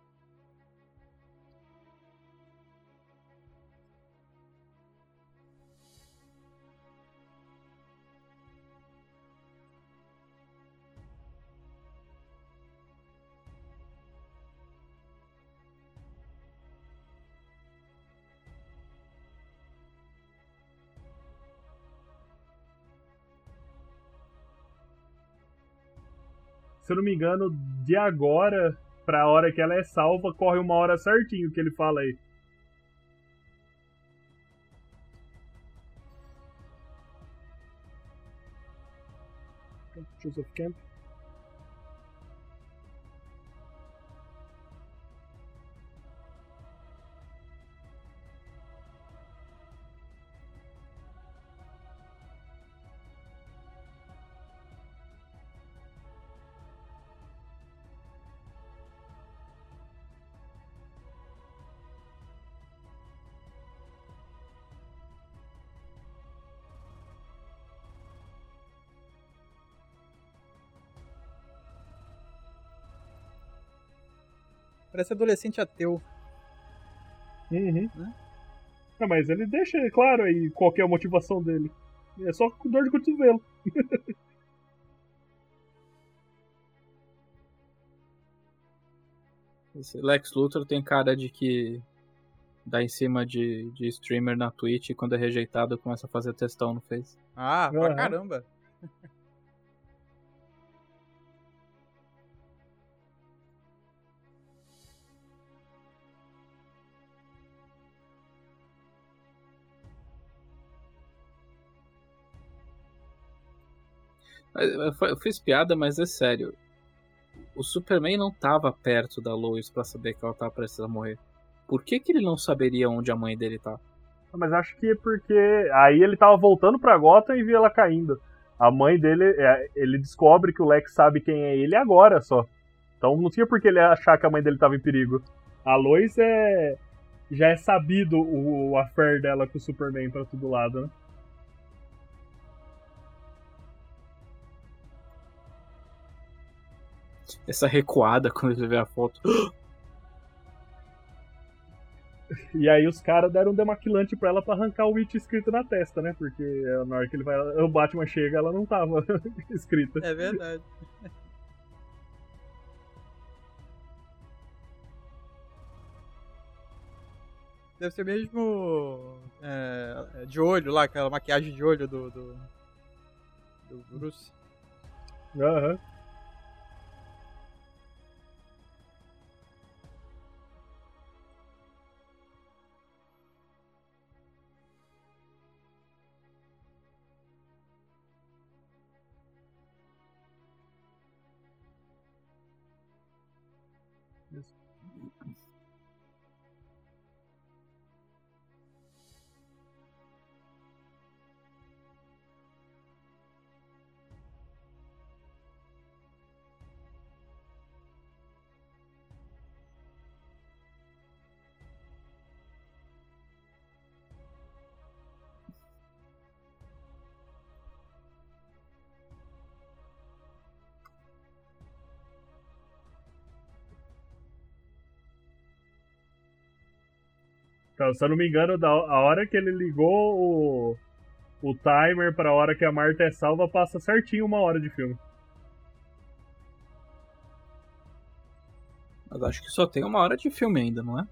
Se eu não me engano, de agora pra hora que ela é salva, corre uma hora certinho que ele fala aí. Joseph. Parece adolescente ateu. Uhum. Né? Não, mas ele deixa claro aí qual é a motivação dele. É só com dor de cotovelo. Esse Lex Luthor tem cara de que dá em cima de, de streamer na Twitch e quando é rejeitado começa a fazer testão no Face. Ah, pra uhum. caramba. Eu fiz piada, mas é sério. O Superman não tava perto da Lois para saber que ela tava prestes a morrer. Por que, que ele não saberia onde a mãe dele tá? Mas acho que é porque aí ele tava voltando pra Gotham e viu ela caindo. A mãe dele, é, ele descobre que o Lex sabe quem é ele agora só. Então não tinha por que ele achar que a mãe dele tava em perigo. A Lois é. Já é sabido o, o affair dela com o Superman pra todo lado, né? Essa recuada quando ele vê a foto. E aí os caras deram um demaquilante pra ela pra arrancar o Witch escrito na testa, né? Porque na hora que ele vai, o Batman chega, ela não tava escrita. É verdade. Deve ser mesmo é, de olho lá, aquela maquiagem de olho do, do, do Bruce. Aham. Então, se eu não me engano, da, a hora que ele ligou o, o timer pra hora que a Marta é salva, passa certinho uma hora de filme. Mas acho que só tem uma hora de filme ainda, não é?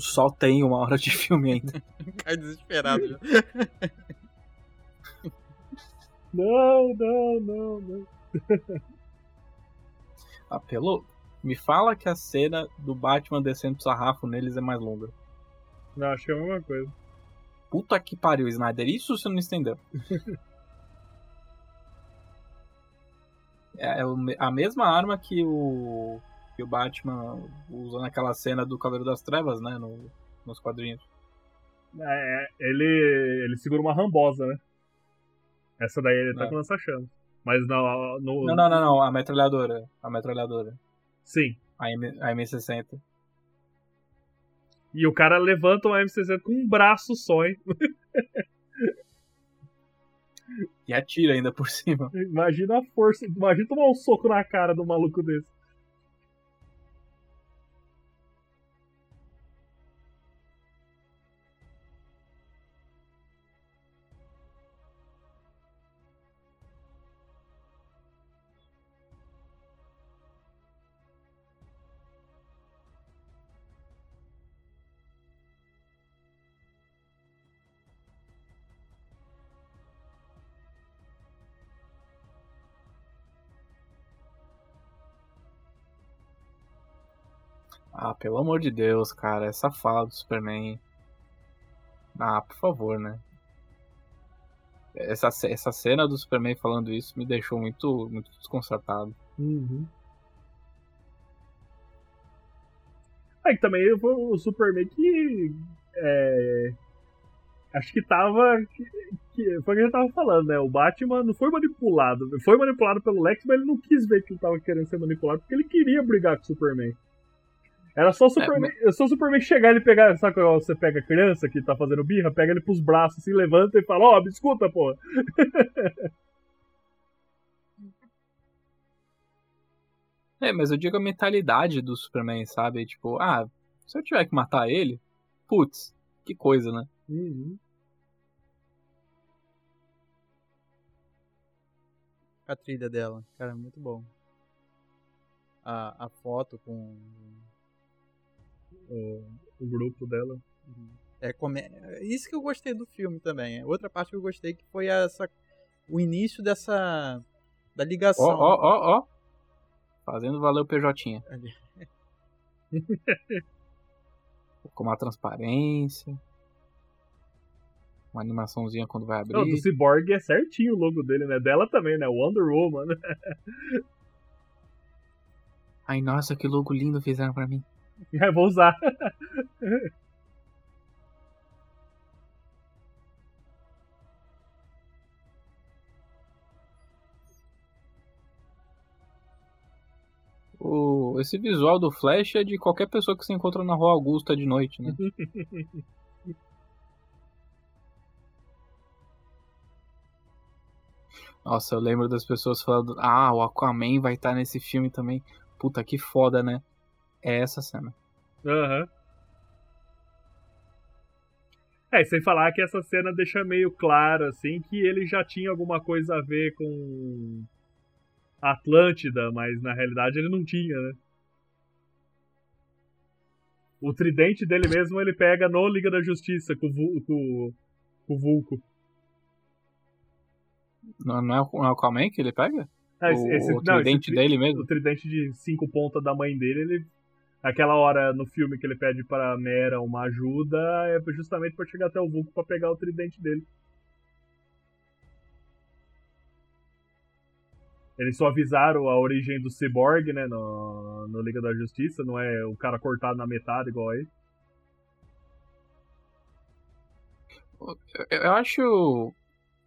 Só tem uma hora de filme ainda. Cai desesperado já. Não, não, não, não. Ah, pelo... Me fala que a cena do Batman descendo o sarrafo neles é mais longa. Não, acho que é a mesma coisa. Puta que pariu, Snyder. Isso você não entendeu. é me- a mesma arma que o, que o Batman usa naquela cena do Cavaleiro das Trevas, né? no- nos quadrinhos. É, ele, ele segura uma rambosa, né? Essa daí ele tá É. com lança-chamas. Mas no, no. Não, não, não, não. A metralhadora. A metralhadora. Sim. A, M, a M60. E o cara levanta uma M60 com um braço só, hein? E atira ainda por cima. Imagina a força. Imagina tomar um soco na cara do maluco desse. Ah, pelo amor de Deus, cara. Essa fala do Superman. Ah, por favor, né? Essa, essa cena do Superman falando isso me deixou muito, muito desconcertado. Uhum. Aí também foi o Superman que. É, acho que tava. Que, que- foi o que gente tava falando, né? O Batman não foi manipulado. Foi manipulado pelo Lex, mas ele não quis ver que ele tava querendo ser manipulado porque ele queria brigar com o Superman. Era só o Superman, é, só o Superman chegar e pegar. Sabe quando você pega a criança que tá fazendo birra? Pega ele pros braços, assim, levanta e fala: Ó, me escuta, pô. É, mas eu digo a mentalidade do Superman, sabe? Tipo, ah, se eu tiver que matar ele, putz, que coisa, né? Uhum. A trilha dela, cara, muito bom. A, a foto com. O, o grupo dela. É, come... Isso que eu gostei do filme também. Outra parte que eu gostei que foi essa. O início dessa. Da ligação. Ó, ó, ó, ó. Fazendo valer o PJ. Com uma transparência. Uma animaçãozinha quando vai abrir. Não, do Cyborg é certinho o logo dele, né? Dela também, né? Wonder Woman. Ai, nossa, que logo lindo fizeram pra mim. É, vou usar. O, esse visual do Flash é de qualquer pessoa que se encontra na Rua Augusta de noite, né? Nossa, eu lembro das pessoas falando: Ah, o Aquaman vai estar nesse filme também. Puta que foda, né? É essa cena. Aham. É, sem falar que essa cena deixa meio claro, assim, que ele já tinha alguma coisa a ver com Atlântida, mas na realidade ele não tinha, né? O tridente dele mesmo ele pega no Liga da Justiça com, com, com o Vulco. Não, não é o não é o Aquaman que ele pega? Ah, O- o tridente tri- dele mesmo? O tridente de cinco pontas da mãe dele, ele. Aquela hora no filme que ele pede pra Mera uma ajuda é justamente pra chegar até o Vulco pra pegar o tridente dele. Eles só avisaram a origem do Cyborg, né, no, no Liga da Justiça, não é o cara cortado na metade igual aí. Eu, eu acho.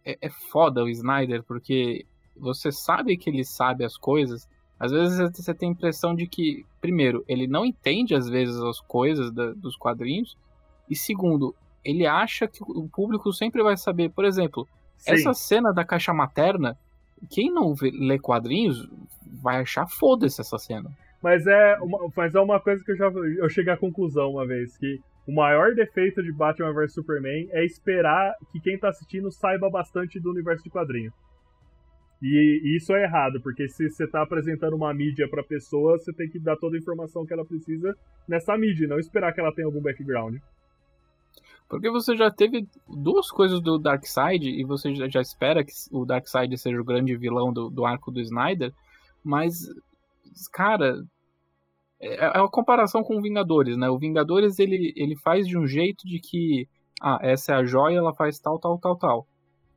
É, é foda o Snyder, porque você sabe que ele sabe as coisas. Às vezes você tem a impressão de que, primeiro, ele não entende às vezes as coisas da- dos quadrinhos. E segundo, ele acha que o público sempre vai saber. Por exemplo, Sim. essa cena da caixa materna, quem não vê- lê quadrinhos vai achar foda-se essa cena. Mas é, uma, mas é uma coisa que eu já eu cheguei à conclusão uma vez, que o maior defeito de Batman vs Superman é esperar que quem tá assistindo saiba bastante do universo de quadrinho. E, isso é errado, porque se você tá apresentando uma mídia pra pessoa, você tem que dar toda a informação que ela precisa nessa mídia, não esperar que ela tenha algum background. Porque você já teve duas coisas do Darkseid e você já, já espera que o Darkseid seja o grande vilão do, do arco do Snyder, mas, cara, é, é uma comparação com o Vingadores, né? O Vingadores ele, ele faz de um jeito de que, ah, essa é a joia, ela faz tal, tal, tal, tal.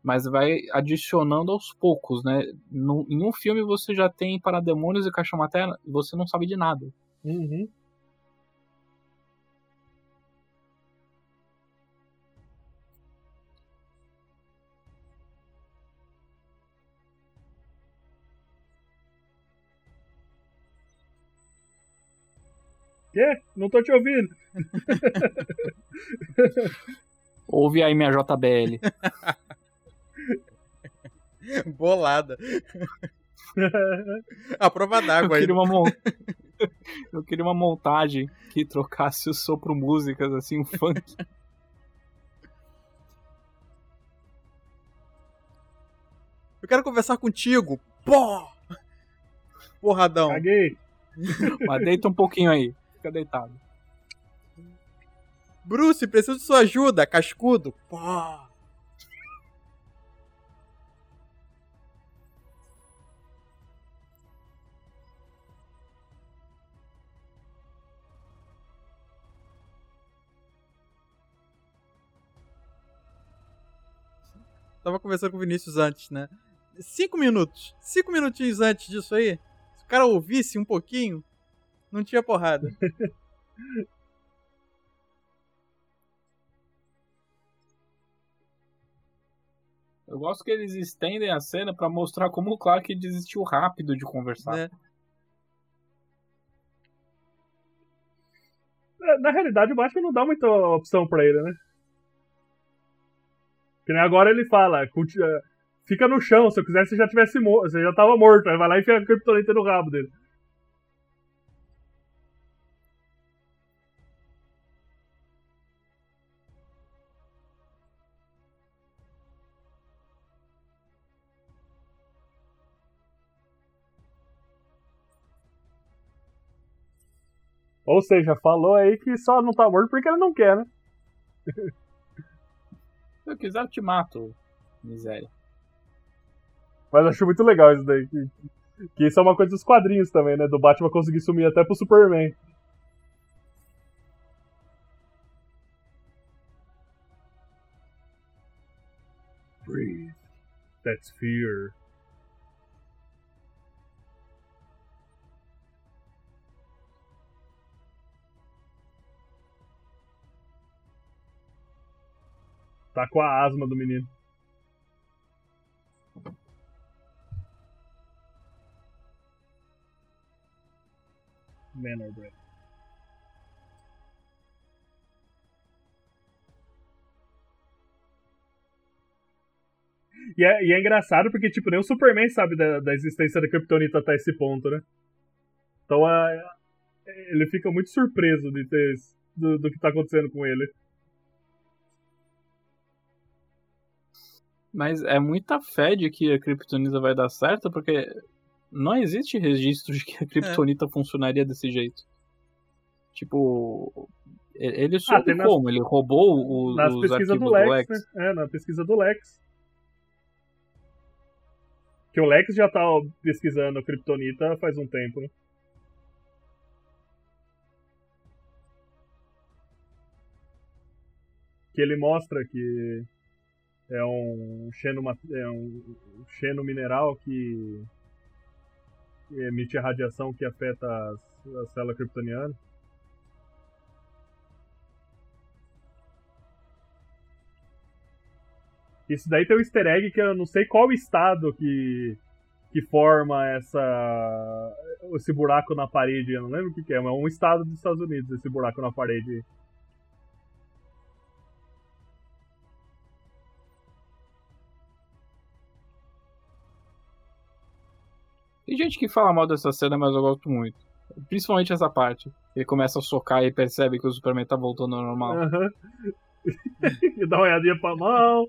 Mas vai adicionando aos poucos, né? No, em um filme você já tem Parademônios e Caixa Materna você não sabe de nada. Uhum. Quê? Não tô te ouvindo. Ouve aí minha JBL. Bolada. A prova d'água aí. queria, uma mon... eu queria uma montagem que trocasse o sopro músicas, assim, um funk. Eu quero conversar contigo. Pô! Porradão. Caguei. Mas deita um pouquinho aí. Fica deitado. Bruce, preciso de sua ajuda. Cascudo. Pô! Tava conversando com o Vinícius antes, né? Cinco minutos. Cinco minutinhos antes disso aí. Se o cara ouvisse um pouquinho, não tinha porrada. Eu gosto que eles estendem a cena pra mostrar como o Clark desistiu rápido de conversar. né? É, Na realidade, o Batman não dá muita opção pra ele, né? Que nem agora ele fala, "Culti- eh, fica no chão, se eu quisesse você já tivesse morto, você já tava morto. Aí vai lá e enfia a criptonita no rabo dele. Ou seja, falou aí que só não tá morto porque ele não quer, né? Se eu quiser, eu te mato, miséria. Mas acho muito legal isso daí. Que, que isso é uma coisa dos quadrinhos também, né? Do Batman conseguir sumir até pro Superman. Breathe. That's fear. Tá com a asma do menino. Manor Bread. E é, e é engraçado porque, tipo, nem o Superman sabe da, da existência da Kryptonita até esse ponto, né? Então é, ele fica muito surpreso de ter, do, do que tá acontecendo com ele. Mas é muita fé de que a Kryptonita vai dar certo, porque não existe registro de que a Kryptonita funcionaria desse jeito. Tipo, ele soube tem nas- como? Ele roubou o, Nas os arquivos do Lex, né? É, na pesquisa do Lex. Que o Lex já tá pesquisando a Kryptonita faz um tempo, né? Que ele mostra que é um xeno, é um xeno mineral que emite a radiação que afeta as, a célula kryptoniana. Isso daí tem um easter egg que eu não sei qual estado que, que forma essa esse buraco na parede. Eu não lembro o que, que é, mas é um estado dos Estados Unidos, esse buraco na parede. Tem gente que fala mal dessa cena, mas eu gosto muito. Principalmente essa parte. Ele começa a socar e percebe que o Superman tá voltando ao normal. Aham. e dá uma olhadinha pra mão.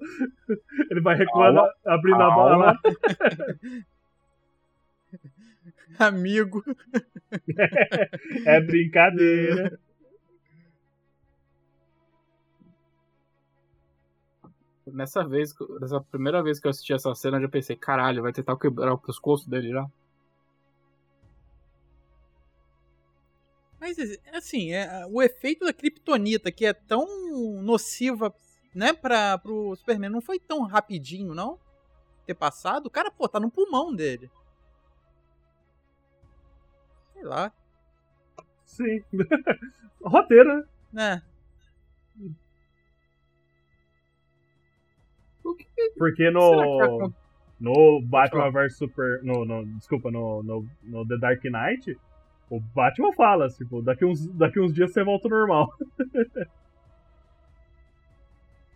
Ele vai recuando, abrindo a Calma. mala. Amigo. É brincadeira. Nessa vez, nessa primeira vez que eu assisti essa cena, eu já pensei, caralho, vai tentar quebrar o pescoço dele já. Mas assim, é, o efeito da Kryptonita, que é tão nociva, né, para pro Superman, não foi tão rapidinho, não? Ter passado. O cara, pô, tá no pulmão dele. Sei lá, Sim. Roteiro, né? né? O que Porque será que no, acon- no Batman vs Super. No, no, desculpa, no, no, no The Dark Knight, o Batman fala, tipo, daqui uns, daqui uns dias você volta ao normal.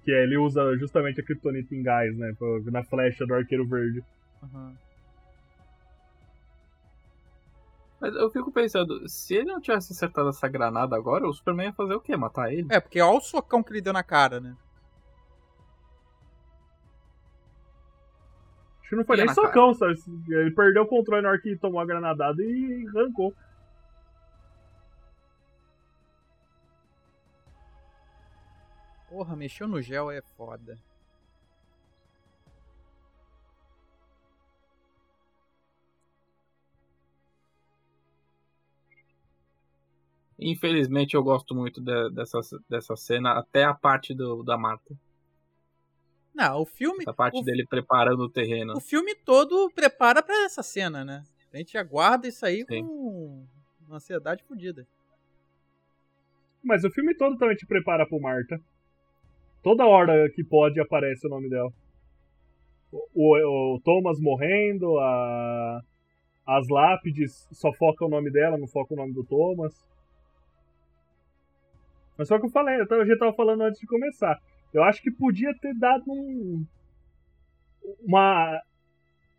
que ele usa justamente a Kryptonita em gás, né? pra- Na flecha do Arqueiro Verde. Uhum. Mas eu fico pensando, se ele não tivesse acertado essa granada agora, o Superman ia fazer o quê? Matar ele? É, porque olha o socão que ele deu na cara, né? Acho que não foi nem socão, sabe? Ele perdeu o controle na hora que tomou a granadada e arrancou. Porra, mexeu no gel é foda. Infelizmente eu gosto muito de- dessa, dessa cena, até a parte do, da Marta. Não, o filme. Essa parte o, dele preparando o terreno. o filme todo prepara pra essa cena, né? A gente aguarda isso aí Sim. com uma ansiedade fodida. Mas o filme todo também te prepara pro Marta. Toda hora que pode aparece o nome dela. O, o- o Thomas morrendo, a, as lápides só foca o nome dela, não foca o nome do Thomas. Mas só que eu falei, eu já tava falando antes de começar. Eu acho que podia ter dado um, uma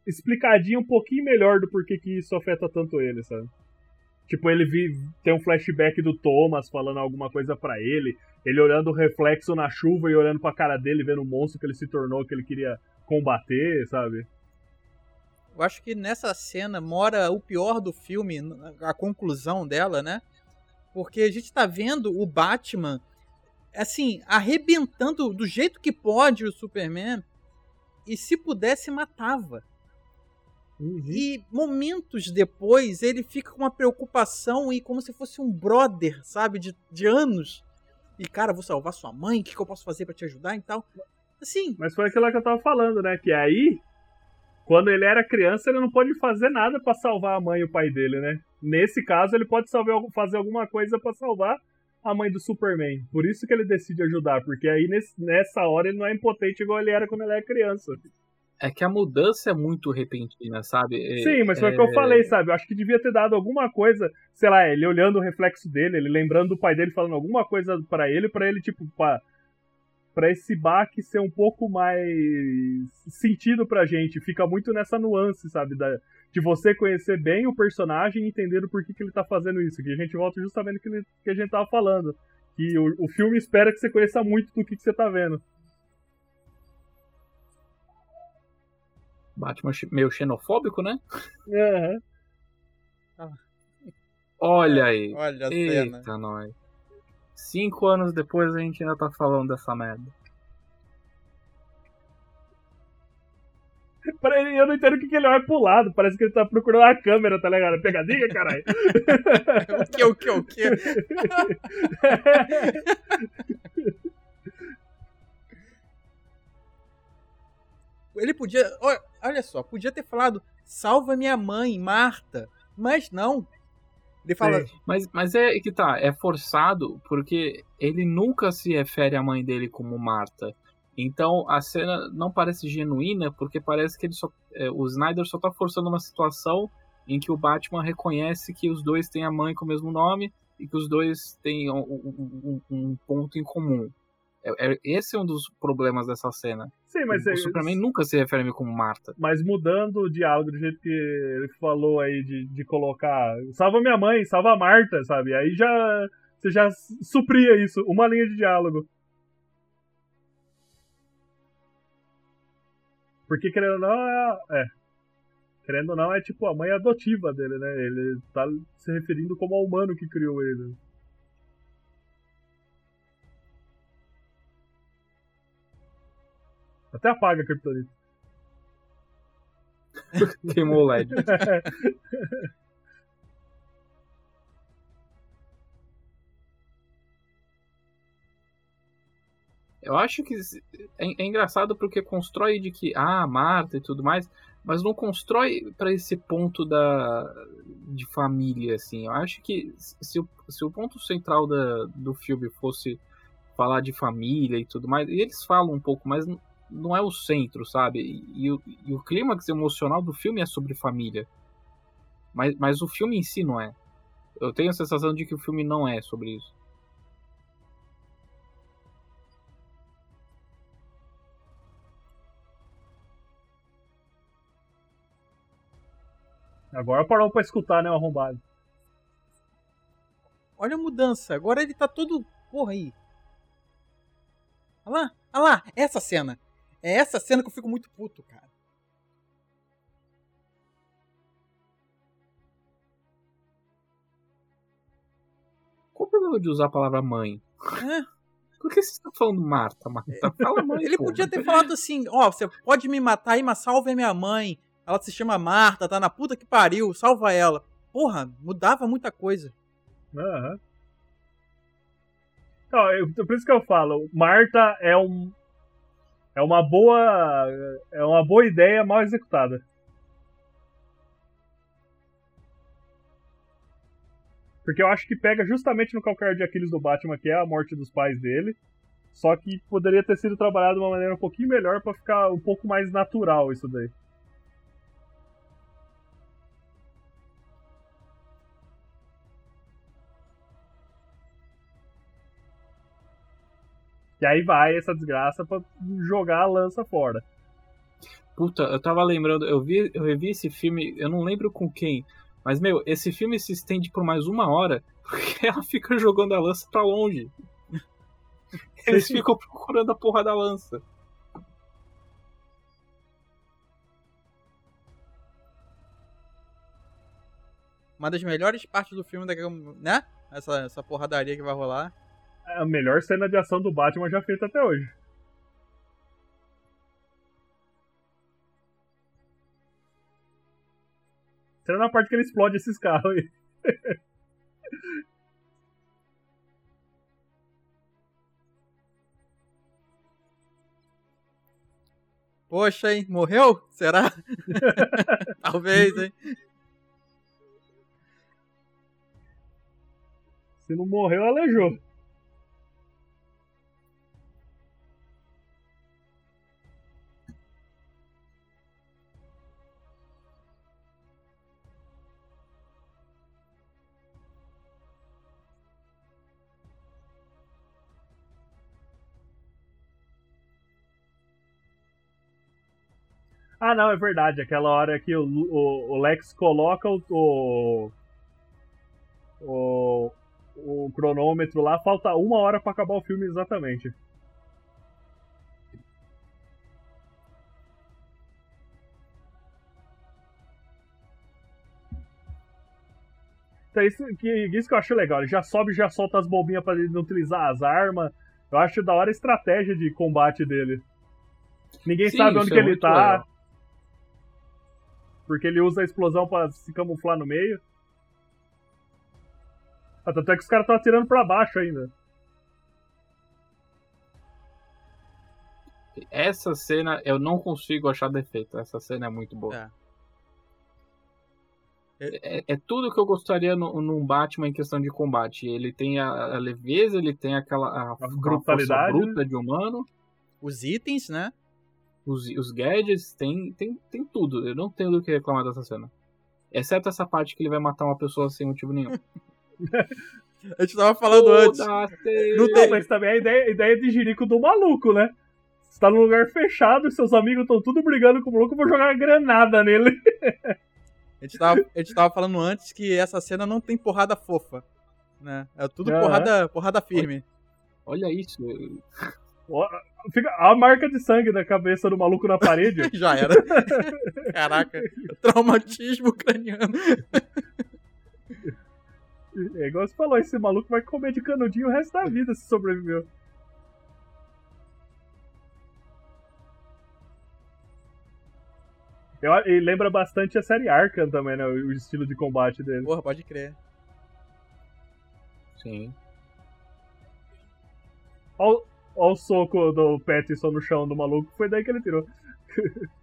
explicadinha um pouquinho melhor do porquê que isso afeta tanto ele, sabe? Tipo, ele vi, tem um flashback do Thomas falando alguma coisa pra ele, ele olhando o reflexo na chuva e olhando pra cara dele, vendo o monstro que ele se tornou, que ele queria combater, sabe? Eu acho que nessa cena mora o pior do filme, a conclusão dela, né? Porque a gente tá vendo o Batman, assim, arrebentando do jeito que pode o Superman, e se pudesse, matava. E momentos depois ele fica com uma preocupação e como se fosse um brother, sabe, de, de anos. E cara, vou salvar sua mãe, o que, que eu posso fazer pra te ajudar e tal. Assim, Mas foi aquilo que eu tava falando, né? Que aí, quando ele era criança, ele não pode fazer nada pra salvar a mãe e o pai dele, né? Nesse caso, ele pode salvar, fazer alguma coisa pra salvar a mãe do Superman. Por isso que ele decide ajudar, porque aí nesse- nessa hora ele não é impotente igual ele era quando ele era criança. É que a mudança é muito repentina, sabe? É- Sim, mas foi o que eu é- falei, sabe? Eu acho que devia ter dado alguma coisa, sei lá, ele olhando o reflexo dele, ele lembrando do pai dele falando alguma coisa pra ele, pra ele, tipo, pra, pra esse baque ser um pouco mais sentido pra gente. Fica muito nessa nuance, sabe? Da, de você conhecer bem o personagem e entender o porquê que ele tá fazendo isso. Que a gente volta justamente no que, que a gente tava falando. Que o, o filme espera que você conheça muito do que, que você tá vendo. Batman meio xenofóbico, né? Uhum. Olha aí. Olha a Eita, cena. nós. Cinco anos depois a gente ainda tá falando dessa merda. Peraí, Eu não entendo o que, que ele olha pro lado. Parece que ele tá procurando a câmera, tá ligado? Pegadinha, caralho. O que, o que, o que? Ele podia. Olha só, podia ter falado: salva minha mãe, Marta. Mas não. Ele fala. Mas, mas é que tá, é forçado porque ele nunca se refere à mãe dele como Marta. Então a cena não parece genuína porque parece que ele só, é, o Snyder só tá forçando uma situação em que o Batman reconhece que os dois têm a mãe com o mesmo nome e que os dois têm um, um- um- um ponto em comum. É- é- esse é um dos problemas dessa cena. Sim, mas, o é- Superman nunca se refere a mim como Marta. mas mudando o diálogo do jeito que ele falou aí de, de colocar salva minha mãe, salva a Marta, sabe? Aí já você já supria isso, uma linha de diálogo. Porque querendo ou não, é, é. Querendo ou não, é tipo a mãe adotiva dele, né? Ele tá se referindo como ao humano que criou ele. Até apaga a Kryptonita. Queimou o LED. Eu acho que é, é engraçado porque constrói de que, ah, Marta e tudo mais, mas não constrói para esse ponto da de família, assim. Eu acho que se o, se o ponto central da, do filme fosse falar de família e tudo mais, e eles falam um pouco, mas não- é o centro, sabe? E, e o- e o clímax emocional do filme é sobre família. Mas, mas o filme em si não é. Eu tenho a sensação de que o filme não é sobre isso. Agora parou pra escutar, né, o arrombado. Olha a mudança. Agora ele tá todo. Porra aí. Olha lá, olha lá, essa cena. É essa cena que eu fico muito puto, cara. Qual o problema de usar a palavra mãe? É. Por que vocês estão falando Marta? Marta, fala mãe. Ele pô. podia ter falado assim: ó, você pode me matar aí, mas salve a minha mãe. Ela se chama Marta, tá na puta que pariu, salva ela. Porra, mudava muita coisa. Aham. Então, eu- por isso que eu falo, Marta é um é uma boa é uma boa ideia mal executada. Porque eu acho que pega justamente no calcanhar de Aquiles do Batman, que é a morte dos pais dele. Só que poderia ter sido trabalhado de uma maneira um pouquinho melhor pra ficar um pouco mais natural isso daí. E aí vai essa desgraça pra jogar a lança fora. Puta, eu tava lembrando, eu vi, eu revi esse filme, eu não lembro com quem, mas meu, esse filme se estende por mais uma hora porque ela fica jogando a lança pra longe. Eles ficam procurando a porra da lança. Uma das melhores partes do filme, né? Essa, essa porradaria que vai rolar. A melhor cena de ação do Batman já feita até hoje. Será na parte que ele explode esses carros aí. Poxa, hein? Morreu? Será? Talvez, hein? Se não morreu, aleijou. Ah, não, é verdade. Aquela hora que o, o, o Lex coloca o, o, o, o cronômetro lá, falta uma hora pra acabar o filme exatamente. Então, isso que, isso que eu acho legal. Ele já sobe já solta as bombinhas pra ele não utilizar as armas. Eu acho da hora a estratégia de combate dele. Ninguém Sim, sabe onde que é ele tá. legal. Porque ele usa a explosão pra se camuflar no meio. Ah, tanto é que os caras estão atirando pra baixo ainda. Essa cena eu não consigo achar defeito. Essa cena é muito boa. É. É, é tudo que eu gostaria no, num Batman em questão de combate. Ele tem a, a leveza, ele tem aquela a, a força brutalidade, bruta de humano, Os itens, né? Os, os gadgets, tem, tem, tem tudo. Eu não tenho do que reclamar dessa cena. Exceto essa parte que ele vai matar uma pessoa sem motivo nenhum. A gente tava falando antes. Foda-se! Não tem- mas também a ideia, a ideia de jirico do maluco, né? Você tá num lugar fechado e seus amigos estão tudo brigando com o maluco, eu vou jogar uma granada nele. A gente, tava, a gente tava falando antes que essa cena não tem porrada fofa. Né? É tudo Aham. porrada, porrada firme. Olha isso. Fica a marca de sangue da cabeça do maluco na parede. Já era. Caraca, traumatismo craniano. É igual você falou, esse maluco vai comer de canudinho o resto da vida se sobreviveu. Eu, e lembra bastante a série Arkham também, né? O estilo de combate dele. Porra, pode crer. Sim. Olha o soco do Pattinson no chão do maluco, foi daí que ele tirou.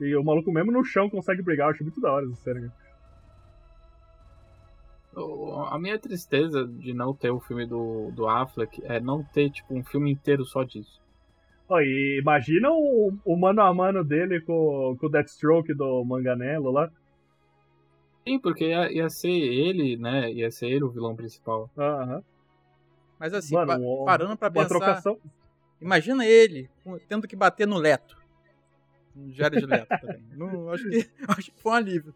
e o maluco mesmo no chão consegue brigar, eu acho muito da hora essa série. O- A minha tristeza de não ter o filme do, do Affleck é não ter, tipo, um filme inteiro só disso. E imagina o, o mano a mano dele com, com o Deathstroke do Manganello lá. Sim, porque ia, ia ser ele, né? Ia ser ele o vilão principal. Aham. Mas assim, Mano, pa- parando pra Uma pensar, trocação. imagina ele tendo que bater no Leto. No Jared Leto também. Não, acho, que, acho que foi um alívio.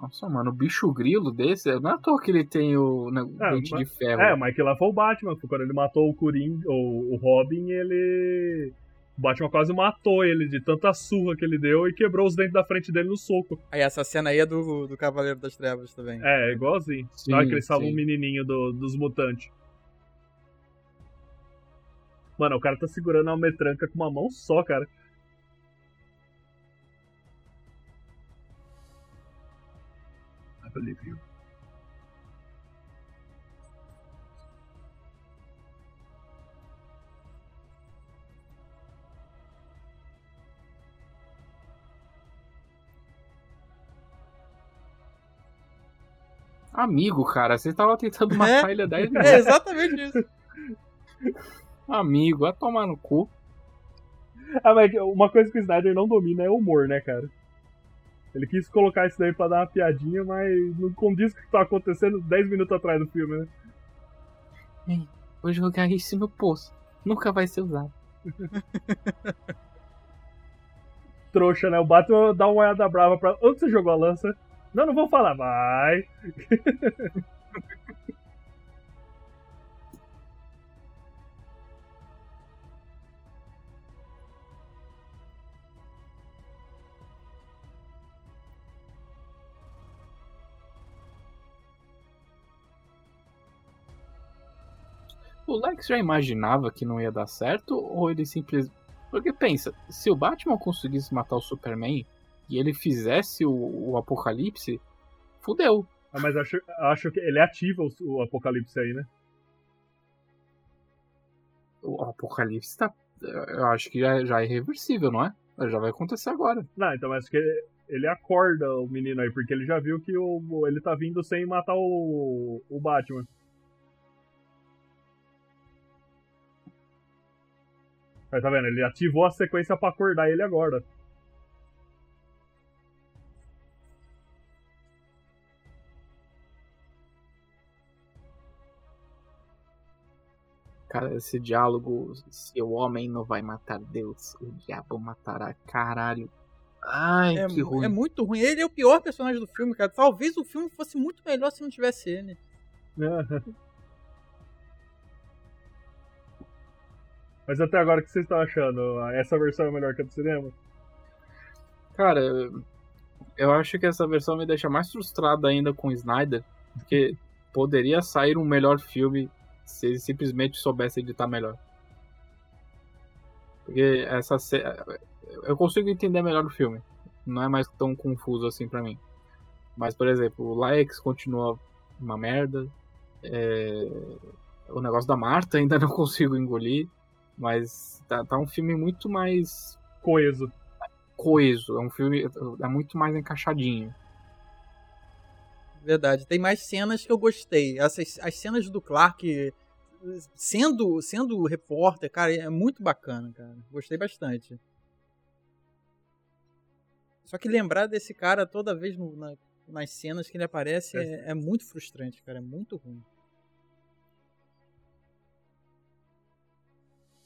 Nossa, mano, o bicho grilo desse, não é à toa que ele tem o né, É, dente mas- de ferro. É, mas que lá foi o Batman, foi quando ele matou o Coringa, o, o Robin, ele. O Batman quase matou ele de tanta surra que ele deu e quebrou os dentes da frente dele no soco. Aí essa cena aí é do, do Cavaleiro das Trevas também. É, igualzinho. Sim, Na hora que ele salva sim. um menininho do- dos mutantes. Mano, o cara tá segurando a metranca com uma mão só, cara. I believe you. Amigo, cara, você tava tentando matar ele há 10 É minutos. exatamente isso. Amigo, vai tomar no cu. Ah, mas uma coisa que o Snyder não domina é o humor, né, cara? Ele quis colocar isso daí pra dar uma piadinha, mas não condiz com o que tá acontecendo 10 minutos atrás do filme, né? Vou jogar isso no poço. Nunca vai ser usado. Trouxa, né? O Batman dá uma olhada brava pra. Onde você jogou a lança? Não, não vou falar. Vai. O Lex já imaginava que não ia dar certo ou ele simplesmente. Porque pensa, se o Batman conseguisse matar o Superman e ele fizesse o, o Apocalipse, fudeu. Ah, mas acho, acho que ele ativa o, o Apocalipse aí, né? O Apocalipse tá. Eu acho que já, já é irreversível, não é? Já vai acontecer agora. Não, então acho que ele, ele acorda o menino aí, porque ele já viu que o, ele tá vindo sem matar o, o Batman. Aí tá vendo? Ele ativou a sequência pra acordar ele agora. Cara, esse diálogo, se o homem não vai matar Deus, o diabo matará. Caralho. Ai, É, que ruim. é muito ruim. Ele é o pior personagem do filme, cara. Talvez o filme fosse muito melhor se não tivesse ele. Mas até agora, o que vocês estão achando? Essa versão é melhor que a do cinema? Cara, eu acho que essa versão me deixa mais frustrado ainda com o Snyder, porque poderia sair um melhor filme se ele simplesmente soubesse editar melhor. Porque essa ce- eu consigo entender melhor o filme. Não é mais tão confuso assim pra mim. Mas, por exemplo, o Laex continua uma merda. É, O negócio da Marta ainda não consigo engolir. Mas tá, tá um filme muito mais Coeso. coeso. É um filme é muito mais encaixadinho. Verdade. Tem mais cenas que eu gostei. Essas, as cenas do Clark sendo, sendo repórter, cara, é muito bacana, cara. Gostei bastante. Só que lembrar desse cara toda vez no- na- nas cenas que ele aparece é, é muito frustrante, cara. É muito ruim.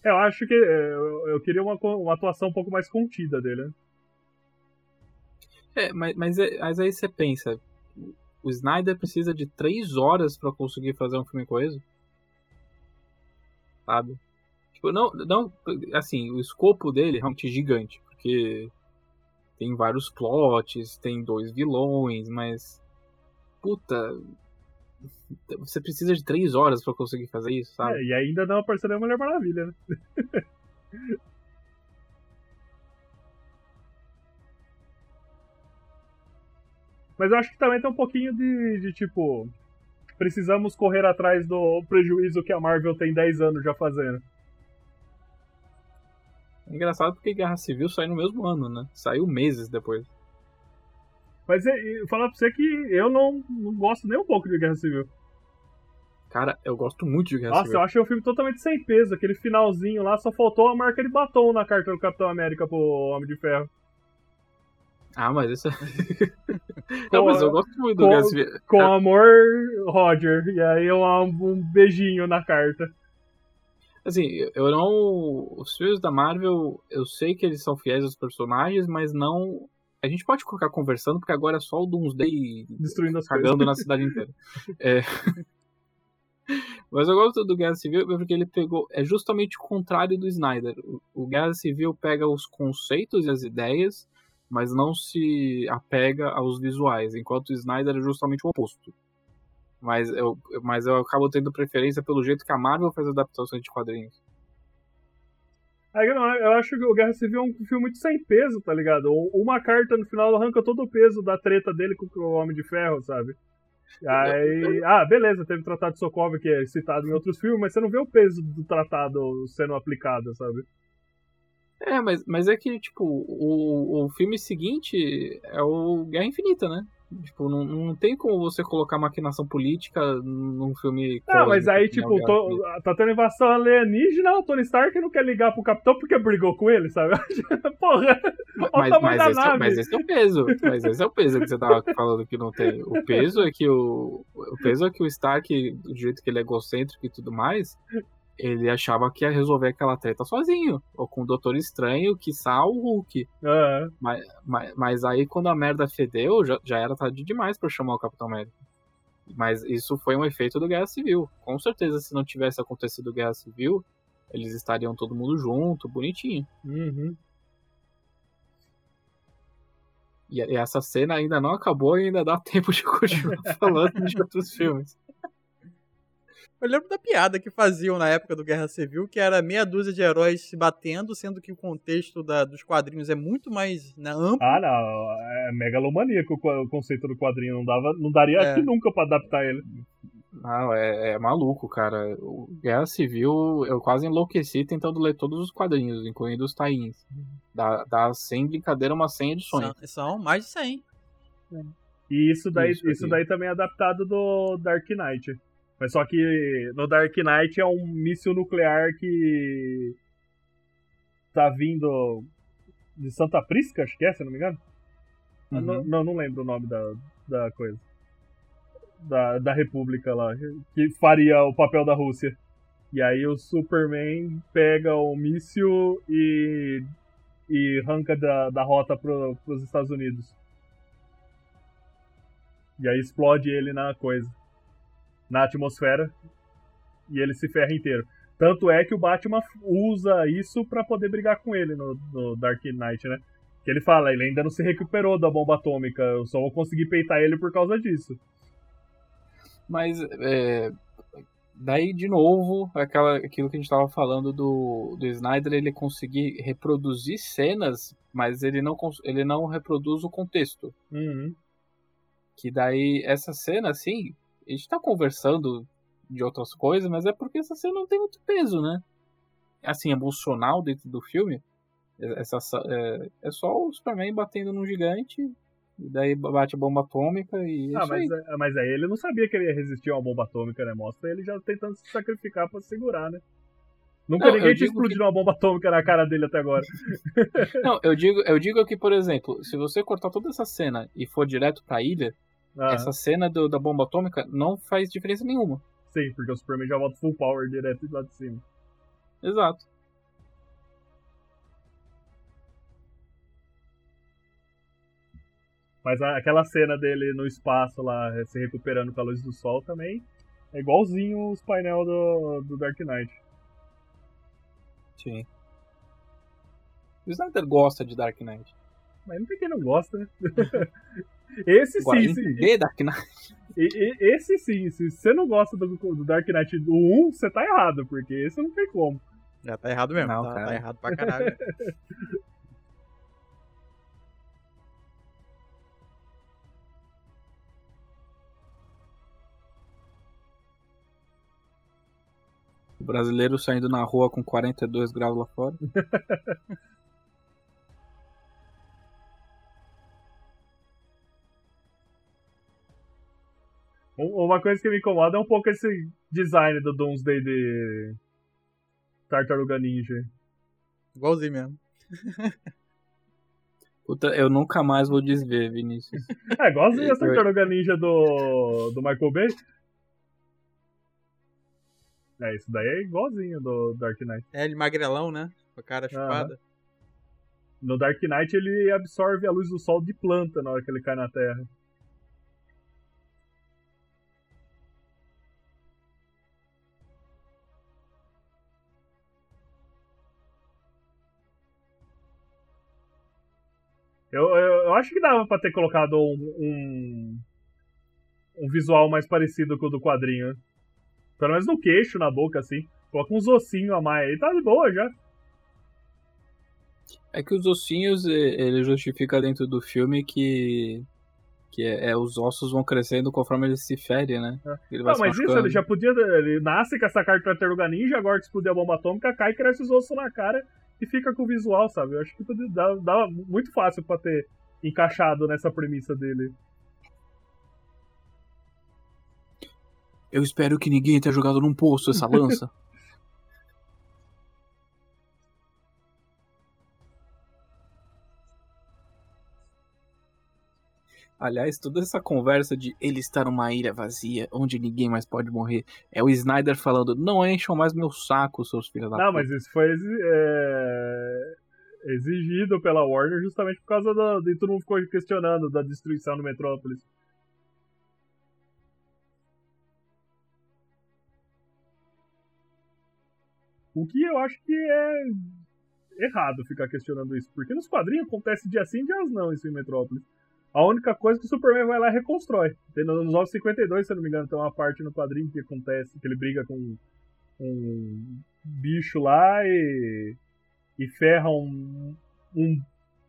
É, Eu acho que é, eu, eu queria uma, uma atuação um pouco mais contida dele. né? É, mas, mas, é- mas aí você pensa, o Snyder precisa de três horas pra conseguir fazer um filme coeso? Sabe? Tipo, não, não, assim, o escopo dele é realmente gigante, porque tem vários plots, tem dois vilões, mas puta, você precisa de três horas pra conseguir fazer isso, sabe? É, e ainda não apareceu a Mulher Maravilha, né? Mas eu acho que também tem um pouquinho de, de tipo. Precisamos correr atrás do prejuízo que a Marvel tem 10 anos já fazendo. É engraçado porque Guerra Civil saiu no mesmo ano, né? Saiu meses depois. Mas é, e falar pra você que eu não, não gosto nem um pouco de Guerra Civil. Cara, eu gosto muito de Guerra Nossa, Civil. eu achei o filme totalmente sem peso. Aquele finalzinho lá só faltou a marca de batom na carta do Capitão América pro Homem de Ferro. Ah, mas isso é. Não, mas eu gosto muito do com- Guerra Civil. Com amor, Roger. E aí eu amo um beijinho na carta. Assim, eu não. Os filmes da Marvel, eu sei que eles são fiéis aos personagens, mas não. A gente pode ficar conversando, porque agora é só o Doomsday Destruindo as cagando coisas. na cidade inteira. É. Mas eu gosto do Guerra Civil porque ele pegou. É justamente o contrário do Snyder. O- O Guerra Civil pega os conceitos e as ideias, mas não se apega aos visuais, enquanto o Snyder é justamente o oposto. Mas eu, mas eu acabo tendo preferência pelo jeito que a Marvel faz adaptações de quadrinhos. Aí, eu, acho que o Guerra Civil é um filme muito sem peso, tá ligado? Uma carta no final arranca todo o peso da treta dele com o Homem de Ferro, sabe? Aí, ah, beleza, teve o Tratado de Sokovia que é citado em outros filmes, mas você não vê o peso do tratado sendo aplicado, sabe? É, mas, mas é que, tipo, o, o filme seguinte é o Guerra Infinita, né? Tipo, não, não tem como você colocar maquinação política num filme. Não, mas aí, o tipo, tô- tá tendo invasão alienígena, o Tony Stark não quer ligar pro Capitão porque brigou com ele, sabe? Porra! Mas, mas, esse é, mas esse é o peso. Mas esse é o peso que você tava falando que não tem. O peso é que o. O peso é que o Stark, do jeito que ele é egocêntrico e tudo mais, ele achava que ia resolver aquela treta sozinho. Ou com o Doutor Estranho, que o Hulk. Ah, Mas, mas, mas aí quando a merda fedeu, já, já era tarde demais pra chamar o Capitão América. Mas isso foi um efeito do Guerra Civil. Com certeza, se não tivesse acontecido Guerra Civil, eles estariam todo mundo junto, bonitinho. uhum. E, e essa cena ainda não acabou e ainda dá tempo de continuar falando de outros filmes. Eu lembro da piada que faziam na época do Guerra Civil, que era meia dúzia de heróis se batendo, sendo que o contexto da- dos quadrinhos é muito mais né, amplo. Ah, não, é megalomaníaco o co- o conceito do quadrinho, não, dava, não daria É. aqui nunca pra adaptar ele. Não, é, é maluco, cara. O Guerra Civil, eu quase enlouqueci tentando ler todos os quadrinhos, incluindo os tains. Dá, dá sem brincadeira umas 100 edições. São, são mais de 100. E isso daí, Isso isso, daí também é adaptado do Dark Knight. Mas só que no Dark Knight é um míssil nuclear que tá vindo de Santa Prisca, acho que é, se não me engano. Uhum. Não, não, não lembro o nome da, da coisa. Da, da República lá, que faria o papel da Rússia. E aí o Superman pega o míssil e, e arranca da, da rota pro, pros Estados Unidos. E aí explode ele na coisa. Na atmosfera. E ele se ferra inteiro. Tanto é que o Batman usa isso para poder brigar com ele no, no, Dark Knight, né? Que ele fala, ele ainda não se recuperou da bomba atômica, eu só vou conseguir peitar ele por causa disso. Mas, é, daí, de novo, aquela, aquilo que a gente estava falando do, do Snyder, ele conseguir reproduzir cenas, mas ele não, ele não reproduz o contexto. Uhum. Que daí, essa cena, assim, a gente tá conversando de outras coisas, mas é porque essa cena não tem muito peso, né? Assim, emocional dentro do filme. Essa, é, é só o Superman batendo num gigante, e daí bate a bomba atômica e. É ah, mas, aí. É, mas aí ele não sabia que ele ia resistir a uma bomba atômica, né? Mostra ele já tentando se sacrificar pra segurar, né? Nunca não, ninguém tinha explodido que... uma bomba atômica na cara dele até agora. Não, eu digo, eu digo que, por exemplo, se você cortar toda essa cena e for direto pra ilha, essa cena do, da bomba atômica não faz diferença nenhuma. Sim, porque o Superman já volta full power direto lá de cima. Exato. Mas aquela cena dele no espaço lá, se recuperando com a luz do sol também, é igualzinho os painéis do, do Dark Knight. Sim. O Snyder gosta de Dark Knight. Mas não tem quem não gosta, né? Esse Agora, sim, sim. Dark Knight. E, e, esse sim, se você não gosta do, do, Dark Knight do 1, você tá errado, porque esse não tem como. Já tá errado mesmo, não, tá, tá, errado pra caralho. o brasileiro saindo na rua com 42 graus lá fora. Uma coisa que me incomoda é um pouco esse design do Doomsday de Tartaruga Ninja. Igualzinho mesmo. Puta, eu nunca mais vou desver, Vinícius. É, igualzinho a Tartaruga Ninja do, do Michael Bay. É, isso daí é igualzinho do Dark Knight. É, ele magrelão, né? Com a cara chupada. No Dark Knight ele absorve a luz do sol de planta na hora que ele cai na Terra. Eu, acho que dava pra ter colocado um, um, um, visual mais parecido com o do quadrinho. Pelo menos no queixo, na boca, assim. Coloca uns ossinhos a mais aí, tá de boa já. É que os ossinhos, ele justifica dentro do filme que que é, é, os ossos vão crescendo conforme ele se fere, né? É. Ele não, mas isso ele já podia. Ele nasce com essa carta de tartaruga ninja, agora que explodir a bomba atômica, cai e cresce os ossos na cara e fica com o visual, sabe? Eu acho que dá, dá muito fácil para ter encaixado nessa premissa dele. Eu espero que ninguém tenha jogado num poço essa lança. Aliás, toda essa conversa de ele estar numa ilha vazia, onde ninguém mais pode morrer, é o Snyder falando: não encham mais meu saco, seus filhos da Não, puta. mas isso foi é... exigido pela Warner justamente por causa da. De todo mundo ficou questionando da destruição do Metrópolis. O que eu acho que é errado ficar questionando isso, porque nos quadrinhos acontece dia sim, dia não isso em Metrópolis. A única coisa é que o Superman vai lá e reconstrói. Tem nos 952, se eu não me engano, tem uma parte no quadrinho que acontece, que ele briga com um bicho lá e, e ferra um, um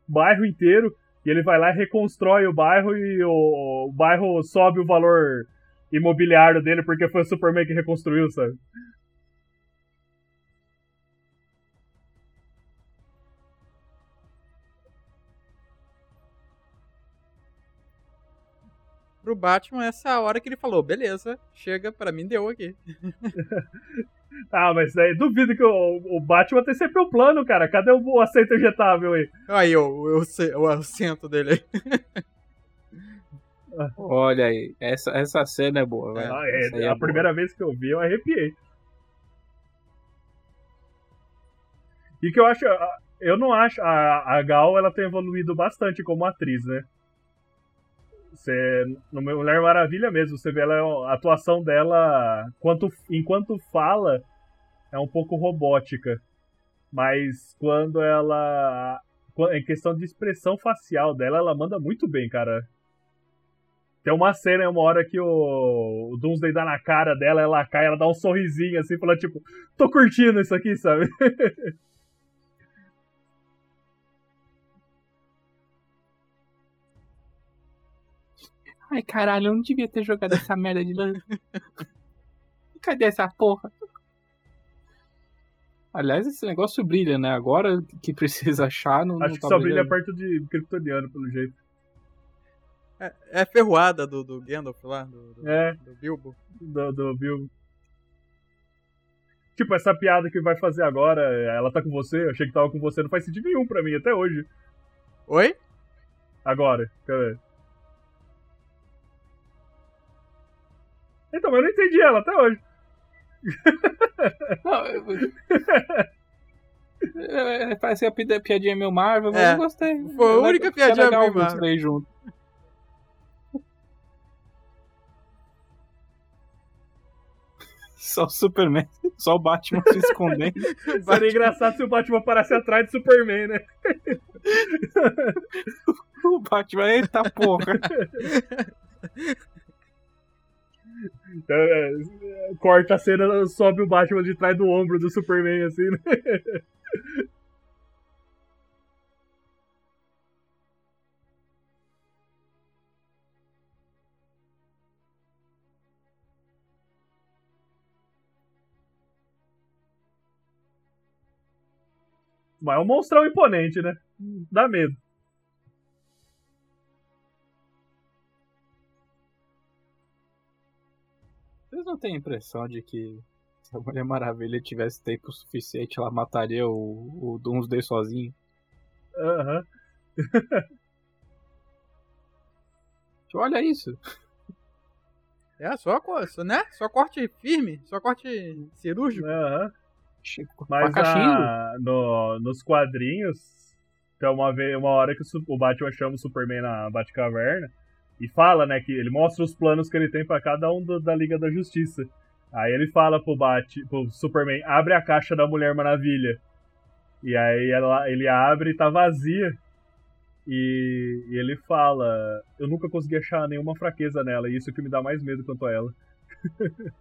bairro inteiro. E ele vai lá e reconstrói o bairro e o, o bairro sobe o valor imobiliário dele porque foi o Superman que reconstruiu, sabe? pro Batman essa é hora que ele falou, beleza, chega, para mim deu aqui. Ah, mas daí duvido que o, o Batman tem sempre um plano, cara. Cadê o, o assento injetável aí? Aí, o, o, o assento dele aí. Ah. Olha aí, essa, essa cena é boa, velho. Ah, é, é a boa. primeira vez que eu vi, eu arrepiei. E que eu acho. Eu não acho. A, a Gal ela tem evoluído bastante como atriz, né? Você, no Mulher Maravilha mesmo, você vê ela, a atuação dela, quanto, enquanto fala, é um pouco robótica. Mas quando ela. Em questão de expressão facial dela, ela manda muito bem, cara. Tem uma cena, uma hora que o, o Doomsday dá na cara dela, ela cai, ela dá um sorrisinho assim, falando tipo, tô curtindo isso aqui, sabe? Ai, caralho, eu não devia ter jogado essa merda de lance. Cadê essa porra? Aliás, esse negócio brilha, né? Agora que precisa achar, não Acho não que tá só brilhando. brilha perto de Kryptoniano, pelo jeito. É, é ferroada do, do Gandalf lá, do, do, É. do Bilbo. do, do Bill. Tipo, essa piada que vai fazer agora, ela tá com você, eu achei que tava com você, não faz sentido nenhum pra mim até hoje. Oi? Agora, quer Então, mas eu não entendi ela até hoje. Não, eu... É, Parece que a pi- piadinha meio Marvel, mas É, eu gostei. foi a É única piadinha é os Marvel. três juntos. Só o Superman, só o Batman se escondendo. Seria engraçado se o Batman parasse atrás do Superman, né? o Batman, eita porra. É, corta a cena, sobe o Batman de trás do ombro do Superman, assim, né? Mas é um monstrão imponente, né? Dá medo. Vocês não têm a impressão de que se a Mulher Maravilha tivesse tempo suficiente, ela mataria o, o Doomsday sozinho? Aham. Olha isso. É, só, né? Só corte firme, só corte cirúrgico. Aham. Chico, Mas a- no, nos quadrinhos, tem uma, vez, uma hora que o, o Batman chama o Superman na Batcaverna e fala, né, que ele mostra os planos que ele tem pra cada um do- da Liga da Justiça. Aí ele fala pro, Bat, pro Superman, abre a caixa da Mulher Maravilha. E aí ela, ele abre e tá vazia. E, e ele fala, eu nunca consegui achar nenhuma fraqueza nela, e isso que me dá mais medo quanto a ela.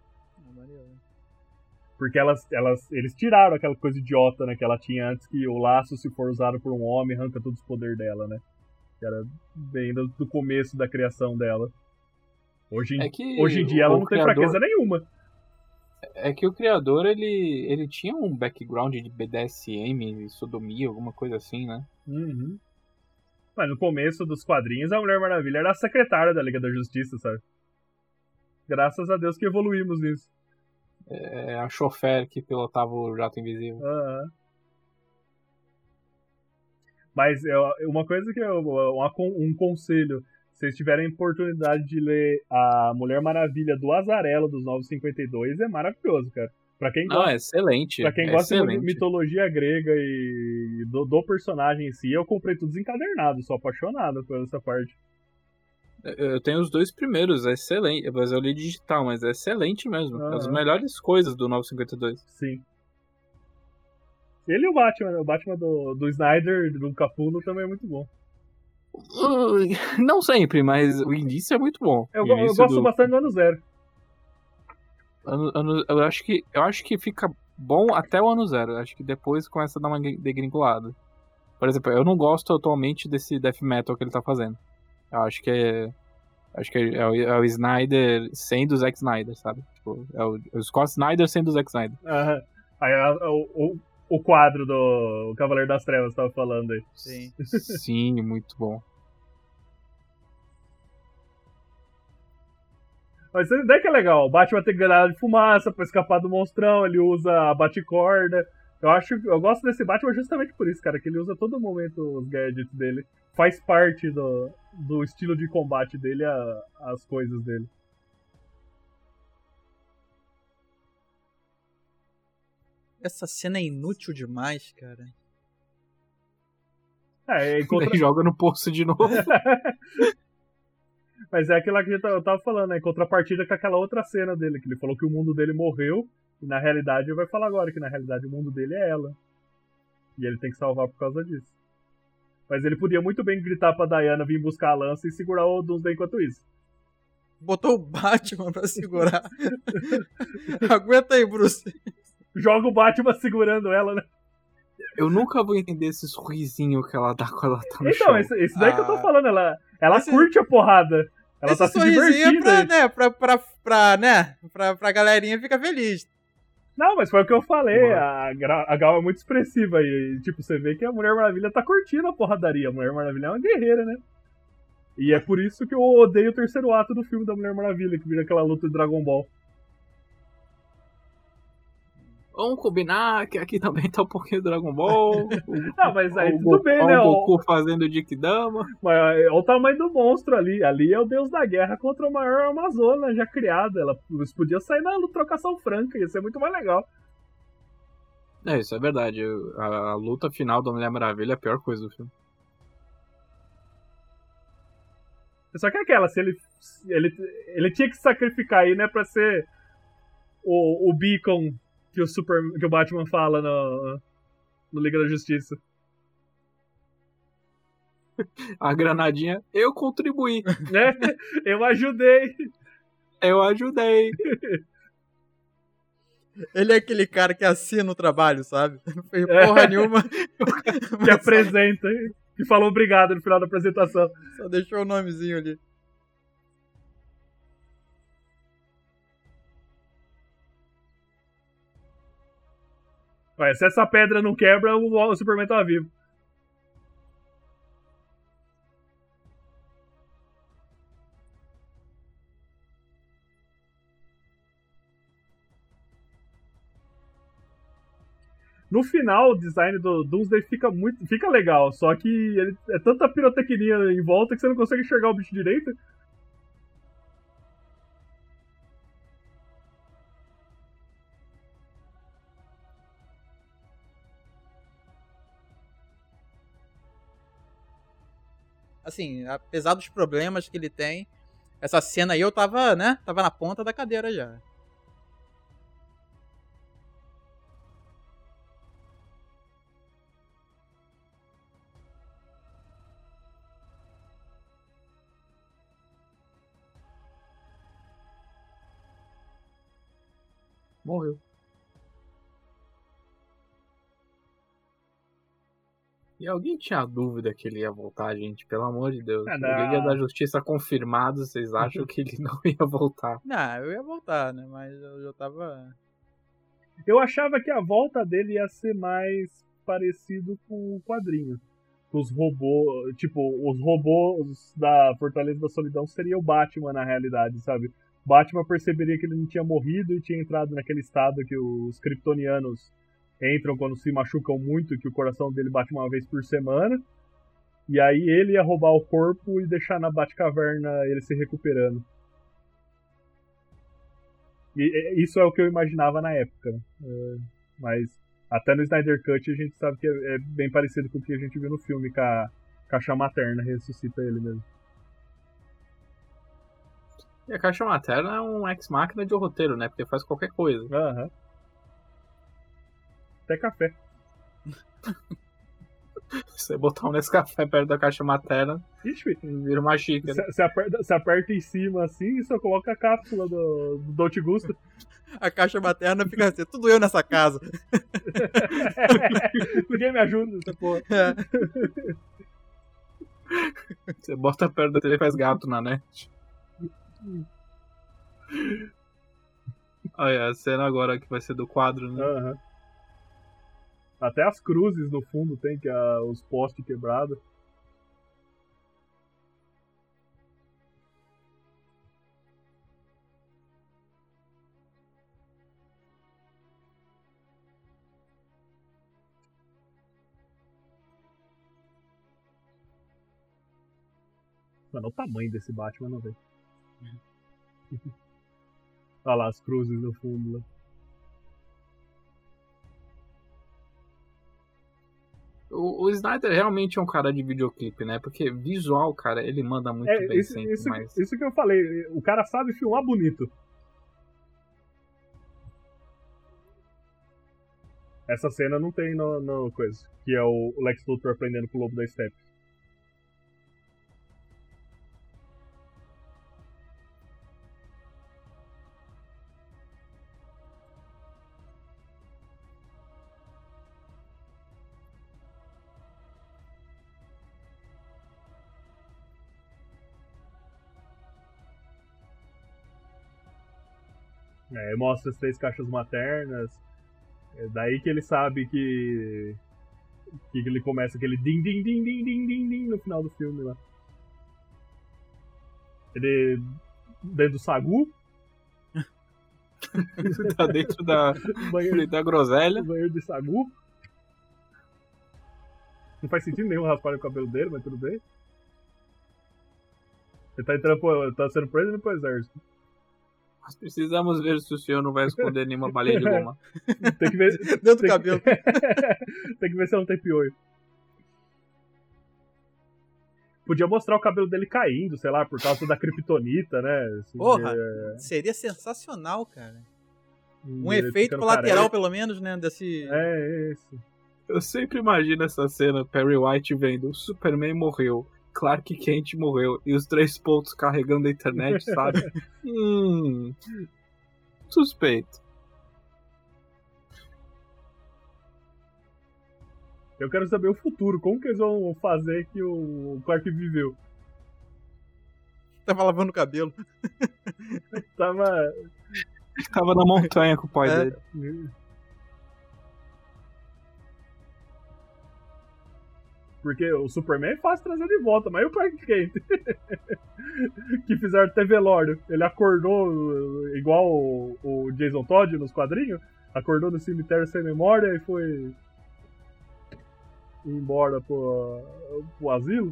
Porque elas, elas, eles tiraram aquela coisa idiota né, que ela tinha antes, que o laço, se for usado por um homem, arranca todos os poderes dela, né? Era bem do, do começo da criação dela. Hoje, em- É que hoje em dia ela o não tem criador- fraqueza nenhuma. É que o criador, ele, ele tinha um background de BDSM, sodomia, alguma coisa assim, né? Uhum. Mas no começo dos quadrinhos, a Mulher Maravilha era a secretária da Liga da Justiça, sabe? Graças a Deus que evoluímos nisso. É a chofer que pilotava o jato invisível. Aham. Mas eu- uma coisa que eu, uma um conselho, se vocês tiverem oportunidade de ler a Mulher Maravilha do Azarelo dos 952, é maravilhoso, cara. Pra quem Não, gosta, é excelente. pra quem é gosta de excelente. mitologia grega e do, do personagem em si, eu comprei tudo desencadernado, sou apaixonado por essa parte. Eu tenho os dois primeiros, é excelente. Mas eu li digital, mas é excelente mesmo. As melhores coisas do 952. Sim. Ele e o Batman, o Batman do, do Snyder, do Capuno, também é muito bom. Uh, Não sempre, mas o início é muito bom. Eu, eu gosto do- bastante do ano zero. ano- ano- eu, acho que, eu acho que fica bom até o ano zero. Acho que depois começa a dar uma degringolada. Por exemplo, eu não gosto atualmente desse death metal que ele tá fazendo. Eu acho que é. Acho que é o, é o Snyder sendo o Zack Snyder, sabe? Tipo, é o, é o Scott Snyder sendo o Zack Snyder. Aham. Aí o, o, quadro do Cavaleiro das Trevas tava falando aí. Sim. Sim, muito bom. Mas essa ideia que é legal. O Batman tem granada de fumaça pra escapar do monstrão, ele usa a baticorda. Eu acho, eu gosto desse Batman justamente por isso, cara, que ele usa a todo momento os gadgets dele. Faz parte do, do estilo de combate dele, a- as coisas dele. Essa cena é inútil demais, cara. É, em contra... Daí joga no poço de novo. Mas é aquilo que eu tava falando, né? Em contrapartida com aquela outra cena dele, que ele falou que o mundo dele morreu, e na realidade ele vai falar agora que na realidade o mundo dele é ela. E ele tem que salvar por causa disso. Mas ele podia muito bem gritar pra Diana vir buscar a lança e segurar o Doomsday enquanto isso. Botou o Batman pra segurar. Aguenta aí, Bruce. Joga o Batman segurando ela, né? Eu nunca vou entender esse sorrisinho que ela dá quando ela tá no Então, chão. esse, esse daí que eu tô Ah. falando, ela, ela Esse- curte a porrada. Ela Esse tá se sorrisinho é divertindo. pra, aí. né, pra, pra, pra, né, pra, pra galerinha ficar feliz. Não, mas foi o que eu falei. A, Gra- a Gal é muito expressiva e, tipo, você vê que a Mulher Maravilha tá curtindo a porradaria. A Mulher Maravilha é uma guerreira, né? E é por isso que eu odeio o terceiro ato do filme da Mulher Maravilha, que vira aquela luta de Dragon Ball. Vamos combinar que aqui também tá um pouquinho Dragon Ball. O, Ah, mas aí o tudo Go- bem, né? O O, Goku fazendo Dikidama. mas olha o tamanho do monstro ali. Ali é o deus da guerra contra a maior Amazona já criada. Ela, eles podiam sair na trocação franca, ia ser muito mais legal. É, isso é verdade. A, a luta final da Mulher Maravilha é a pior coisa do filme. Só que é aquela, se ele, ele, ele tinha que se sacrificar aí, né, pra ser o, o beacon que o, Super, que o Batman fala no, no Liga da Justiça. A granadinha, eu contribuí. Né? Eu ajudei. Eu ajudei. Ele é aquele cara que assina o trabalho, sabe? Não fez É. porra nenhuma. Que apresenta. Que falou obrigado no final da apresentação. Só deixou o nomezinho ali. Ué, se essa pedra não quebra, o, Superman tá vivo. No final, o design do Doomsday fica muito. fica legal, só que ele, é tanta pirotecnia em volta que você não consegue enxergar o bicho direito. Assim, apesar dos problemas que ele tem, essa cena aí eu tava, né? Tava na ponta da cadeira já. Morreu. E alguém tinha dúvida que ele ia voltar, gente? Pelo amor de Deus. Ah, O não. Liga da Justiça confirmado, vocês acham que ele não ia voltar? Não, eu ia voltar, né? Mas eu já tava. Eu achava que a volta dele ia ser mais parecido com o quadrinho. Os robôs, tipo, os robôs da Fortaleza da Solidão seria o Batman na realidade, sabe? Batman perceberia que ele não tinha morrido e tinha entrado naquele estado que os kryptonianos entram quando se machucam muito, que o coração dele bate uma vez por semana. E aí ele ia roubar o corpo e deixar na Batcaverna ele se recuperando. E isso é o que eu imaginava na época. né? É, mas até no Snyder Cut a gente sabe que é, é bem parecido com o que a gente viu no filme, com a caixa materna ressuscita ele mesmo. E a Caixa Materna é um ex-máquina de roteiro, né? Porque faz qualquer coisa. Aham. Até café. Você botar um Nescafé perto da Caixa Materna, Ixi, vira uma xícara. você aperta, cê aperta em cima assim e só coloca a cápsula do, do Dolce Gusto. A caixa materna fica assim, tudo eu nessa casa. Ninguém me ajuda essa porra. É. Você bota perto da tele e faz gato na net. Olha, a cena agora que vai ser do quadro, né? Aham. Até as cruzes no fundo tem, que é os postes quebrados. Mano, olha o tamanho desse Batman, não, velho. Olha lá as cruzes no fundo. Lá. O, o Snyder realmente é um cara de videoclipe, né? Porque visual, cara, ele manda muito É, bem isso, sempre, isso, mas... isso que eu falei. O cara sabe filmar bonito. Essa cena não tem no, no coisa. Que é o Lex Luthor aprendendo com o Lobo da Steppe. Mostra as três caixas maternas. É daí que ele sabe que. Que ele começa aquele din din din din din din din no final do filme lá. Ele. Dentro do sagu, tá dentro da, banheiro, da groselha. banheiro de sagu. Não faz sentido nenhum raspar o cabelo dele, mas tudo bem. Ele tá entrando pro, tá sendo preso pro exército. Nós precisamos ver se o senhor não vai esconder nenhuma baleia de goma. Tem que ver. Dentro do cabelo. Que... tem que ver se não tem piolho. Podia mostrar o cabelo dele caindo, sei lá, por causa da kryptonita, né? Assim, Porra, é, seria sensacional, cara. Um ele efeito colateral, careca. pelo menos, né? Desse. É, isso. Eu sempre imagino essa cena, Perry White vendo, o Superman morreu, Clark Kent morreu, e os três pontos carregando a internet, sabe? hum. Suspeito. Eu quero saber o futuro. Como que eles vão fazer que o Clark viveu? Tava lavando o cabelo. Tava. Tava na montanha com o pai É. dele. Porque o Superman é fácil trazer de volta, mas e o Clark Kent? que fizeram até velório. Ele acordou uh, igual o, o Jason Todd nos quadrinhos. Acordou no cemitério sem memória e foi embora pro, pro asilo.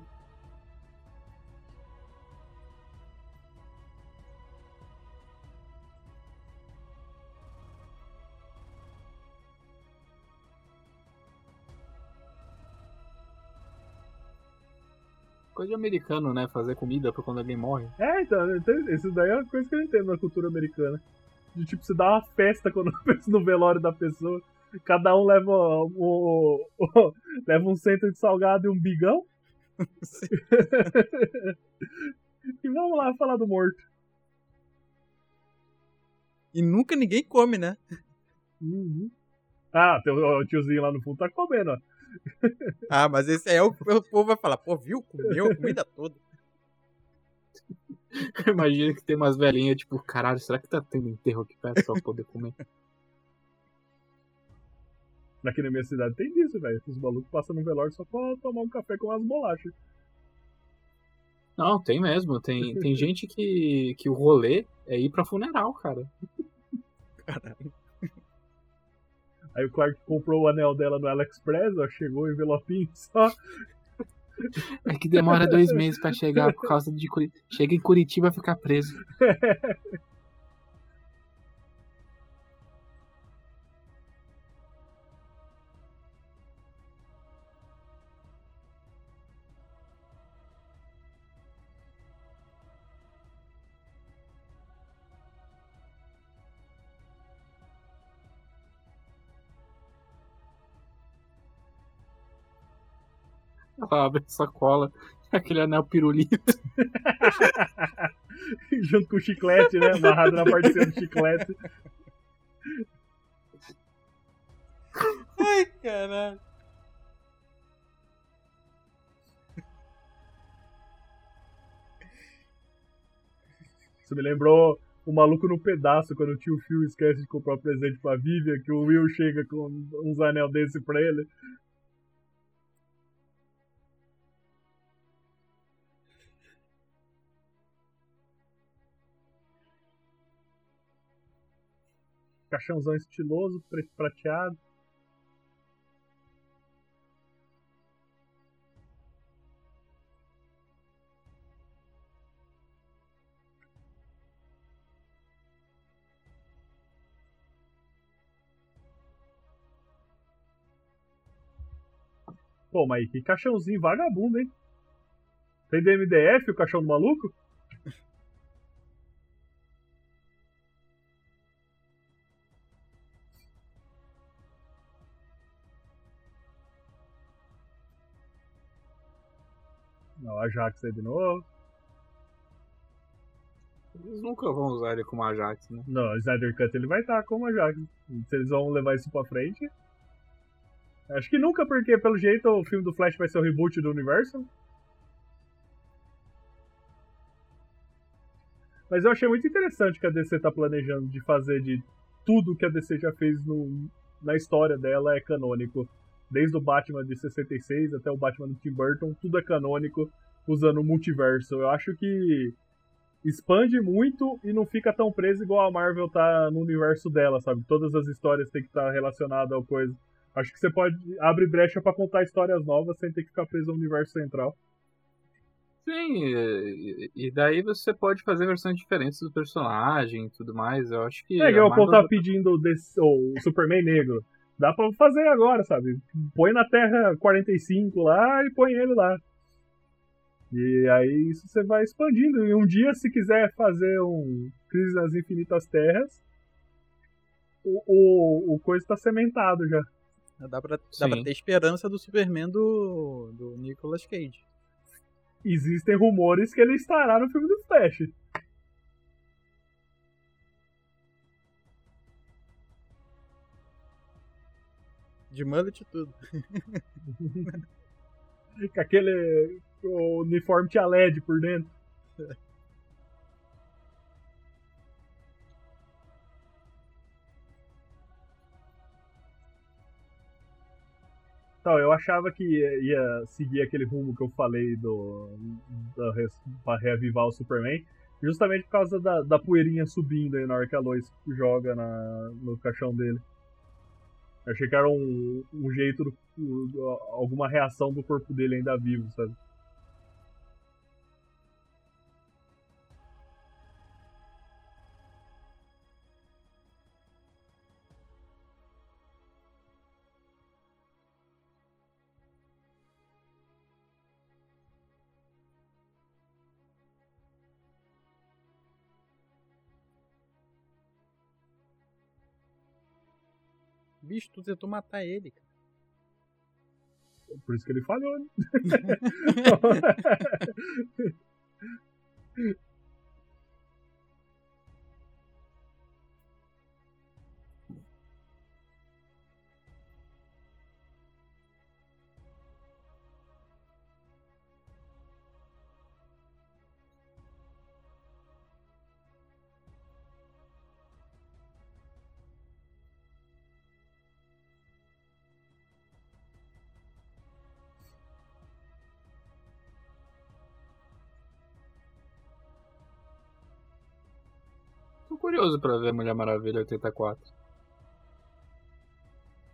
Coisa de americano, né? Fazer comida pra quando alguém morre. É, então, isso daí é uma coisa que eu entendo na cultura americana. De tipo, você dá uma festa quando pensa no velório da pessoa. Cada um leva o, o- leva um centro de salgado e um bigão. e vamos lá falar do morto. E nunca ninguém come, né? Uhum. Ah, tem o tiozinho lá no fundo tá comendo, ó. Ah, mas esse aí é o, o povo vai falar, pô, viu? Comeu a comida toda. Imagina que tem umas velhinhas, tipo, caralho, será que tá tendo enterro aqui perto pra poder comer? Aqui na minha cidade tem disso, velho. Os malucos passam no velório só pra tomar um café com umas bolachas. Não, tem mesmo. Tem, tem gente que, que o rolê é ir pra funeral, cara. Caralho. Aí o Clark comprou o anel dela no AliExpress, ó, chegou o envelopinho só. É que demora dois meses pra chegar por causa de Curitiba. Chega em Curitiba e fica preso. Ela abre a sacola, aquele anel pirulito. Junto com o chiclete, né? Amarrado na partezinha do chiclete. Ai, caralho. Isso me lembrou o maluco no pedaço, quando o tio Phil esquece de comprar um presente pra Vivian, que o Will chega com uns anel desse pra ele. Caixãozão estiloso, preto prateado. Pô, mas que caixãozinho vagabundo, hein? Tem DMDF o caixão do maluco? Ajax aí de novo. Eles nunca vão usar ele como Ajax, né? Não, o Snyder Cut ele vai estar como Ajax. Se eles vão levar isso pra frente. Acho que nunca, porque pelo jeito o filme do Flash vai ser o reboot do universo. Mas eu achei muito interessante que a DC tá planejando de fazer de tudo que a DC já fez no, na história dela é canônico. Desde o Batman de 66 até o Batman do Tim Burton, tudo é canônico usando o multiverso. Eu acho que expande muito e não fica tão preso igual a Marvel tá no universo dela, sabe? Todas as histórias têm que estar relacionadas ao coisa. Acho que você pode abre brecha para contar histórias novas sem ter que ficar preso ao universo central. Sim, e, daí você pode fazer versões diferentes do personagem e tudo mais. Eu acho que. É, a o povo tá pedindo desse, o Superman negro. Dá pra fazer agora, sabe? Põe na Terra 45 lá e põe ele lá. E aí isso você vai expandindo. E um dia, se quiser fazer um Crise nas Infinitas Terras, o, o, o coisa tá cementado já. Dá pra, dá pra ter esperança do Superman do, do Nicolas Cage. Existem rumores que ele estará no filme do Flash. De mullet tudo. Aquele o uniforme tinha LED por dentro. Então, eu achava que ia, ia seguir aquele rumo que eu falei do res- pra reavivar o Superman, justamente por causa da, da poeirinha subindo aí na hora que a Lois joga na, no caixão dele. Eu achei que era um, um jeito, do- do- alguma reação do corpo dele ainda vivo, sabe? Bicho, tu tentou matar ele, cara. Por isso que ele falhou, né? curioso pra ver Mulher Maravilha 84.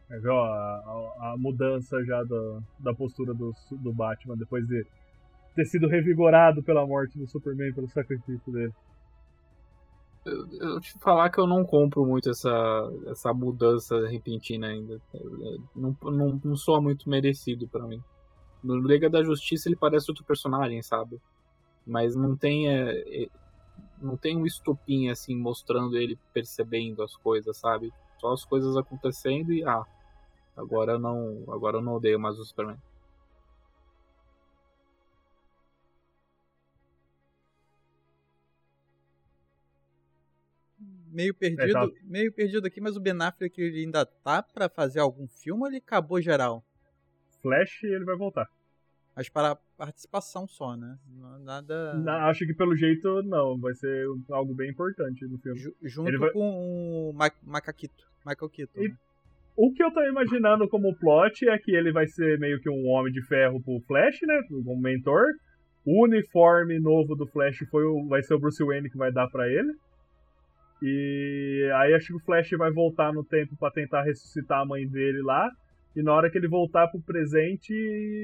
É, viu, a, a, a mudança já da, da postura do, do Batman depois de ter sido revigorado pela morte do Superman, pelo sacrifício dele. Eu, eu te falar que eu não compro muito essa, essa mudança repentina ainda. Não, não, não soa muito merecido pra mim. No Liga da Justiça ele parece outro personagem, sabe? Mas não tem. é, é, não tem um estopim assim mostrando ele percebendo as coisas, sabe? Só as coisas acontecendo e ah, agora eu não, agora eu não odeio mais o Superman. Meio perdido, tá. meio perdido aqui, mas o Ben Affleck ele ainda tá pra fazer algum filme ou ele acabou geral? Flash, ele vai voltar. Mas para participação só, né? Nada. Na- acho que pelo jeito, não. Vai ser algo bem importante no filme. Ju- junto vai- com o Ma Macaquito. Michael Keaton. E- né? O que eu tô imaginando como plot é que ele vai ser meio que um homem de ferro pro Flash, né? Como mentor. O uniforme novo do Flash foi o, vai ser o Bruce Wayne que vai dar pra ele. E aí acho que o Flash vai voltar no tempo pra tentar ressuscitar a mãe dele lá. E na hora que ele voltar pro presente,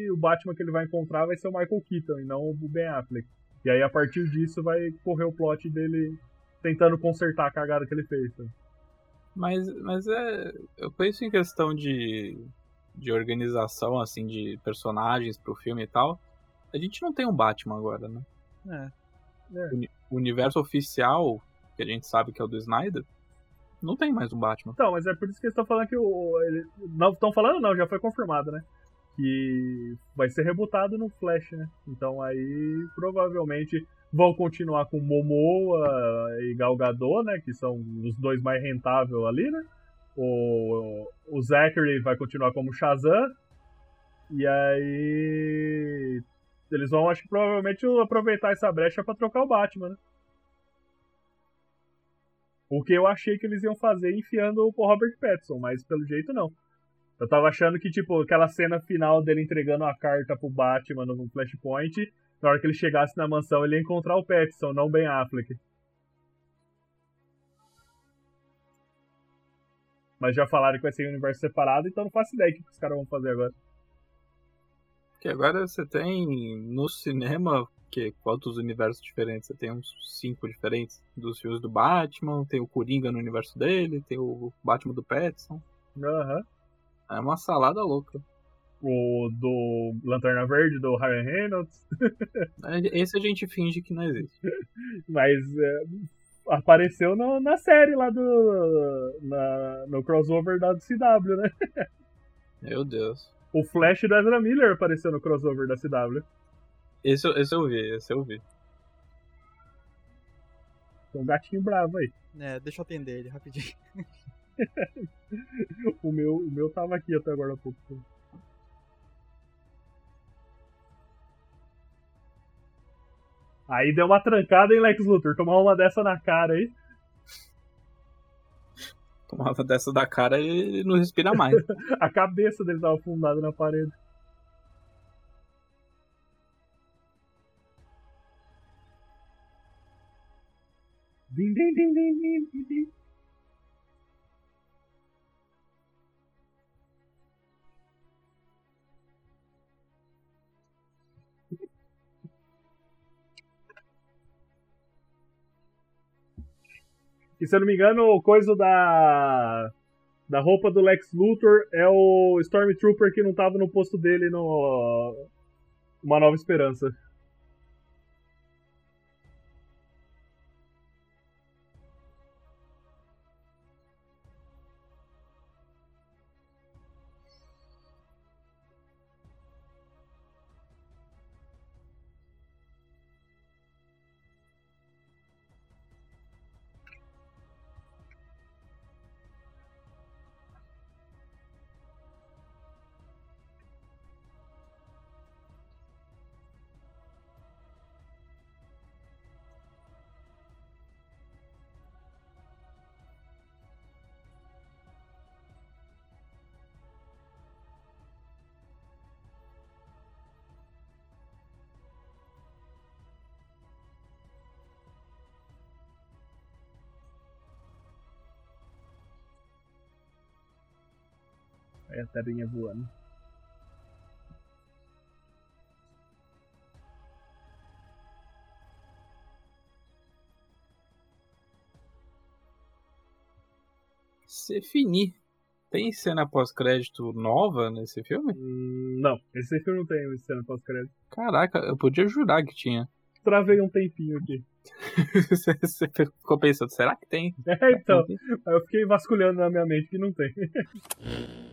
o Batman que ele vai encontrar vai ser o Michael Keaton e não o Ben Affleck. E aí a partir disso vai correr o plot dele tentando consertar a cagada que ele fez. Mas, mas é. Eu penso em questão de. de organização, assim, de personagens pro filme e tal, a gente não tem um Batman agora, né? É. O universo oficial, que a gente sabe que é o do Snyder, não tem mais um Batman. Então, mas é por isso que eles estão falando que o. ele- Não estão falando, não, já foi confirmado, né? Que vai ser rebutado no Flash, né? Então aí provavelmente vão continuar com Momoa e Gal Gadot, né? Que são os dois mais rentáveis ali, né? O, o Zachary vai continuar como Shazam. E aí. Eles vão, acho que provavelmente, aproveitar essa brecha pra trocar o Batman, né? O que eu achei que eles iam fazer enfiando o Robert Pattinson, mas pelo jeito não. Eu tava achando que, tipo, aquela cena final dele entregando a carta pro Batman no Flashpoint, na hora que ele chegasse na mansão ele ia encontrar o Pattinson, não o Ben Affleck. Mas já falaram que vai ser um universo separado, então não faço ideia do que os caras vão fazer agora. Porque agora você tem no cinema, que quantos universos diferentes? Você tem uns cinco diferentes dos filmes do Batman, tem o Coringa no universo dele, tem o Batman do Pattinson. Aham. É uma salada louca. O do Lanterna Verde, do Ryan Reynolds. É, Esse a gente finge que não existe. Mas é, apareceu no- na série lá do. Na, no crossover da CW, né? Meu Deus. O Flash do Ezra Miller apareceu no crossover da CW. Esse, eu- esse eu vi, esse eu vi. Tem um gatinho bravo aí. É, deixa eu atender ele rapidinho. O meu, o meu tava aqui até agora há pouco. Aí deu uma trancada em Lex Luthor. Tomar uma dessa na cara aí. Tomava dessa da cara ele não respira mais. A cabeça dele tava afundada na parede. Din, din, din, din, din, din, E se eu não me engano, o coisa da da roupa do Lex Luthor é o Stormtrooper que não tava no posto dele no Uma Nova Esperança. Aí a telinha voando. Se finir. Tem cena pós-crédito nova nesse filme? Hum, não, esse filme não tem cena pós-crédito. Caraca, eu podia jurar que tinha. Travei um tempinho aqui. Você ficou pensando, será que tem? É, então. Eu fiquei vasculhando na minha mente que não tem.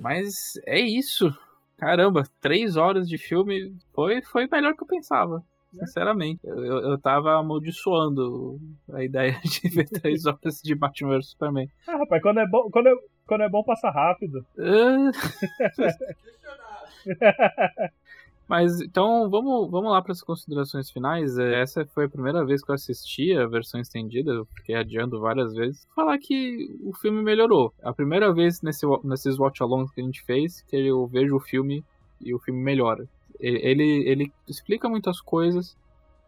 Mas é isso. Caramba, três horas de filme foi, foi melhor que eu pensava. Sinceramente. Eu, eu, eu tava amaldiçoando a ideia de ver três horas de Batman vs Superman. Ah, rapaz, quando é bom, quando é, quando é bom passa rápido. Ah. Mas então vamos, vamos lá para as considerações finais. É, Essa foi a primeira vez que eu assisti a versão estendida, eu fiquei adiando várias vezes. Falar que o filme melhorou. A primeira vez nesse, nesses watch-alongs que a gente fez que eu vejo o filme e o filme melhora. Ele, ele explica muitas coisas,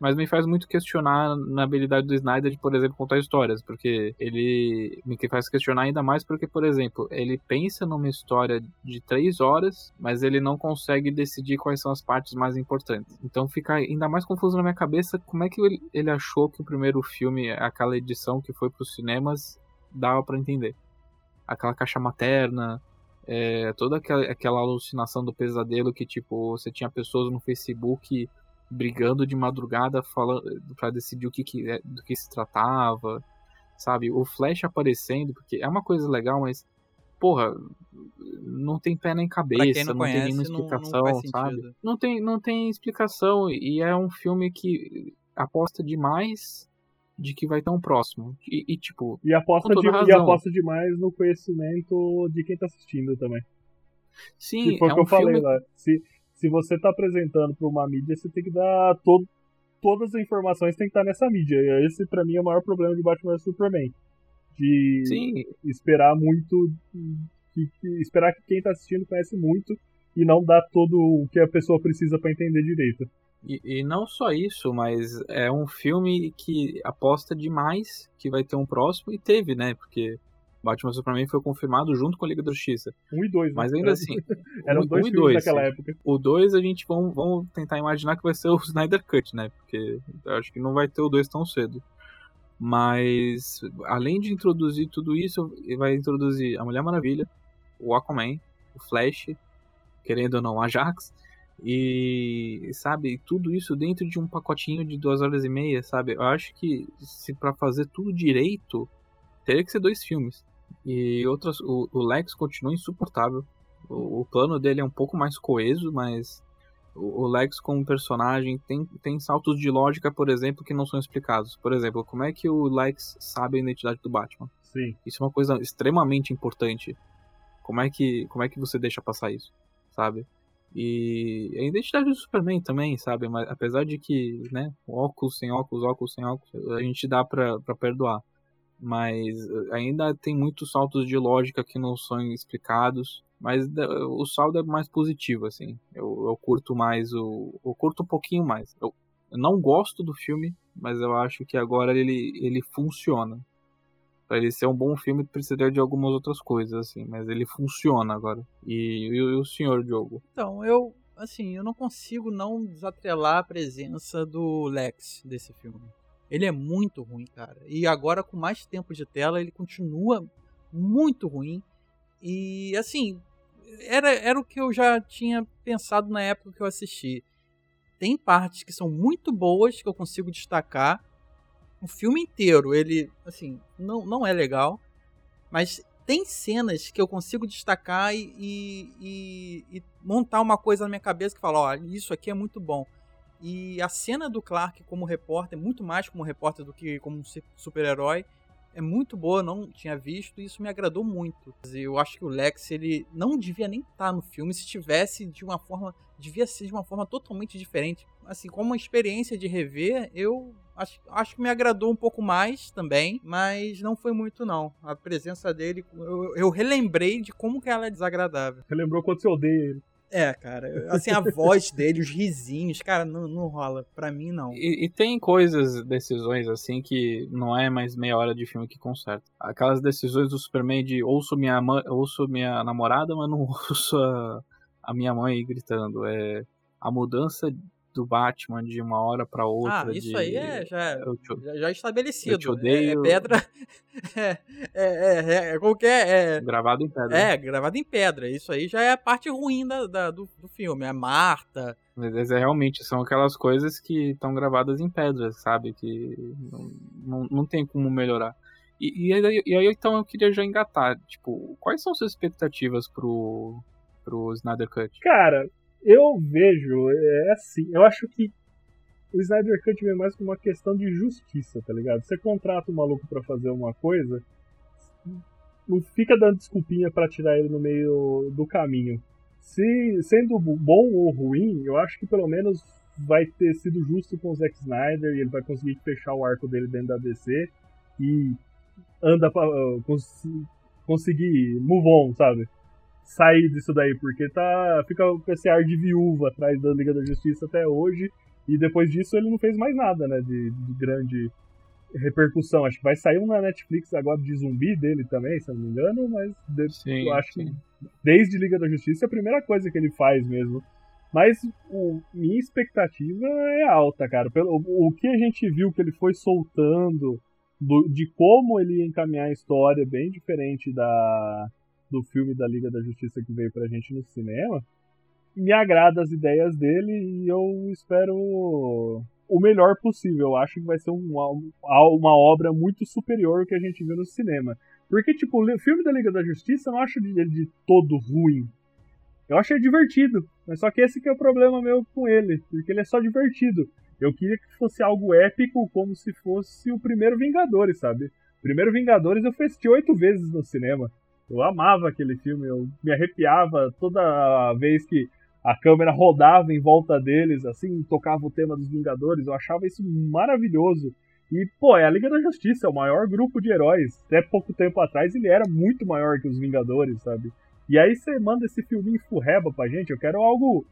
mas me faz muito questionar na habilidade do Snyder de, por exemplo, contar histórias, porque ele me faz questionar ainda mais porque, por exemplo, ele pensa numa história de três horas, mas ele não consegue decidir quais são as partes mais importantes. Então fica ainda mais confuso na minha cabeça como é que ele, ele achou que o primeiro filme, aquela edição que foi para os cinemas, dava para entender. Aquela caixa materna, É, toda aquela, aquela alucinação do pesadelo que, tipo, você tinha pessoas no Facebook brigando de madrugada falando para decidir o que, que é, do que se tratava, sabe? O Flash aparecendo, porque é uma coisa legal, mas porra, não tem pé nem cabeça, não, não conhece, tem nenhuma explicação, não, não sabe? Não tem, não tem explicação e é um filme que aposta demais de que vai ter um próximo. E, e tipo. E aposta, de, e aposta demais no conhecimento de quem tá assistindo também. Sim, foi é o que um eu falei filme... lá. Se, se você tá apresentando pra uma mídia, você tem que dar todo, todas as informações tem que estar nessa mídia. E esse, para mim, é o maior problema de Batman vs Superman. De Sim. esperar muito. Esperar que quem tá assistindo conhece muito e não dar todo o que a pessoa precisa para entender direito. E, e, não só isso, mas é um filme que aposta demais que vai ter um próximo, e teve, né? Porque Batman Superman foi confirmado junto com a Liga da Justiça. Um e dois, né? Mas ainda assim. Eram um, dois um filmes dois, naquela época. O 2 a gente vamos, vamos tentar imaginar que vai ser o Snyder Cut, né? Porque eu acho que não vai ter o 2 tão cedo. Mas além de introduzir tudo isso, vai introduzir a Mulher Maravilha, o Aquaman, o Flash, querendo ou não, a Ajax. E sabe, tudo isso dentro de um pacotinho de duas horas e meia, sabe? Eu acho que se para fazer tudo direito, teria que ser dois filmes. E outras, o, o Lex continua insuportável. O, o, plano dele é um pouco mais coeso, mas o, o, Lex como personagem tem, tem saltos de lógica, por exemplo, que não são explicados. Por exemplo, como é que o Lex sabe a identidade do Batman? Sim. Isso é uma coisa extremamente importante. Como é que, como é que você deixa passar isso, sabe? E a identidade do Superman também, sabe? Mas apesar de que, né, óculos sem óculos, óculos sem óculos, a gente dá pra, pra perdoar. Mas ainda tem muitos saltos de lógica que não são explicados. Mas o saldo é mais positivo, assim. Eu, eu curto mais o. Eu curto um pouquinho mais. Eu, eu não gosto do filme, mas eu acho que agora ele, ele funciona. Pra ele ser um bom filme, precisaria de algumas outras coisas, assim. Mas ele funciona agora. E, e, e o senhor, Diogo? Então, eu. Assim, eu não consigo não desatrelar a presença do Lex desse filme. Ele é muito ruim, cara. E agora, com mais tempo de tela, ele continua muito ruim. E, assim, era, era o que eu já tinha pensado na época que eu assisti. Tem partes que são muito boas, que eu consigo destacar. O filme inteiro, ele, assim, não, não é legal. Mas tem cenas que eu consigo destacar e, e, e, e montar uma coisa na minha cabeça que fala, ó, isso aqui é muito bom. E a cena do Clark como repórter, muito mais como repórter do que como super-herói, é muito boa, não tinha visto e isso me agradou muito. Eu acho que o Lex, ele não devia nem estar no filme, se tivesse de uma forma, devia ser de uma forma totalmente diferente. Assim, como uma experiência de rever, eu acho, acho que me agradou um pouco mais também, mas não foi muito não. A presença dele, eu, eu relembrei de como que ela é desagradável. Você lembrou quando você odeia ele. É, cara. Assim, a voz dele, os risinhos, cara, não, não rola. Pra mim, não. E, e, tem coisas, decisões, assim, que não é mais meia hora de filme que conserta. Aquelas decisões do Superman de ouço minha, ouço minha namorada, mas não ouço a, a minha mãe gritando. É a mudança do Batman de uma hora para outra. Ah, isso de... aí é já, te, já, estabelecido. Eu te odeio. É, pedra. É, é, é, é, qualquer. É, gravado em pedra. É, gravado em pedra. Isso aí já é a parte ruim da, da do, do filme. A Marta. Mas é, realmente são aquelas coisas que estão gravadas em pedra, sabe? Que não, não, não tem como melhorar. E, e, aí, e aí, então, eu queria já engatar. Tipo, quais são suas expectativas pro, pro Snyder Cut? Cara, eu vejo, é assim, eu acho que o Snyder Cut vem mais como uma questão de justiça, tá ligado? Você contrata um maluco para fazer uma coisa, não fica dando desculpinha para tirar ele no meio do caminho. Se sendo bom ou ruim, eu acho que pelo menos vai ter sido justo com o Zack Snyder e ele vai conseguir fechar o arco dele dentro da DC e anda pra uh, cons conseguir move on, sabe? Sair disso daí, porque tá fica com esse ar de viúva atrás da Liga da Justiça até hoje, e depois disso ele não fez mais nada, né, de, de grande repercussão. Acho que vai sair um na Netflix agora de zumbi dele também, se eu não me engano, mas de, sim, eu acho sim. que desde Liga da Justiça é a primeira coisa que ele faz mesmo. Mas o, minha expectativa é alta, cara. Pelo, o, o que a gente viu que ele foi soltando, do, de como ele ia encaminhar a história, bem diferente da, do filme da Liga da Justiça que veio pra gente no cinema, me agrada as ideias dele e eu espero o melhor possível. Eu acho que vai ser uma, uma obra muito superior ao que a gente viu no cinema. Porque, tipo, o filme da Liga da Justiça eu não acho ele de todo ruim. Eu acho ele divertido. Mas só que esse que é o problema meu com ele. Porque ele é só divertido. Eu queria que fosse algo épico, como se fosse o primeiro Vingadores, sabe? Primeiro Vingadores eu assisti oito vezes no cinema. Eu amava aquele filme, eu me arrepiava toda vez que a câmera rodava em volta deles, assim, tocava o tema dos Vingadores. Eu achava isso maravilhoso. E, pô, é a Liga da Justiça, é o maior grupo de heróis. Até pouco tempo atrás ele era muito maior que os Vingadores, sabe? E aí você manda esse filminho furreba pra gente, eu quero algo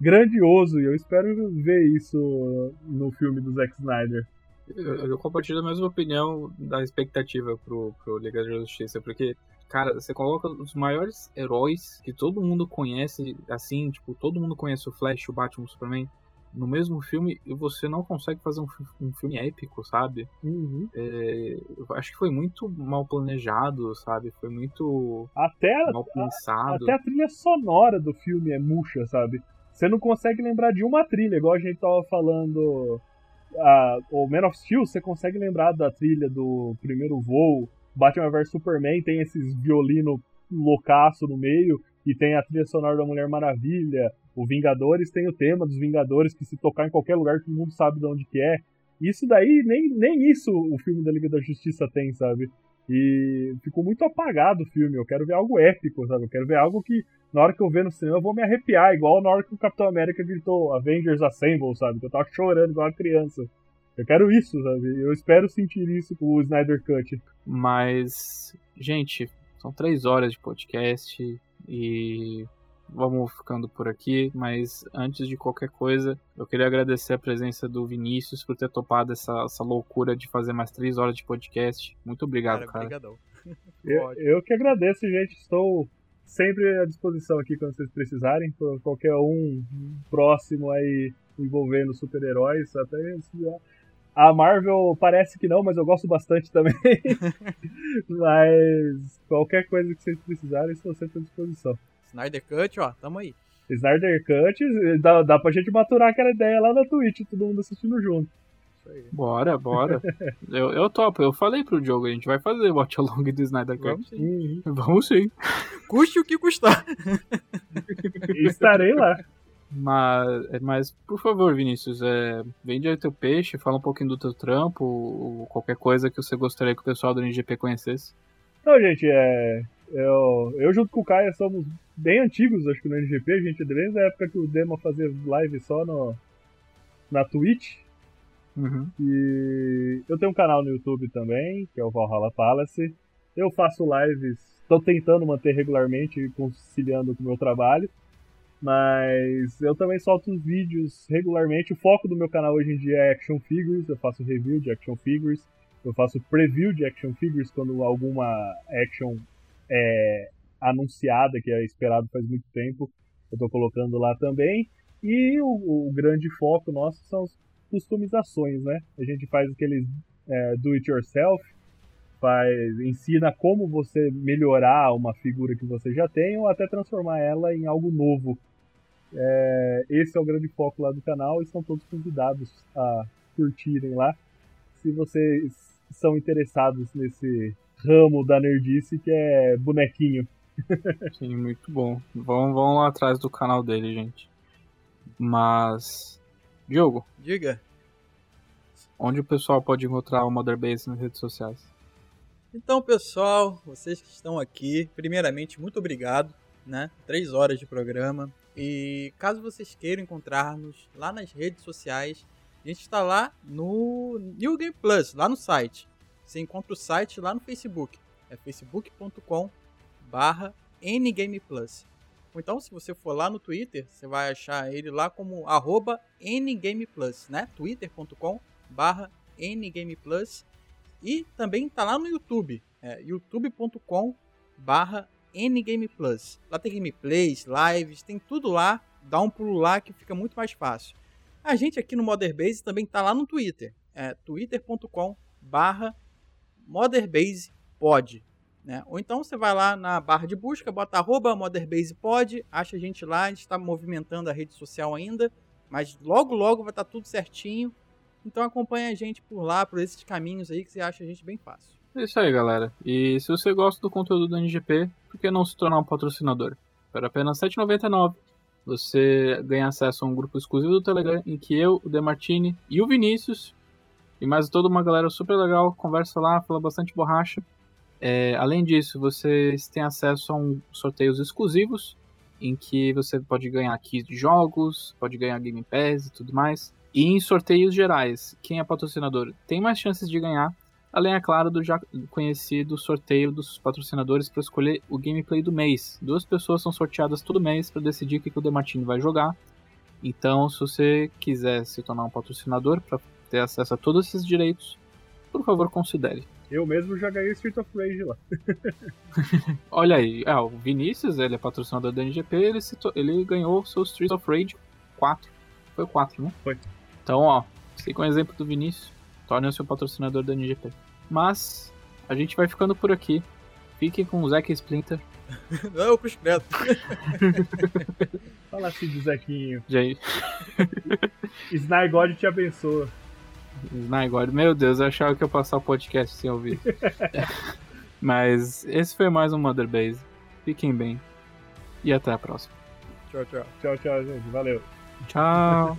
grandioso e eu espero ver isso no filme do Zack Snyder. Eu, eu compartilho a mesma opinião da expectativa pro, pro Liga da Justiça, porque, cara, você coloca os maiores heróis que todo mundo conhece, assim, tipo, todo mundo conhece o Flash, o Batman, o Superman, no mesmo filme e você não consegue fazer um, um filme épico, sabe? Uhum. É, acho que foi muito mal planejado, sabe? Foi muito até, mal pensado. Até a trilha sonora do filme é murcha, sabe? Você não consegue lembrar de uma trilha, igual a gente tava falando. A, o Man of Steel, você consegue lembrar da trilha do primeiro voo. Batman vs Superman tem esses violino loucaço no meio e tem a trilha sonora da Mulher Maravilha. O Vingadores tem o tema dos Vingadores, que se tocar em qualquer lugar todo mundo sabe de onde que é. Isso daí, nem, nem isso o filme da Liga da Justiça tem, sabe? E ficou muito apagado o filme. Eu quero ver algo épico, sabe? Eu quero ver algo que, na hora que eu ver no cinema, eu vou me arrepiar, igual na hora que o Capitão América gritou Avengers Assemble, sabe? Que eu tava chorando igual uma criança. Eu quero isso, sabe? Eu espero sentir isso com o Snyder Cut. Mas, gente, são três horas de podcast e vamos ficando por aqui, mas antes de qualquer coisa, eu queria agradecer a presença do Vinícius por ter topado essa, essa loucura de fazer mais três horas de podcast. Muito obrigado, cara. cara. eu, eu que agradeço, gente. Estou sempre à disposição aqui quando vocês precisarem. Por qualquer um próximo aí envolvendo super-heróis, até a Marvel parece que não, mas eu gosto bastante também. mas qualquer coisa que vocês precisarem, estou sempre à disposição. Snyder Cut, ó, tamo aí. Snyder Cut, dá, dá pra gente maturar aquela ideia lá na Twitch, todo mundo assistindo junto. Bora, bora. eu, eu topo, eu falei pro Diogo, a gente vai fazer o watch along do Snyder Cut. Vamos sim. Vamos sim. Custe o que custar. Estarei lá. Mas, é, mas, por favor, Vinícius, é, vende aí teu peixe, fala um pouquinho do teu trampo, ou qualquer coisa que você gostaria que o pessoal do NGP conhecesse. Então, gente, é, eu, eu junto com o Caio somos bem antigos, acho que no NGP, a gente desde a época que o Demo fazia live só no, na Twitch. Uhum. E eu tenho um canal no YouTube também, que é o Valhalla Palace. Eu faço lives, estou tentando manter regularmente, conciliando com o meu trabalho. Mas eu também solto os vídeos regularmente. O foco do meu canal hoje em dia é action figures. Eu faço review de action figures. Eu faço preview de action figures quando alguma action é anunciada, que é esperado faz muito tempo. Eu estou colocando lá também. E o, o, grande foco nosso são as customizações, né? A gente faz aqueles é, do it yourself, faz, ensina como você melhorar uma figura que você já tem ou até transformar ela em algo novo. É, esse é o grande foco lá do canal e são todos convidados a curtirem lá. Se vocês são interessados nesse ramo da nerdice que é bonequinho. Sim, muito bom. Vão, vão lá atrás do canal dele, gente. Mas. Diogo. Diga. Onde o pessoal pode encontrar o Mother Base nas redes sociais? Então, pessoal, vocês que estão aqui, primeiramente, muito obrigado, né? Três horas de programa. E caso vocês queiram encontrar-nos lá nas redes sociais, a gente está lá no New Game Plus, lá no site. Você encontra o site lá no Facebook. É facebook.com barra ngameplus. Ou então, se você for lá no Twitter, você vai achar ele lá como arroba ngameplus, né? twitter.com barra ngameplus. E também tá lá no YouTube, é youtube.com barra ngameplus. Lá tem gameplays, lives, tem tudo lá. Dá um pulo lá que fica muito mais fácil. A gente aqui no Mother Base também tá lá no Twitter. É twitter.com barra Motherbase Pod. Né? Ou então você vai lá na barra de busca, bota arroba MotherBasePod, acha a gente lá, a gente está movimentando a rede social ainda, mas logo logo vai estar tá tudo certinho. Então acompanha a gente por lá, por esses caminhos aí que você acha a gente bem fácil. É isso aí, galera. E se você gosta do conteúdo do NGP, por que não se tornar um patrocinador? Por apenas R$ 7,99 você ganha acesso a um grupo exclusivo do Telegram em que eu, o Demartini e o Vinícius e mais toda uma galera super legal conversa lá, fala bastante borracha. É, além disso, vocês têm acesso a um sorteios exclusivos em que você pode ganhar keys de jogos, pode ganhar Game Pass e tudo mais. E em sorteios gerais, quem é patrocinador tem mais chances de ganhar Além, é claro, do já conhecido sorteio dos patrocinadores para escolher o gameplay do mês. Duas pessoas são sorteadas todo mês para decidir o que, que o Demartini vai jogar. Então, se você quiser se tornar um patrocinador para ter acesso a todos esses direitos, por favor, considere. Eu mesmo já ganhei Street of Rage lá. Olha aí, é, o Vinícius, ele é patrocinador da NGP, ele, ele ganhou o seu Street of Rage 4. Foi o 4, né? Foi. Então, ó, siga um exemplo do Vinícius, torne o seu patrocinador da NGP. Mas a gente vai ficando por aqui. Fiquem com o Zack Splinter. Não, o Chris Preto. Fala assim do Zequinho. Gente. Snygod te abençoa. Snygod, meu Deus, eu achava que eu ia passar o podcast sem ouvir. Mas esse foi mais um Mother Base. Fiquem bem. E até a próxima. Tchau, tchau. Tchau, tchau, gente. Valeu. Tchau.